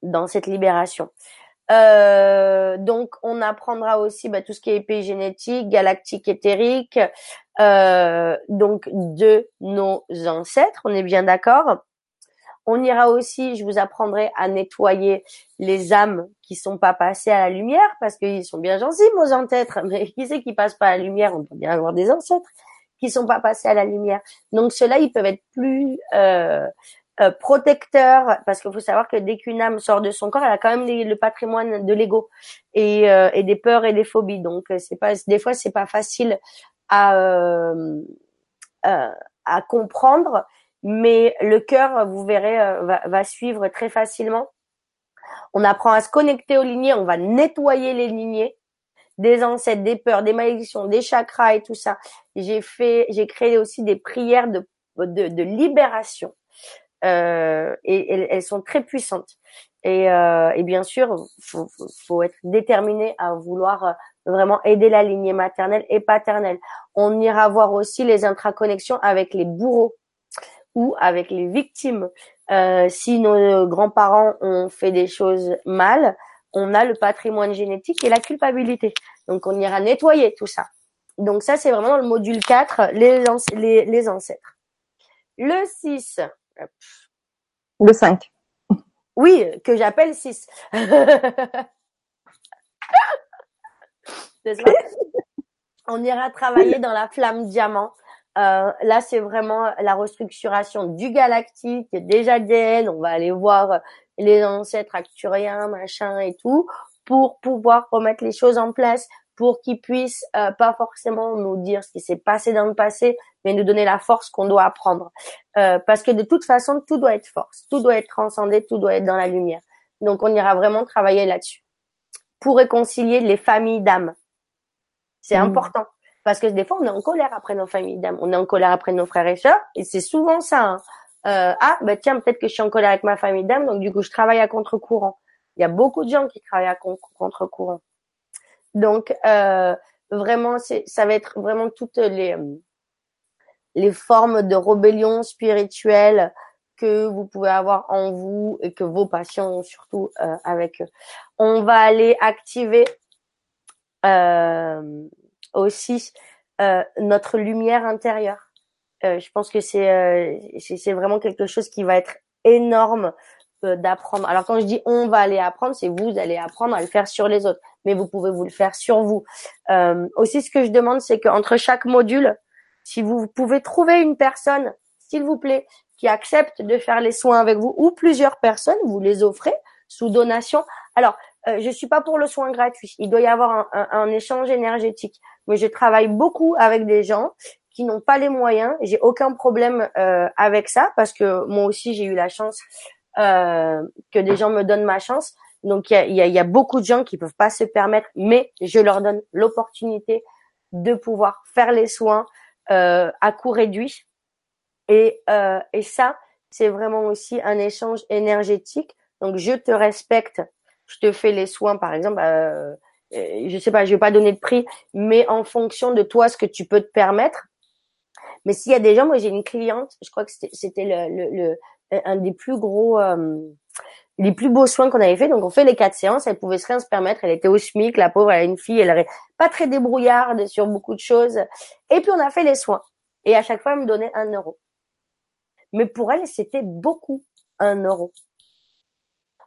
dans cette libération. Euh, donc, on apprendra aussi bah, tout ce qui est épigénétique, galactique, éthérique, euh, donc de nos ancêtres. On est bien d'accord on ira aussi, je vous apprendrai à nettoyer les âmes qui sont pas passées à la lumière, parce qu'ils sont bien gentils, nos ancêtres, mais qui c'est qui passe pas à la lumière? On peut bien avoir des ancêtres qui sont pas passés à la lumière. Donc ceux-là, ils peuvent être plus euh, euh, protecteurs, parce qu'il faut savoir que dès qu'une âme sort de son corps, elle a quand même le patrimoine de l'ego et, euh, et, des peurs et des phobies. Donc c'est pas, des fois, c'est pas facile à euh, à comprendre mais le cœur, vous verrez, euh, va, va, suivre très facilement. On apprend à se connecter aux lignées, on va nettoyer les lignées des ancêtres, des peurs, des malédictions, des chakras et tout ça. J'ai fait, j'ai créé aussi des prières de, de, de libération euh, et, elles sont très puissantes. Et, euh, et bien sûr, faut, faut, être déterminé à vouloir euh, vraiment aider la lignée maternelle et paternelle. On ira voir aussi les intraconnexions avec les bourreaux ou avec les victimes. Euh, si nos grands-parents ont fait des choses mal, on a le patrimoine génétique et la culpabilité. Donc on ira nettoyer tout ça. Donc ça, c'est vraiment le module 4, les, les, les ancêtres. Le 6. Le 5. Oui, que j'appelle 6. on ira travailler dans la flamme diamant. Euh, là, c'est vraiment la restructuration du galactique, des ADN. On va aller voir les ancêtres acturiens, machin et tout, pour pouvoir remettre les choses en place, pour qu'ils puissent euh, pas forcément nous dire ce qui s'est passé dans le passé, mais nous donner la force qu'on doit apprendre. Euh, parce que de toute façon, tout doit être force, tout doit être transcendé, tout doit être dans la lumière. Donc, on ira vraiment travailler là-dessus pour réconcilier les familles d'âmes. C'est mmh. important parce que des fois, on est en colère après nos familles d'âmes, on est en colère après nos frères et sœurs, et c'est souvent ça. Hein. Euh, ah, bah tiens, peut-être que je suis en colère avec ma famille d'âmes, donc du coup, je travaille à contre-courant. Il y a beaucoup de gens qui travaillent à contre-courant. Donc, euh, vraiment, ça va être vraiment toutes les les formes de rébellion spirituelle que vous pouvez avoir en vous et que vos patients ont surtout euh, avec eux. On va aller activer euh, aussi euh, notre lumière intérieure. Euh, je pense que c'est euh, c'est vraiment quelque chose qui va être énorme d'apprendre. Alors quand je dis on va aller apprendre, c'est vous allez apprendre à le faire sur les autres, mais vous pouvez vous le faire sur vous. aussi, ce que je demande, c'est qu'entre chaque module, si vous pouvez trouver une personne, s'il vous plaît, qui accepte de faire les soins avec vous, ou plusieurs personnes, vous les offrez sous donation. Alors, euh, je suis pas pour le soin gratuit. Il doit y avoir un, un, échange énergétique. Mais je travaille beaucoup avec des gens qui n'ont pas les moyens. J'ai aucun problème euh, avec ça parce que moi aussi j'ai eu la chance euh, que des gens me donnent ma chance. Donc il y a, y, a, y a, beaucoup de gens qui peuvent pas se permettre, mais je leur donne l'opportunité de pouvoir faire les soins euh, à coût réduit. Et, euh, et ça, c'est vraiment aussi un échange énergétique. Donc je te respecte je te fais les soins, par exemple, euh, euh, je sais pas, je vais pas donner de prix, mais en fonction de toi, ce que tu peux te permettre. Mais s'il y a des gens, moi j'ai une cliente, je crois que c'était le, le, un des plus gros, euh, les plus beaux soins qu'on avait fait. Donc on fait les quatre séances, elle pouvait se rien se permettre, elle était au SMIC, la pauvre, elle a une fille, elle est pas très débrouillarde sur beaucoup de choses. Et puis on a fait les soins. Et à chaque fois, elle me donnait un euro. Mais pour elle, c'était beaucoup, un euro.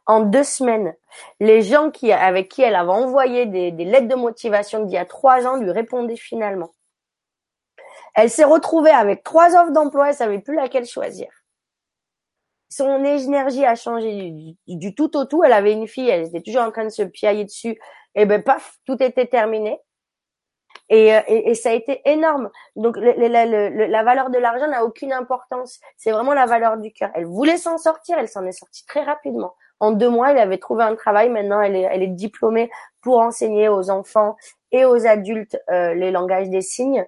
En deux semaines, les gens qui, avec qui elle avait envoyé des, des lettres de motivation d'il y a trois ans lui répondaient finalement. Elle s'est retrouvée avec trois offres d'emploi, elle savait plus laquelle choisir. Son énergie a changé du, tout au tout. Elle avait une fille, elle était toujours en train de se piailler dessus. Et ben paf, tout était terminé. Et, euh, et, et, ça a été énorme. Donc la valeur de l'argent n'a aucune importance. C'est vraiment la valeur du cœur. Elle voulait s'en sortir, elle s'en est sortie très rapidement. En deux mois, elle avait trouvé un travail. Maintenant, elle est, elle est diplômée pour enseigner aux enfants et aux adultes euh, les langages des signes.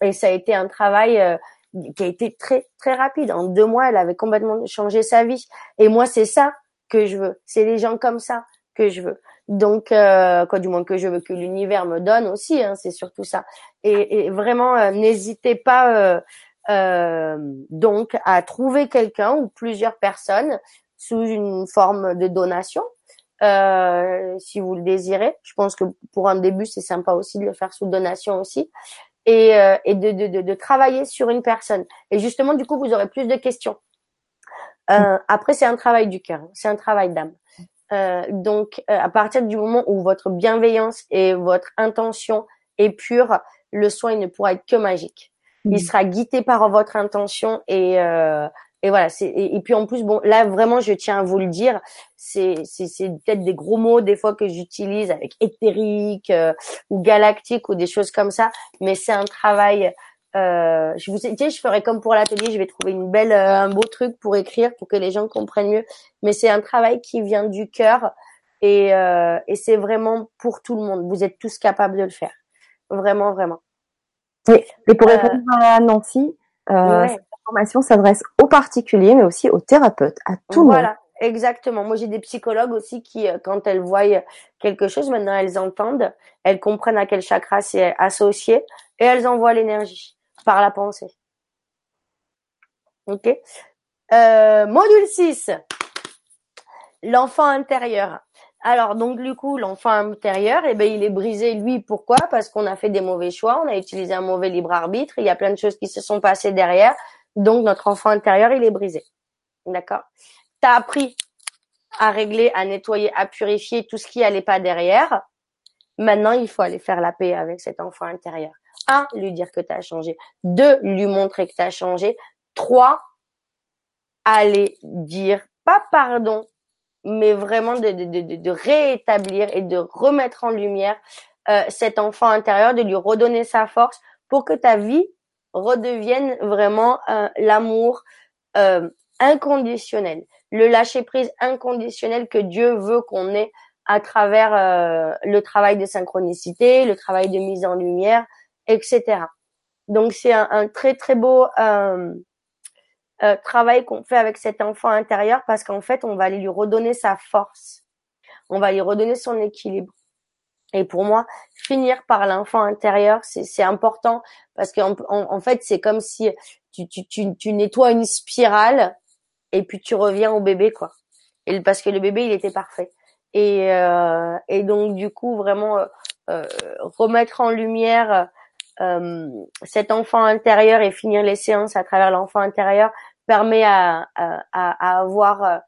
Et ça a été un travail euh, qui a été très très rapide. En deux mois, elle avait complètement changé sa vie. Et moi, c'est ça que je veux. C'est les gens comme ça que je veux. Donc, euh, quoi du moins que je veux que l'univers me donne aussi. Hein, c'est surtout ça. Et, vraiment, euh, n'hésitez pas euh, donc à trouver quelqu'un ou plusieurs personnes sous une forme de donation. si vous le désirez, je pense que pour un début c'est sympa aussi de le faire sous donation aussi et, euh, et de, de, de, travailler sur une personne. Et justement, du coup, vous aurez plus de questions. Euh, après, c'est un travail du cœur, c'est un travail d'âme. Euh, donc, euh, à partir du moment où votre bienveillance et votre intention est pure, le soin il ne pourra être que magique. Il mmh. sera guidé par votre intention et, euh, et voilà c'est et, puis en plus bon là vraiment je tiens à vous le dire c'est c'est c'est peut-être des gros mots des fois que j'utilise avec éthérique euh, ou galactique ou des choses comme ça mais c'est un travail euh, je vous sais je ferai comme pour l'atelier je vais trouver une belle euh, un beau truc pour écrire pour que les gens comprennent mieux mais c'est un travail qui vient du cœur et euh, et c'est vraiment pour tout le monde. Vous êtes tous capables de le faire. Vraiment vraiment. Et, et pour répondre à Nancy euh, formation s'adresse aux particuliers, mais aussi aux thérapeutes, à tout le monde. Voilà, exactement. Moi, j'ai des psychologues aussi qui, euh, quand elles voient quelque chose, maintenant elles entendent, elles comprennent à quel chakra c'est associé et elles envoient l'énergie par la pensée. Ok? Euh, module 6. L'enfant intérieur. Alors donc du coup l'enfant intérieur, eh ben il est brisé lui. Pourquoi? Parce qu'on a fait des mauvais choix, on a utilisé un mauvais libre arbitre. Il y a plein de choses qui se sont passées derrière. Donc notre enfant intérieur, il est brisé. D'accord? Tu as appris à régler, à nettoyer, à purifier tout ce qui allait pas derrière. Maintenant, il faut aller faire la paix avec cet enfant intérieur. Un, lui dire que tu as changé. Deux, lui montrer que tu as changé. Trois, aller dire pas pardon, mais vraiment de, de, réétablir et de remettre en lumière euh, cet enfant intérieur, de lui redonner sa force pour que ta vie redevienne vraiment euh, l'amour euh, inconditionnel, le lâcher prise inconditionnel que Dieu veut qu'on ait à travers euh, le travail de synchronicité, le travail de mise en lumière, etc. Donc c'est un, très très beau travail qu'on fait avec cet enfant intérieur parce qu'en fait on va lui redonner sa force, on va lui redonner son équilibre. Et pour moi, finir par l'enfant intérieur, c'est important parce qu'en en, fait, c'est comme si tu, tu, tu, tu, nettoies une spirale et puis tu reviens au bébé, quoi. Et parce que le bébé, il était parfait. Et, euh, et donc, du coup, vraiment euh, euh remettre en lumière euh, cet enfant intérieur et finir les séances à travers l'enfant intérieur permet à, à, à avoir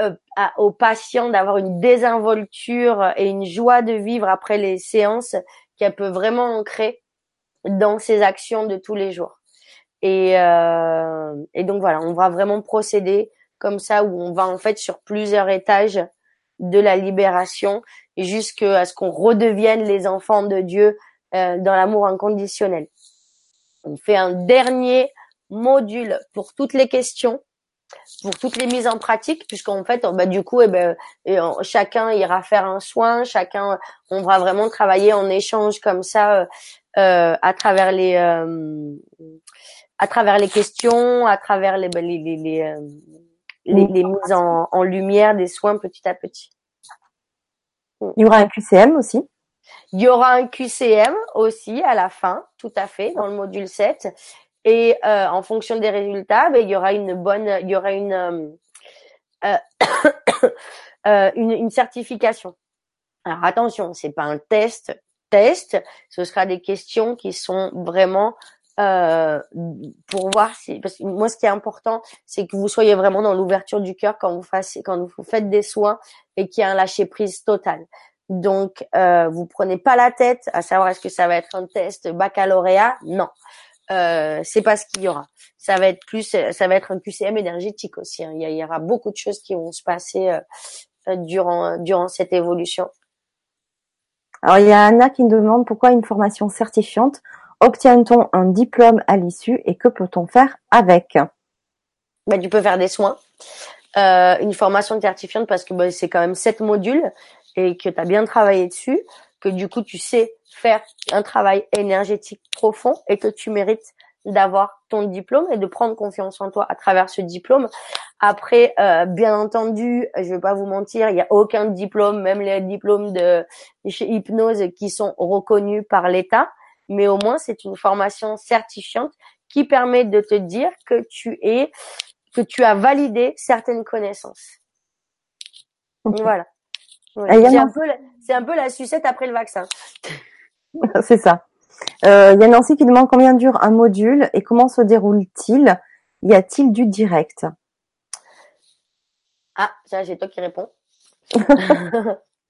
euh, aux patients d'avoir une désinvolture et une joie de vivre après les séances qu'elle peut vraiment ancrer dans ses actions de tous les jours. Et, euh, et donc voilà, on va vraiment procéder comme ça où on va en fait sur plusieurs étages de la libération jusqu'à ce qu'on redevienne les enfants de Dieu euh, dans l'amour inconditionnel. On fait un dernier module pour toutes les questions pour toutes les mises en pratique, puisqu'en fait, bah, du coup, eh ben, chacun ira faire un soin, chacun, on va vraiment travailler en échange comme ça euh, euh à travers les, euh, à travers les questions, à travers les, les, les, les, euh, les, les mises en, en, lumière des soins petit à petit. Il y aura un QCM aussi? Il y aura un QCM aussi à la fin, tout à fait, dans le module 7. Et euh, en fonction des résultats, ben, il y aura une bonne, il y aura une, euh, euh, une, une, certification. Alors attention, c'est pas un test, test. Ce sera des questions qui sont vraiment euh, pour voir si parce que moi ce qui est important c'est que vous soyez vraiment dans l'ouverture du cœur quand vous fassiez quand vous faites des soins et qu'il y a un lâcher prise total. Donc euh, vous prenez pas la tête à savoir est-ce que ça va être un test baccalauréat Non. Euh, c'est pas ce qu'il y aura. Ça va être plus, ça va être un QCM énergétique aussi. Hein. Il, y aura beaucoup de choses qui vont se passer euh, durant durant cette évolution. Alors il y a Anna qui me demande pourquoi une formation certifiante obtient-on un diplôme à l'issue et que peut-on faire avec? Bah, Tu peux faire des soins, euh, une formation certifiante parce que bah, c'est quand même sept modules et que tu as bien travaillé dessus, que du coup tu sais faire un travail énergétique profond et que tu mérites d'avoir ton diplôme et de prendre confiance en toi à travers ce diplôme. Après, euh, bien entendu, je vais pas vous mentir, il n'y a aucun diplôme, même les diplômes de chez Hypnose qui sont reconnus par l'État mais au moins c'est une formation certifiante qui permet de te dire que tu es, que tu as validé certaines connaissances. Voilà. C'est un, peu la, un peu la sucette après le vaccin. c'est ça. Euh, il y a Nancy qui demande combien dure un module et comment se déroule-t-il? Y a-t-il du direct? Ah, ça j'ai toi qui réponds.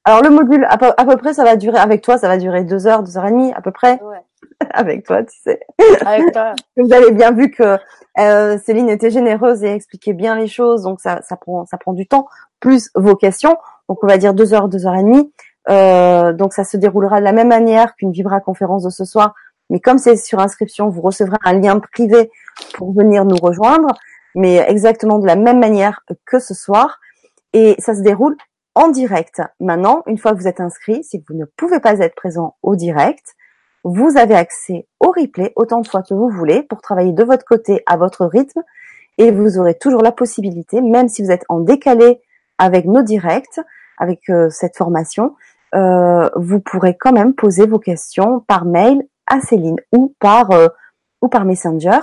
Alors le module, à peu, près, ça va durer avec toi, ça va durer deux heures, deux heures et demie à peu près. Ouais. avec toi, tu sais. Avec toi. Vous avez bien vu que euh, Céline était généreuse et expliquait bien les choses, donc ça, ça prend, ça prend du temps. Plus vos questions, donc on va dire deux heures, deux heures et demie. Euh, donc ça se déroulera de la même manière qu'une Vibra conférence de ce soir, mais comme c'est sur inscription, vous recevrez un lien privé pour venir nous rejoindre, mais exactement de la même manière que ce soir. Et ça se déroule en direct. Maintenant, une fois que vous êtes inscrit, si vous ne pouvez pas être présent au direct, vous avez accès au replay autant de fois que vous voulez pour travailler de votre côté à votre rythme et vous aurez toujours la possibilité, même si vous êtes en décalé avec nos directs, avec euh, cette formation, euh, vous pourrez quand même poser vos questions par mail à Céline ou par euh, ou par Messenger.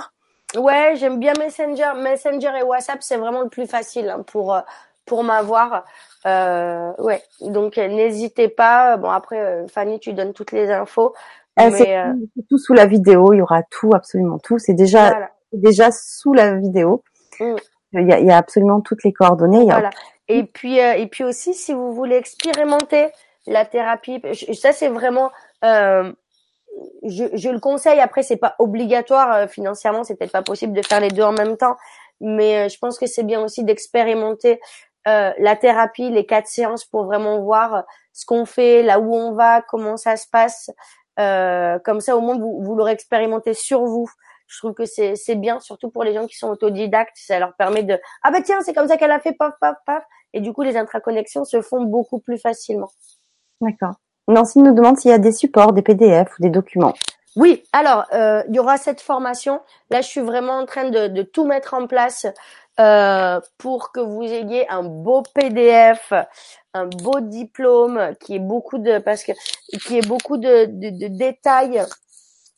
Ouais, j'aime bien Messenger. Messenger et WhatsApp, c'est vraiment le plus facile hein, pour pour m'avoir. Ouais, donc n'hésitez pas. Bon après, Fanny, tu donnes toutes les infos. Euh, c'est tout sous la vidéo. Il y aura tout, absolument tout. C'est déjà déjà sous la vidéo. Mm. Il, y a, il y, a, absolument toutes les coordonnées. voilà. Et puis et puis aussi, si vous voulez expérimenter la thérapie, ça c'est vraiment je, je, le conseille. Après, c'est pas obligatoire financièrement, c'est peut-être pas possible de faire les deux en même temps, mais je pense que c'est bien aussi d'expérimenter euh, la thérapie, les quatre séances pour vraiment voir euh, ce qu'on fait, là où on va, comment ça se passe. Euh, comme ça, au moins, vous, vous l'aurez expérimenté sur vous. Je trouve que c'est, c'est bien, surtout pour les gens qui sont autodidactes. Ça leur permet de ah bah tiens, c'est comme ça qu'elle a fait, paf paf paf. Et du coup, les intraconnexions se font beaucoup plus facilement. D'accord. Nancy nous demande s'il y a des supports, des PDF ou des documents. Oui, alors il y aura cette formation. Là, je suis vraiment en train de, de tout mettre en place euh, pour que vous ayez un beau PDF, un beau diplôme qui est beaucoup de parce que qui est beaucoup de, de, détails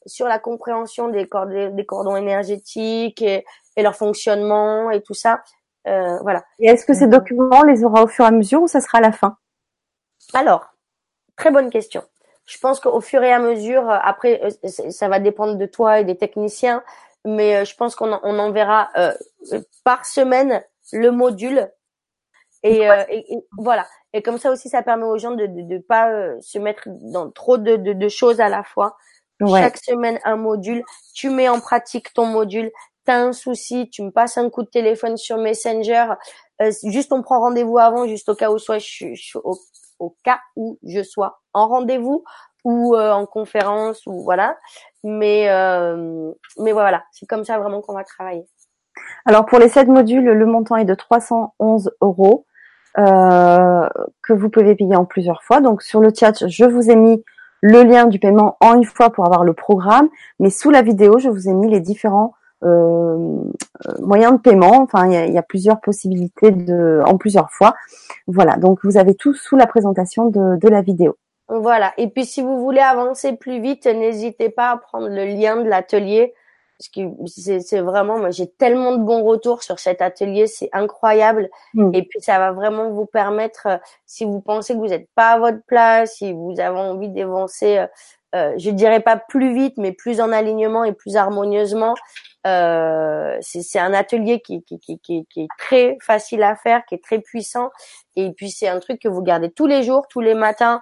sur la compréhension des, cordons, des cordons énergétiques et, leur fonctionnement et tout ça. Euh, voilà. Et est-ce que ces documents les aura au fur et à mesure ou ça sera à la fin? Alors, très bonne question. Je pense qu'au fur et à mesure, après, euh, ça va dépendre de toi et des techniciens, mais euh, je pense qu'on on enverra euh, par semaine le module et, euh, et, voilà. Et comme ça aussi, ça permet aux gens de ne pas se mettre dans trop de, de, de choses à la fois. Chaque semaine, un module. Tu mets en pratique ton module. T'as un souci, tu me passes un coup de téléphone sur Messenger. juste, on prend rendez-vous avant, juste au cas où soit je, je au, cas où je sois en rendez-vous ou en conférence ou voilà. Mais, euh, mais voilà, c'est comme ça vraiment qu'on va travailler. Alors pour les sept modules, le montant est de 311 euros euh, que vous pouvez payer en plusieurs fois. Donc sur le chat, je vous ai mis le lien du paiement en une fois pour avoir le programme, mais sous la vidéo, je vous ai mis les différents euh, moyens de paiement. Enfin, il y a, y a, plusieurs possibilités de, en plusieurs fois. Voilà, donc vous avez tout sous la présentation de, de la vidéo. Voilà. Et puis si vous voulez avancer plus vite, n'hésitez pas à prendre le lien de l'atelier. Parce que c'est vraiment, moi j'ai tellement de bons retours sur cet atelier, c'est incroyable. Mm. Et puis ça va vraiment vous permettre, euh, si vous pensez que vous n'êtes pas à votre place, si vous avez envie d'avancer euh, je dirais pas plus vite, mais plus en alignement et plus harmonieusement. Euh, c'est un atelier qui, qui, qui, qui, est très facile à faire, qui est très puissant. Et puis c'est un truc que vous gardez tous les jours, tous les matins.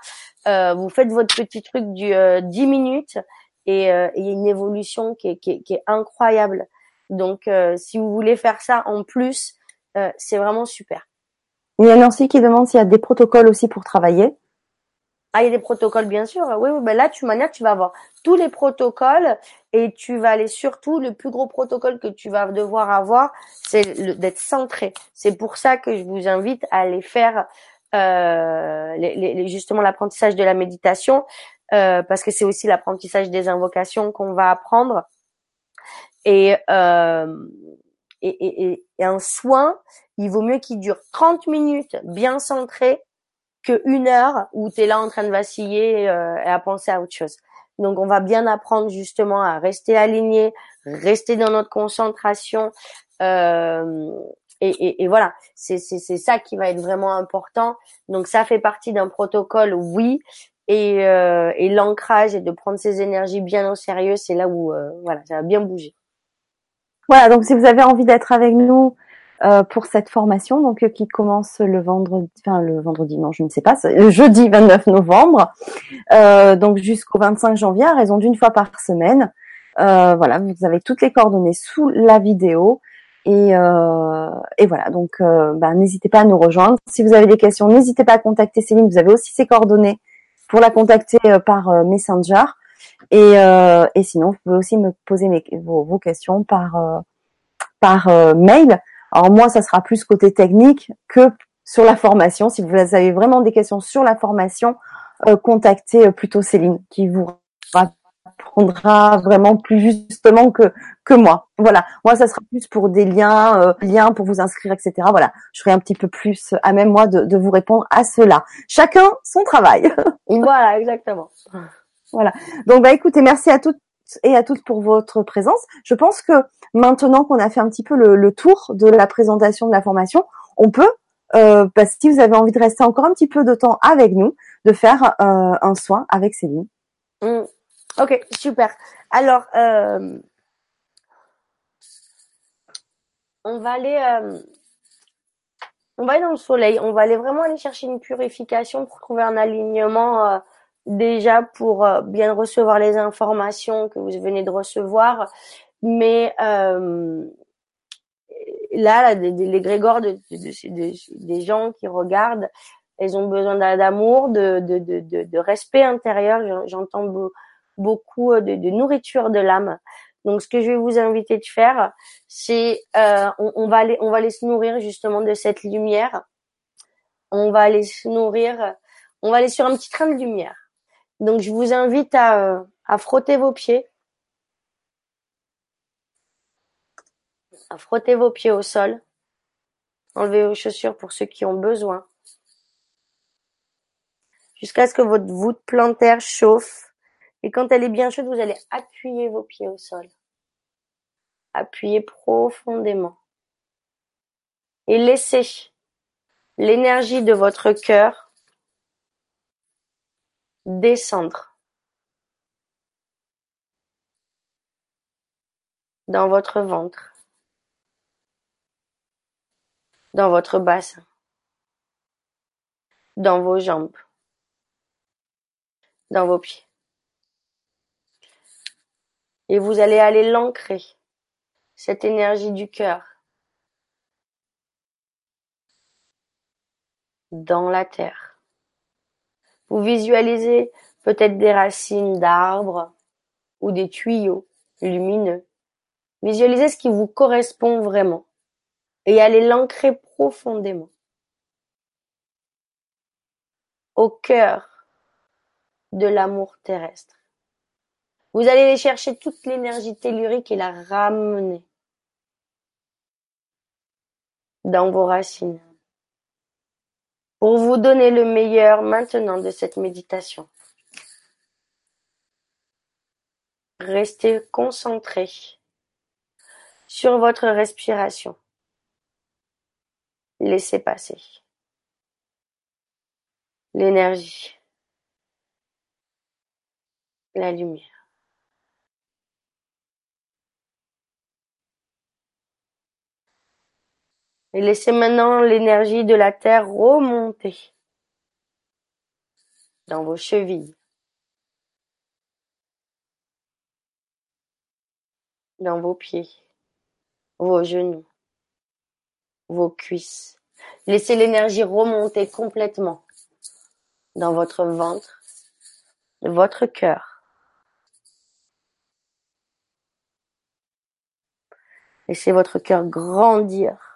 Euh, vous faites votre petit truc du 10 minutes et il y a une évolution qui est, qui qui est incroyable. Donc si vous voulez faire ça en plus, c'est vraiment super. Il y a Nancy qui demande s'il y a des protocoles aussi pour travailler. Ah, il y a des protocoles, bien sûr. Oui, oui, ben là, tu manière, tu vas avoir tous les protocoles et tu vas aller surtout, le plus gros protocole que tu vas devoir avoir, c'est d'être centré. C'est pour ça que je vous invite à aller faire euh, justement l'apprentissage de la méditation, euh, parce que c'est aussi l'apprentissage des invocations qu'on va apprendre. Et, euh, et, et, et un soin, il vaut mieux qu'il dure 30 minutes bien centré que une heure où tu es là en train de vaciller euh, et à penser à autre chose. Donc on va bien apprendre justement à rester aligné, rester dans notre concentration. Euh, et, et, et, voilà, c'est ça qui va être vraiment important. Donc ça fait partie d'un protocole, oui. Et, euh, et l'ancrage et de prendre ses énergies bien au sérieux, c'est là où euh, voilà, ça va bien bouger. Voilà, donc si vous avez envie d'être avec nous euh, pour cette formation, donc euh, qui commence le vendredi, enfin le vendredi, non, je ne sais pas, le jeudi 29 novembre, euh, donc jusqu'au 25 janvier, à raison d'une fois par semaine. Euh, voilà, vous avez toutes les coordonnées sous la vidéo. Et, et voilà, donc bah, n'hésitez pas à nous rejoindre. Si vous avez des questions, n'hésitez pas à contacter Céline. Vous avez aussi ses coordonnées pour la contacter par Messenger. Et, et sinon, vous pouvez aussi me poser vos, vos questions par par mail alors moi, ça sera plus côté technique que sur la formation. Si vous avez vraiment des questions sur la formation, euh, contactez euh, plutôt Céline qui vous répondra vraiment plus justement que que moi. Voilà, moi ça sera plus pour des liens, euh, liens pour vous inscrire, etc. Voilà, je serai un petit peu plus à même moi de, de vous répondre à cela. Chacun son travail. voilà, exactement. Voilà. Donc bah écoutez, merci à toutes et à toutes pour votre présence. Je pense que maintenant qu'on a fait un petit peu le, tour de la présentation de la formation, on peut, euh, que si vous avez envie de rester encore un petit peu de temps avec nous, de faire euh, un soin avec Céline. Mm. Ok, super. Alors, euh, on va aller, on va aller dans le soleil. On va aller vraiment aller chercher une purification pour trouver un alignement déjà pour bien recevoir les informations que vous venez de recevoir mais euh, là, les grégores de, des gens qui regardent, elles ont besoin d'amour, de, de, de, de, respect intérieur. J'entends beaucoup de, nourriture de l'âme. Donc, ce que je vais vous inviter de faire, c'est euh, on, on, va aller, on va aller se nourrir justement de cette lumière. On va aller se nourrir, on va aller sur un petit train de lumière. Donc, je vous invite à, à frotter vos pieds frottez vos pieds au sol. Enlevez vos chaussures pour ceux qui ont besoin. Jusqu'à ce que votre voûte plantaire chauffe. Et quand elle est bien chaude, vous allez appuyer vos pieds au sol. Appuyez profondément. Et laissez l'énergie de votre cœur descendre dans votre ventre dans votre bassin, dans vos jambes, dans vos pieds. Et vous allez aller l'ancrer, cette énergie du cœur, dans la terre. Vous visualisez peut-être des racines d'arbres ou des tuyaux lumineux. Visualisez ce qui vous correspond vraiment et allez l'ancrer profondément au cœur de l'amour terrestre. Vous allez aller chercher toute l'énergie tellurique et la ramener dans vos racines pour vous donner le meilleur maintenant de cette méditation. Restez concentré sur votre respiration. Laissez passer l'énergie la lumière. Et laissez maintenant l'énergie de la terre remonter dans vos chevilles, dans vos pieds, vos genoux, vos cuisses. Laissez l'énergie remonter complètement dans votre ventre, votre cœur. Laissez votre cœur grandir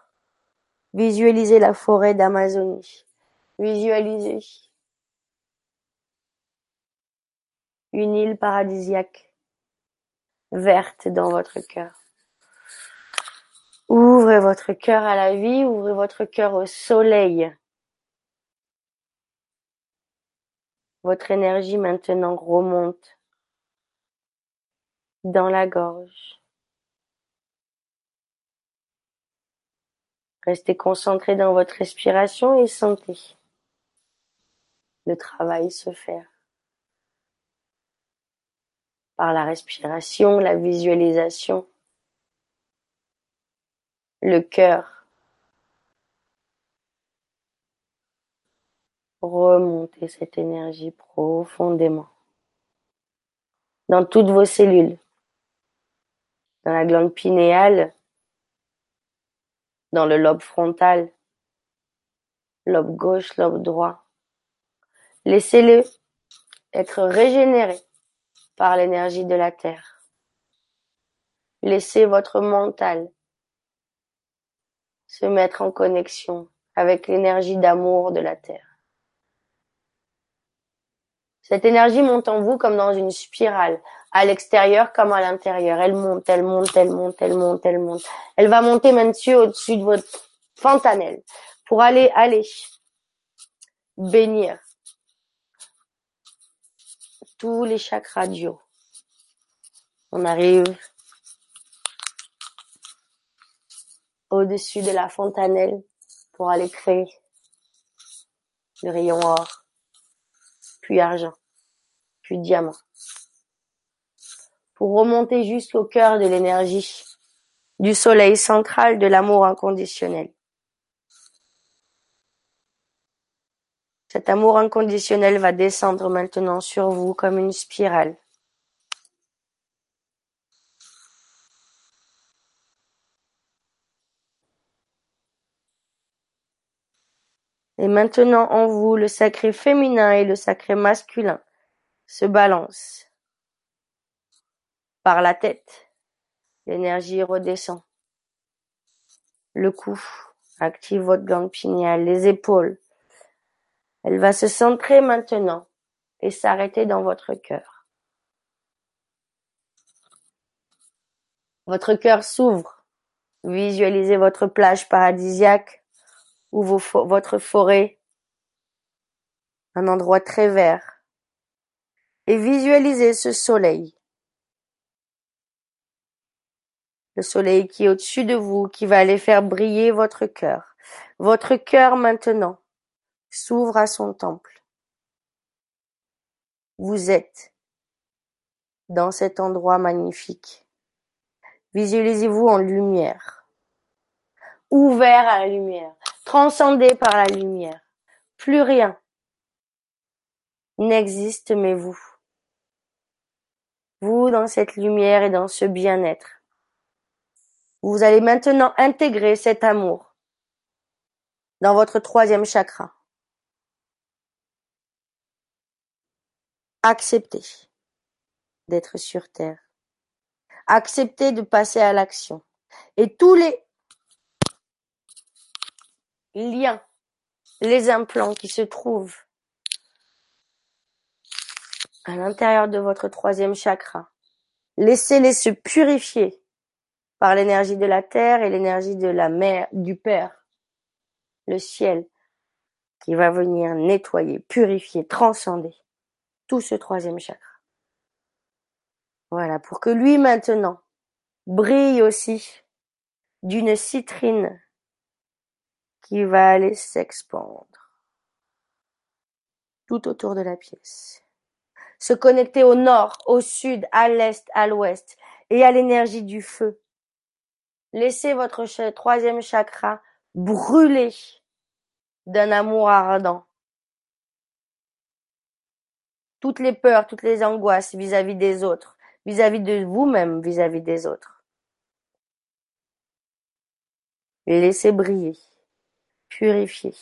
Visualisez la forêt d'Amazonie. Visualisez une île paradisiaque verte dans votre cœur. Ouvrez votre cœur à la vie, ouvrez votre cœur au soleil. Votre énergie maintenant remonte dans la gorge. Restez concentré dans votre respiration et sentez le travail se faire. Par la respiration, la visualisation, le cœur. Remontez cette énergie profondément dans toutes vos cellules, dans la glande pinéale, dans le lobe frontal, lobe gauche, lobe droit. Laissez-le être régénéré par l'énergie de la terre. Laissez votre mental se mettre en connexion avec l'énergie d'amour de la terre. Cette énergie monte en vous comme dans une spirale, à l'extérieur comme à l'intérieur. Elle monte, elle monte, elle monte, elle monte, elle monte. Elle va monter maintenant au-dessus de votre fontanelle pour aller, aller bénir tous les chakras du On arrive au-dessus de la fontanelle pour aller créer le rayon or puis argent, puis diamant. Pour remonter jusqu'au cœur de l'énergie, du soleil central de l'amour inconditionnel. Cet amour inconditionnel va descendre maintenant sur vous comme une spirale. Et maintenant en vous le sacré féminin et le sacré masculin se balancent. Par la tête, l'énergie redescend. Le cou active votre glande pinéale, les épaules. Elle va se centrer maintenant et s'arrêter dans votre cœur. Votre cœur s'ouvre. Visualisez votre plage paradisiaque ou votre forêt, un endroit très vert, et visualisez ce soleil. Le soleil qui est au-dessus de vous, qui va aller faire briller votre cœur. Votre cœur maintenant s'ouvre à son temple. Vous êtes dans cet endroit magnifique. Visualisez-vous en lumière, ouvert à la lumière, transcendé par la lumière. Plus rien n'existe mais vous. Vous dans cette lumière et dans ce bien-être. Vous allez maintenant intégrer cet amour dans votre troisième chakra. Acceptez d'être sur Terre. Acceptez de passer à l'action. Et tous les liens, les implants qui se trouvent à l'intérieur de votre troisième chakra. Laissez-les se purifier par l'énergie de la terre et l'énergie de la mer, du Père, le ciel, qui va venir nettoyer, purifier, transcender tout ce troisième chakra. Voilà, pour que lui maintenant brille aussi d'une citrine qui va aller s'expandre tout autour de la pièce. se connecter au nord, au sud, à l'est, à l'ouest et à l'énergie du feu. Laissez votre troisième chakra brûler d'un amour ardent. Toutes les peurs, toutes les angoisses vis-à-vis des autres, vis-à-vis de vous-même, vis-à-vis des autres. Laissez briller, purifier.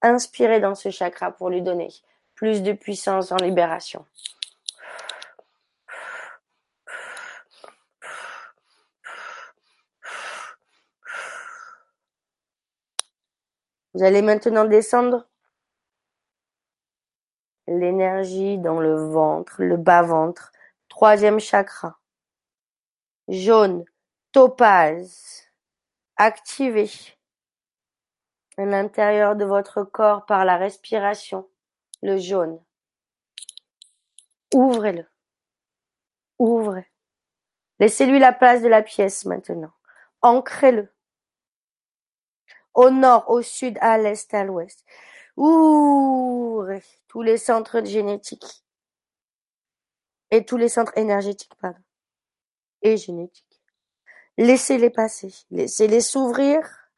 Inspirez dans ce chakra pour lui donner plus de puissance en libération. Vous allez maintenant descendre l'énergie dans le ventre, le bas-ventre, troisième chakra. Jaune, topaz, activé à l'intérieur de votre corps par la respiration, le jaune. Ouvrez-le. Ouvrez. Laissez-lui la place de la pièce maintenant. Ancrez-le au nord, au sud, à l'est, à l'ouest. Ouvrez tous les centres génétiques et tous les centres énergétiques, pardon, et génétiques. Laissez-les passer, laissez-les s'ouvrir.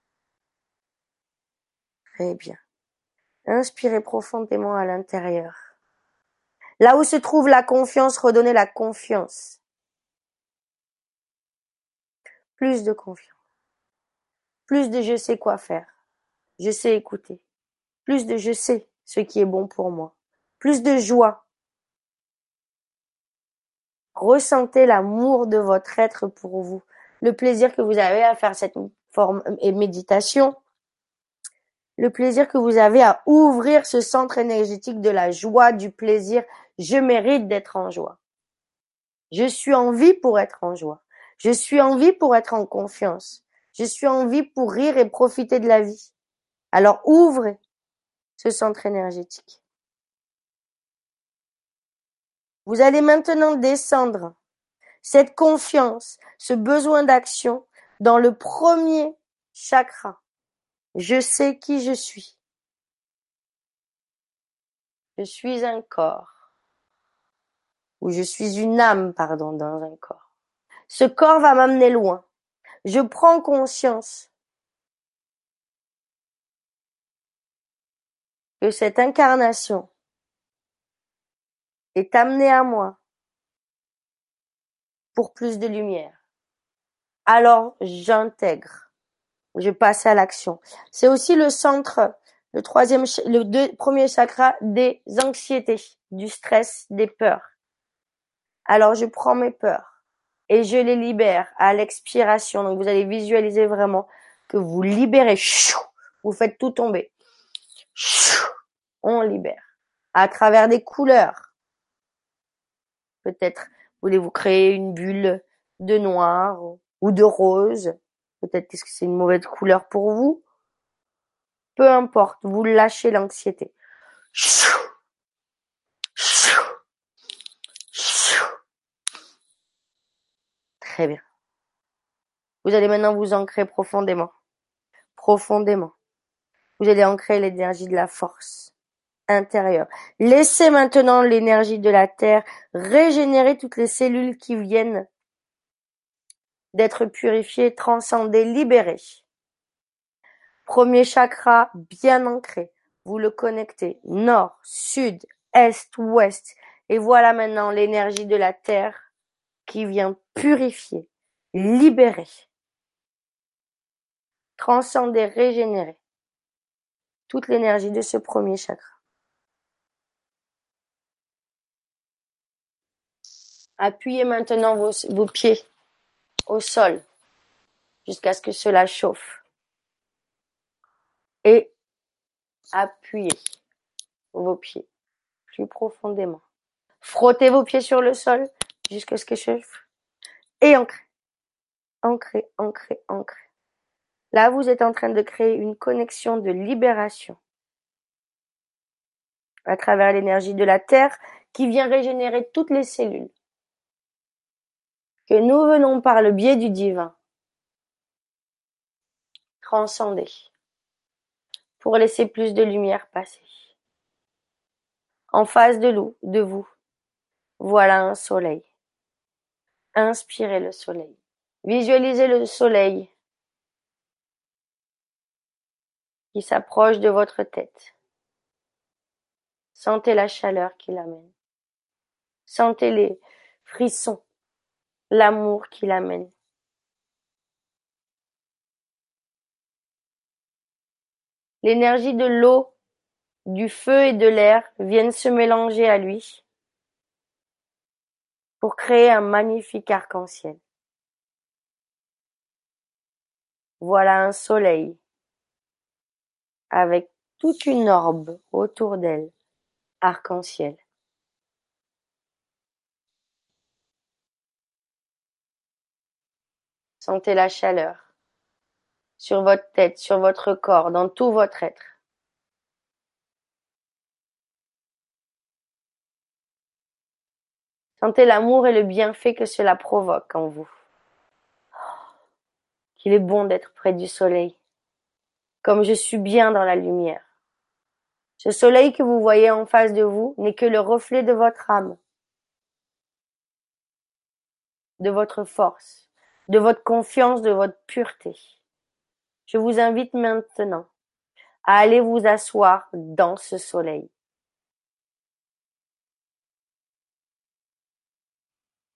Très bien. Inspirez profondément à l'intérieur. Là où se trouve la confiance, redonnez la confiance. Plus de confiance. Plus de je sais quoi faire. Je sais écouter. Plus de je sais ce qui est bon pour moi. Plus de joie. Ressentez l'amour de votre être pour vous. Le plaisir que vous avez à faire cette forme et méditation. Le plaisir que vous avez à ouvrir ce centre énergétique de la joie, du plaisir. Je mérite d'être en joie. Je suis en vie pour être en joie. Je suis en vie pour être en confiance. Je suis en vie pour rire et profiter de la vie. Alors ouvrez ce centre énergétique. Vous allez maintenant descendre cette confiance, ce besoin d'action dans le premier chakra. Je sais qui je suis. Je suis un corps. Ou je suis une âme, pardon, dans un corps. Ce corps va m'amener loin. Je prends conscience que cette incarnation est amenée à moi pour plus de lumière. Alors j'intègre, je passe à l'action. C'est aussi le centre, le troisième, le premier chakra des anxiétés, du stress, des peurs. Alors je prends mes peurs et je les libère à l'expiration. Donc vous allez visualiser vraiment que vous libérez, vous faites tout tomber. On libère à travers des couleurs. Peut-être voulez-vous créer une bulle de noir ou de rose? Peut-être que c'est une mauvaise couleur pour vous? Peu importe, vous lâchez l'anxiété. Très bien. Vous allez maintenant vous ancrer profondément. Profondément. Vous allez ancrer l'énergie de la force intérieure. Laissez maintenant l'énergie de la terre régénérer toutes les cellules qui viennent d'être purifiées, transcendées, libérées. Premier chakra bien ancré. Vous le connectez nord, sud, est, ouest. Et voilà maintenant l'énergie de la terre qui vient purifier, libérer, transcender, régénérer toute l'énergie de ce premier chakra. Appuyez maintenant vos, pieds au sol jusqu'à ce que cela chauffe. Et appuyez vos pieds plus profondément. Frottez vos pieds sur le sol jusqu'à ce que je et ancré, ancré, ancré, ancré. Là, vous êtes en train de créer une connexion de libération à travers l'énergie de la Terre qui vient régénérer toutes les cellules que nous venons par le biais du divin transcender pour laisser plus de lumière passer. En face de, de vous, voilà un soleil. Inspirez le soleil. Visualisez le soleil qui s'approche de votre tête. Sentez la chaleur qui l'amène. Sentez les frissons, l'amour qui l'amène. L'énergie de l'eau, du feu et de l'air viennent se mélanger à lui pour créer un magnifique arc-en-ciel. Voilà un soleil avec toute une orbe autour d'elle, arc-en-ciel. Sentez la chaleur sur votre tête, sur votre corps, dans tout votre être. Sentez l'amour et le bienfait que cela provoque en vous. Qu'il est bon d'être près du soleil, comme je suis bien dans la lumière. Ce soleil que vous voyez en face de vous n'est que le reflet de votre âme, de votre force, de votre confiance, de votre pureté. Je vous invite maintenant à aller vous asseoir dans ce soleil.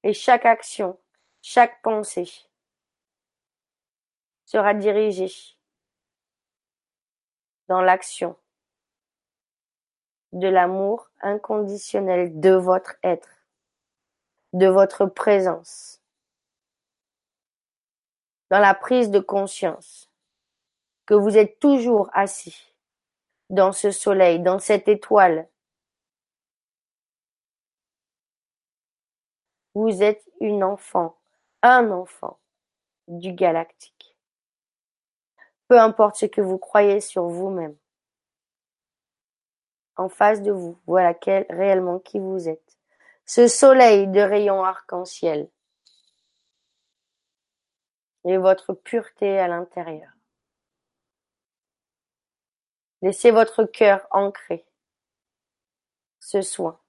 Et chaque action, chaque pensée sera dirigée dans l'action de l'amour inconditionnel de votre être, de votre présence, dans la prise de conscience que vous êtes toujours assis dans ce soleil, dans cette étoile. Vous êtes une enfant, un enfant du galactique. Peu importe ce que vous croyez sur vous-même. En face de vous, voilà quel, réellement qui vous êtes. Ce soleil de rayons arc-en-ciel et votre pureté à l'intérieur. Laissez votre cœur ancrer ce soin.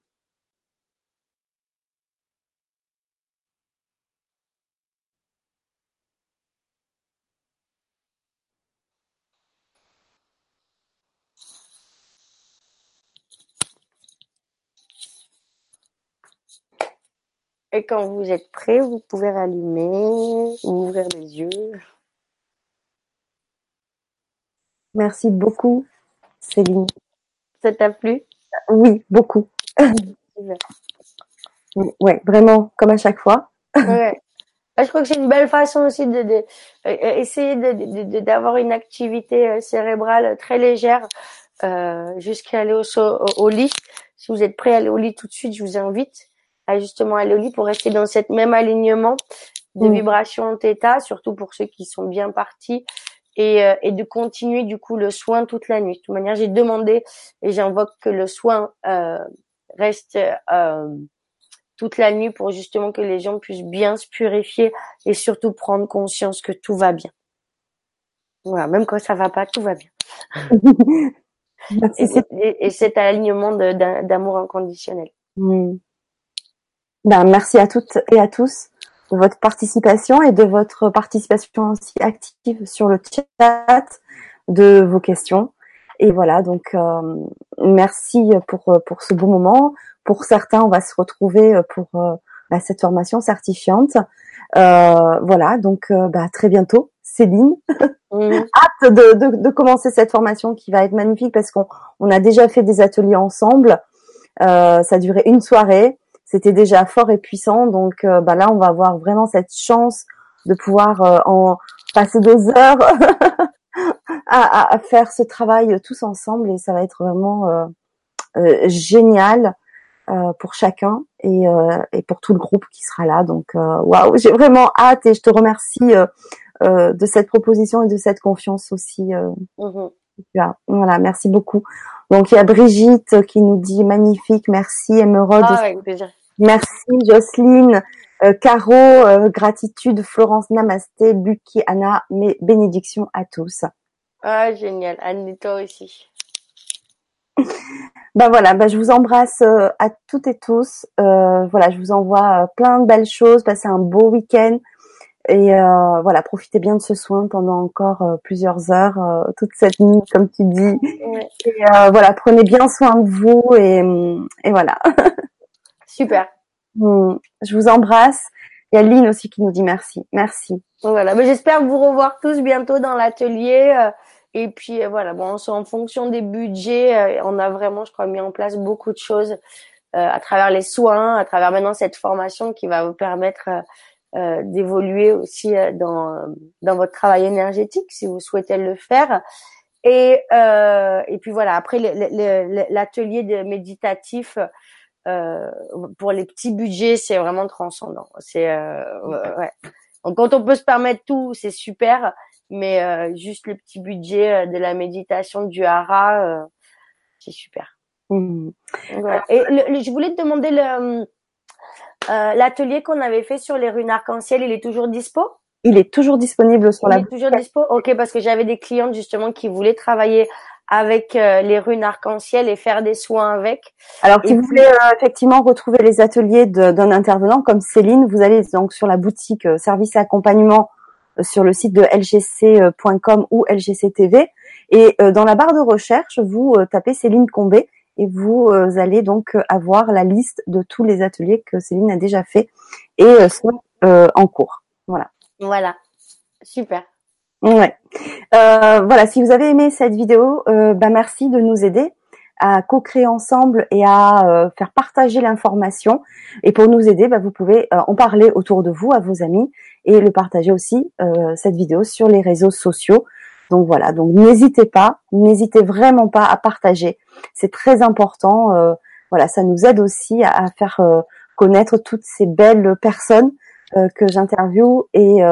Et quand vous êtes prêt, vous pouvez rallumer, ouvrir les yeux. Merci beaucoup, Céline. Ça t'a plu? Oui, beaucoup. ouais, vraiment, comme à chaque fois. ouais. Bah, je crois que c'est une belle façon aussi de, de euh, essayer de d'avoir une activité euh, cérébrale très légère euh, jusqu'à aller au, au, lit. Si vous êtes prêt à aller au lit tout de suite, je vous invite à justement aller au lit pour rester dans cette même alignement de mm. vibration θ, surtout pour ceux qui sont bien partis, et, euh, et, de continuer du coup le soin toute la nuit. De toute manière, j'ai demandé et j'invoque que le soin euh, reste euh, toute la nuit pour justement que les gens puissent bien se purifier et surtout prendre conscience que tout va bien. Voilà, même quand ça va pas, tout va bien. et, cet alignement d'amour inconditionnel. Mm. Ben, merci à toutes et à tous de votre participation et de votre participation aussi active sur le chat, de vos questions. Et voilà, donc euh, merci pour pour ce beau moment. Pour certains, on va se retrouver pour euh, bah, cette formation certifiante. Euh, voilà, donc bah, très bientôt, Céline. Mmh. Hâte de, de, de, commencer cette formation qui va être magnifique parce qu'on on a déjà fait des ateliers ensemble. ça a duré une soirée c'était déjà fort et puissant. Donc euh, bah là, on va avoir vraiment cette chance de pouvoir euh, en passer des heures à, à, faire ce travail tous ensemble et ça va être vraiment euh, génial pour chacun et, et, pour tout le groupe qui sera là. Donc waouh, j'ai vraiment hâte et je te remercie de cette proposition et de cette confiance aussi. Mmh voilà, merci beaucoup. Donc il y a Brigitte qui nous dit magnifique, merci Emeraude. Ah, avec plaisir. Merci Jocelyne, euh, Caro, euh, gratitude, Florence, Namasté, Buki, Anna, mes bénédictions à tous. Ah génial, Anne toi aussi. Ben voilà, ben je vous embrasse à toutes et tous. voilà, je vous envoie plein de belles choses. Passez un beau week-end. Et euh, voilà, profitez bien de ce soin pendant encore euh, plusieurs heures, euh, toute cette nuit, comme tu dis. Et voilà, prenez bien soin de vous et, et voilà. Super. Hmm. Je vous embrasse. Il y a Lynn aussi qui nous dit merci. Merci. Voilà, mais j'espère vous revoir tous bientôt dans l'atelier. Et puis voilà, bon, en fonction des budgets, on a vraiment, je crois, mis en place beaucoup de choses à travers les soins, à travers maintenant cette formation qui va vous permettre euh, d'évoluer aussi euh, dans dans votre travail énergétique si vous souhaitez le faire. Et euh, et puis voilà. Après l'atelier de méditatif euh, pour les petits budgets, c'est vraiment transcendant. C'est ouais. Donc quand on peut se permettre tout, c'est super. Mais juste le petit budget de la méditation du hara, c'est super. Mmh. Et je voulais te demander le euh, l'atelier qu'on avait fait sur les runes arc-en-ciel, il est toujours dispo? Il est toujours disponible sur la. Il est toujours dispo? Ok, parce que j'avais des clientes justement qui voulaient travailler avec euh, les runes arc-en-ciel et faire des soins avec. Alors, si vous voulez euh, effectivement retrouver les ateliers d'un intervenant comme Céline, vous allez donc sur la boutique service et accompagnement sur le site de lgc.com ou lgc.tv et dans la barre de recherche, vous tapez Céline Combé et vous euh, allez donc euh, avoir la liste de tous les ateliers que Céline a déjà fait et euh, sont en cours. Voilà. Voilà. Super. Ouais. voilà. Si vous avez aimé cette vidéo, bah merci de nous aider à co-créer ensemble et à faire partager l'information. Et pour nous aider, bah, vous pouvez en parler autour de vous, à vos amis, et le partager aussi cette vidéo sur les réseaux sociaux. Donc voilà, donc n'hésitez pas, n'hésitez vraiment pas à partager. C'est très important. Euh, voilà, ça nous aide aussi à, faire euh, connaître toutes ces belles personnes euh, que j'interviewe et,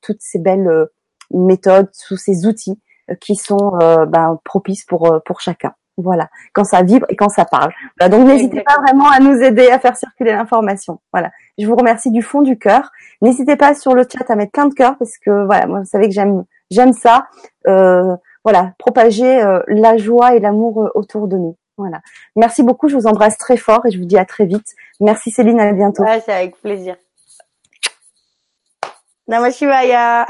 toutes ces belles méthodes, tous ces outils qui sont ben, propices pour pour chacun. Voilà, quand ça vibre et quand ça parle. donc n'hésitez pas vraiment à nous aider à faire circuler l'information. Voilà, je vous remercie du fond du cœur. N'hésitez pas sur le chat à mettre plein de cœur parce que voilà, moi vous savez que j'aime j'aime ça. Euh, voilà, propager euh, la joie et l'amour euh, autour de nous. Voilà. Merci beaucoup, je vous embrasse très fort et je vous dis à très vite. Merci Céline, à bientôt. C'est avec plaisir. Namashivaya.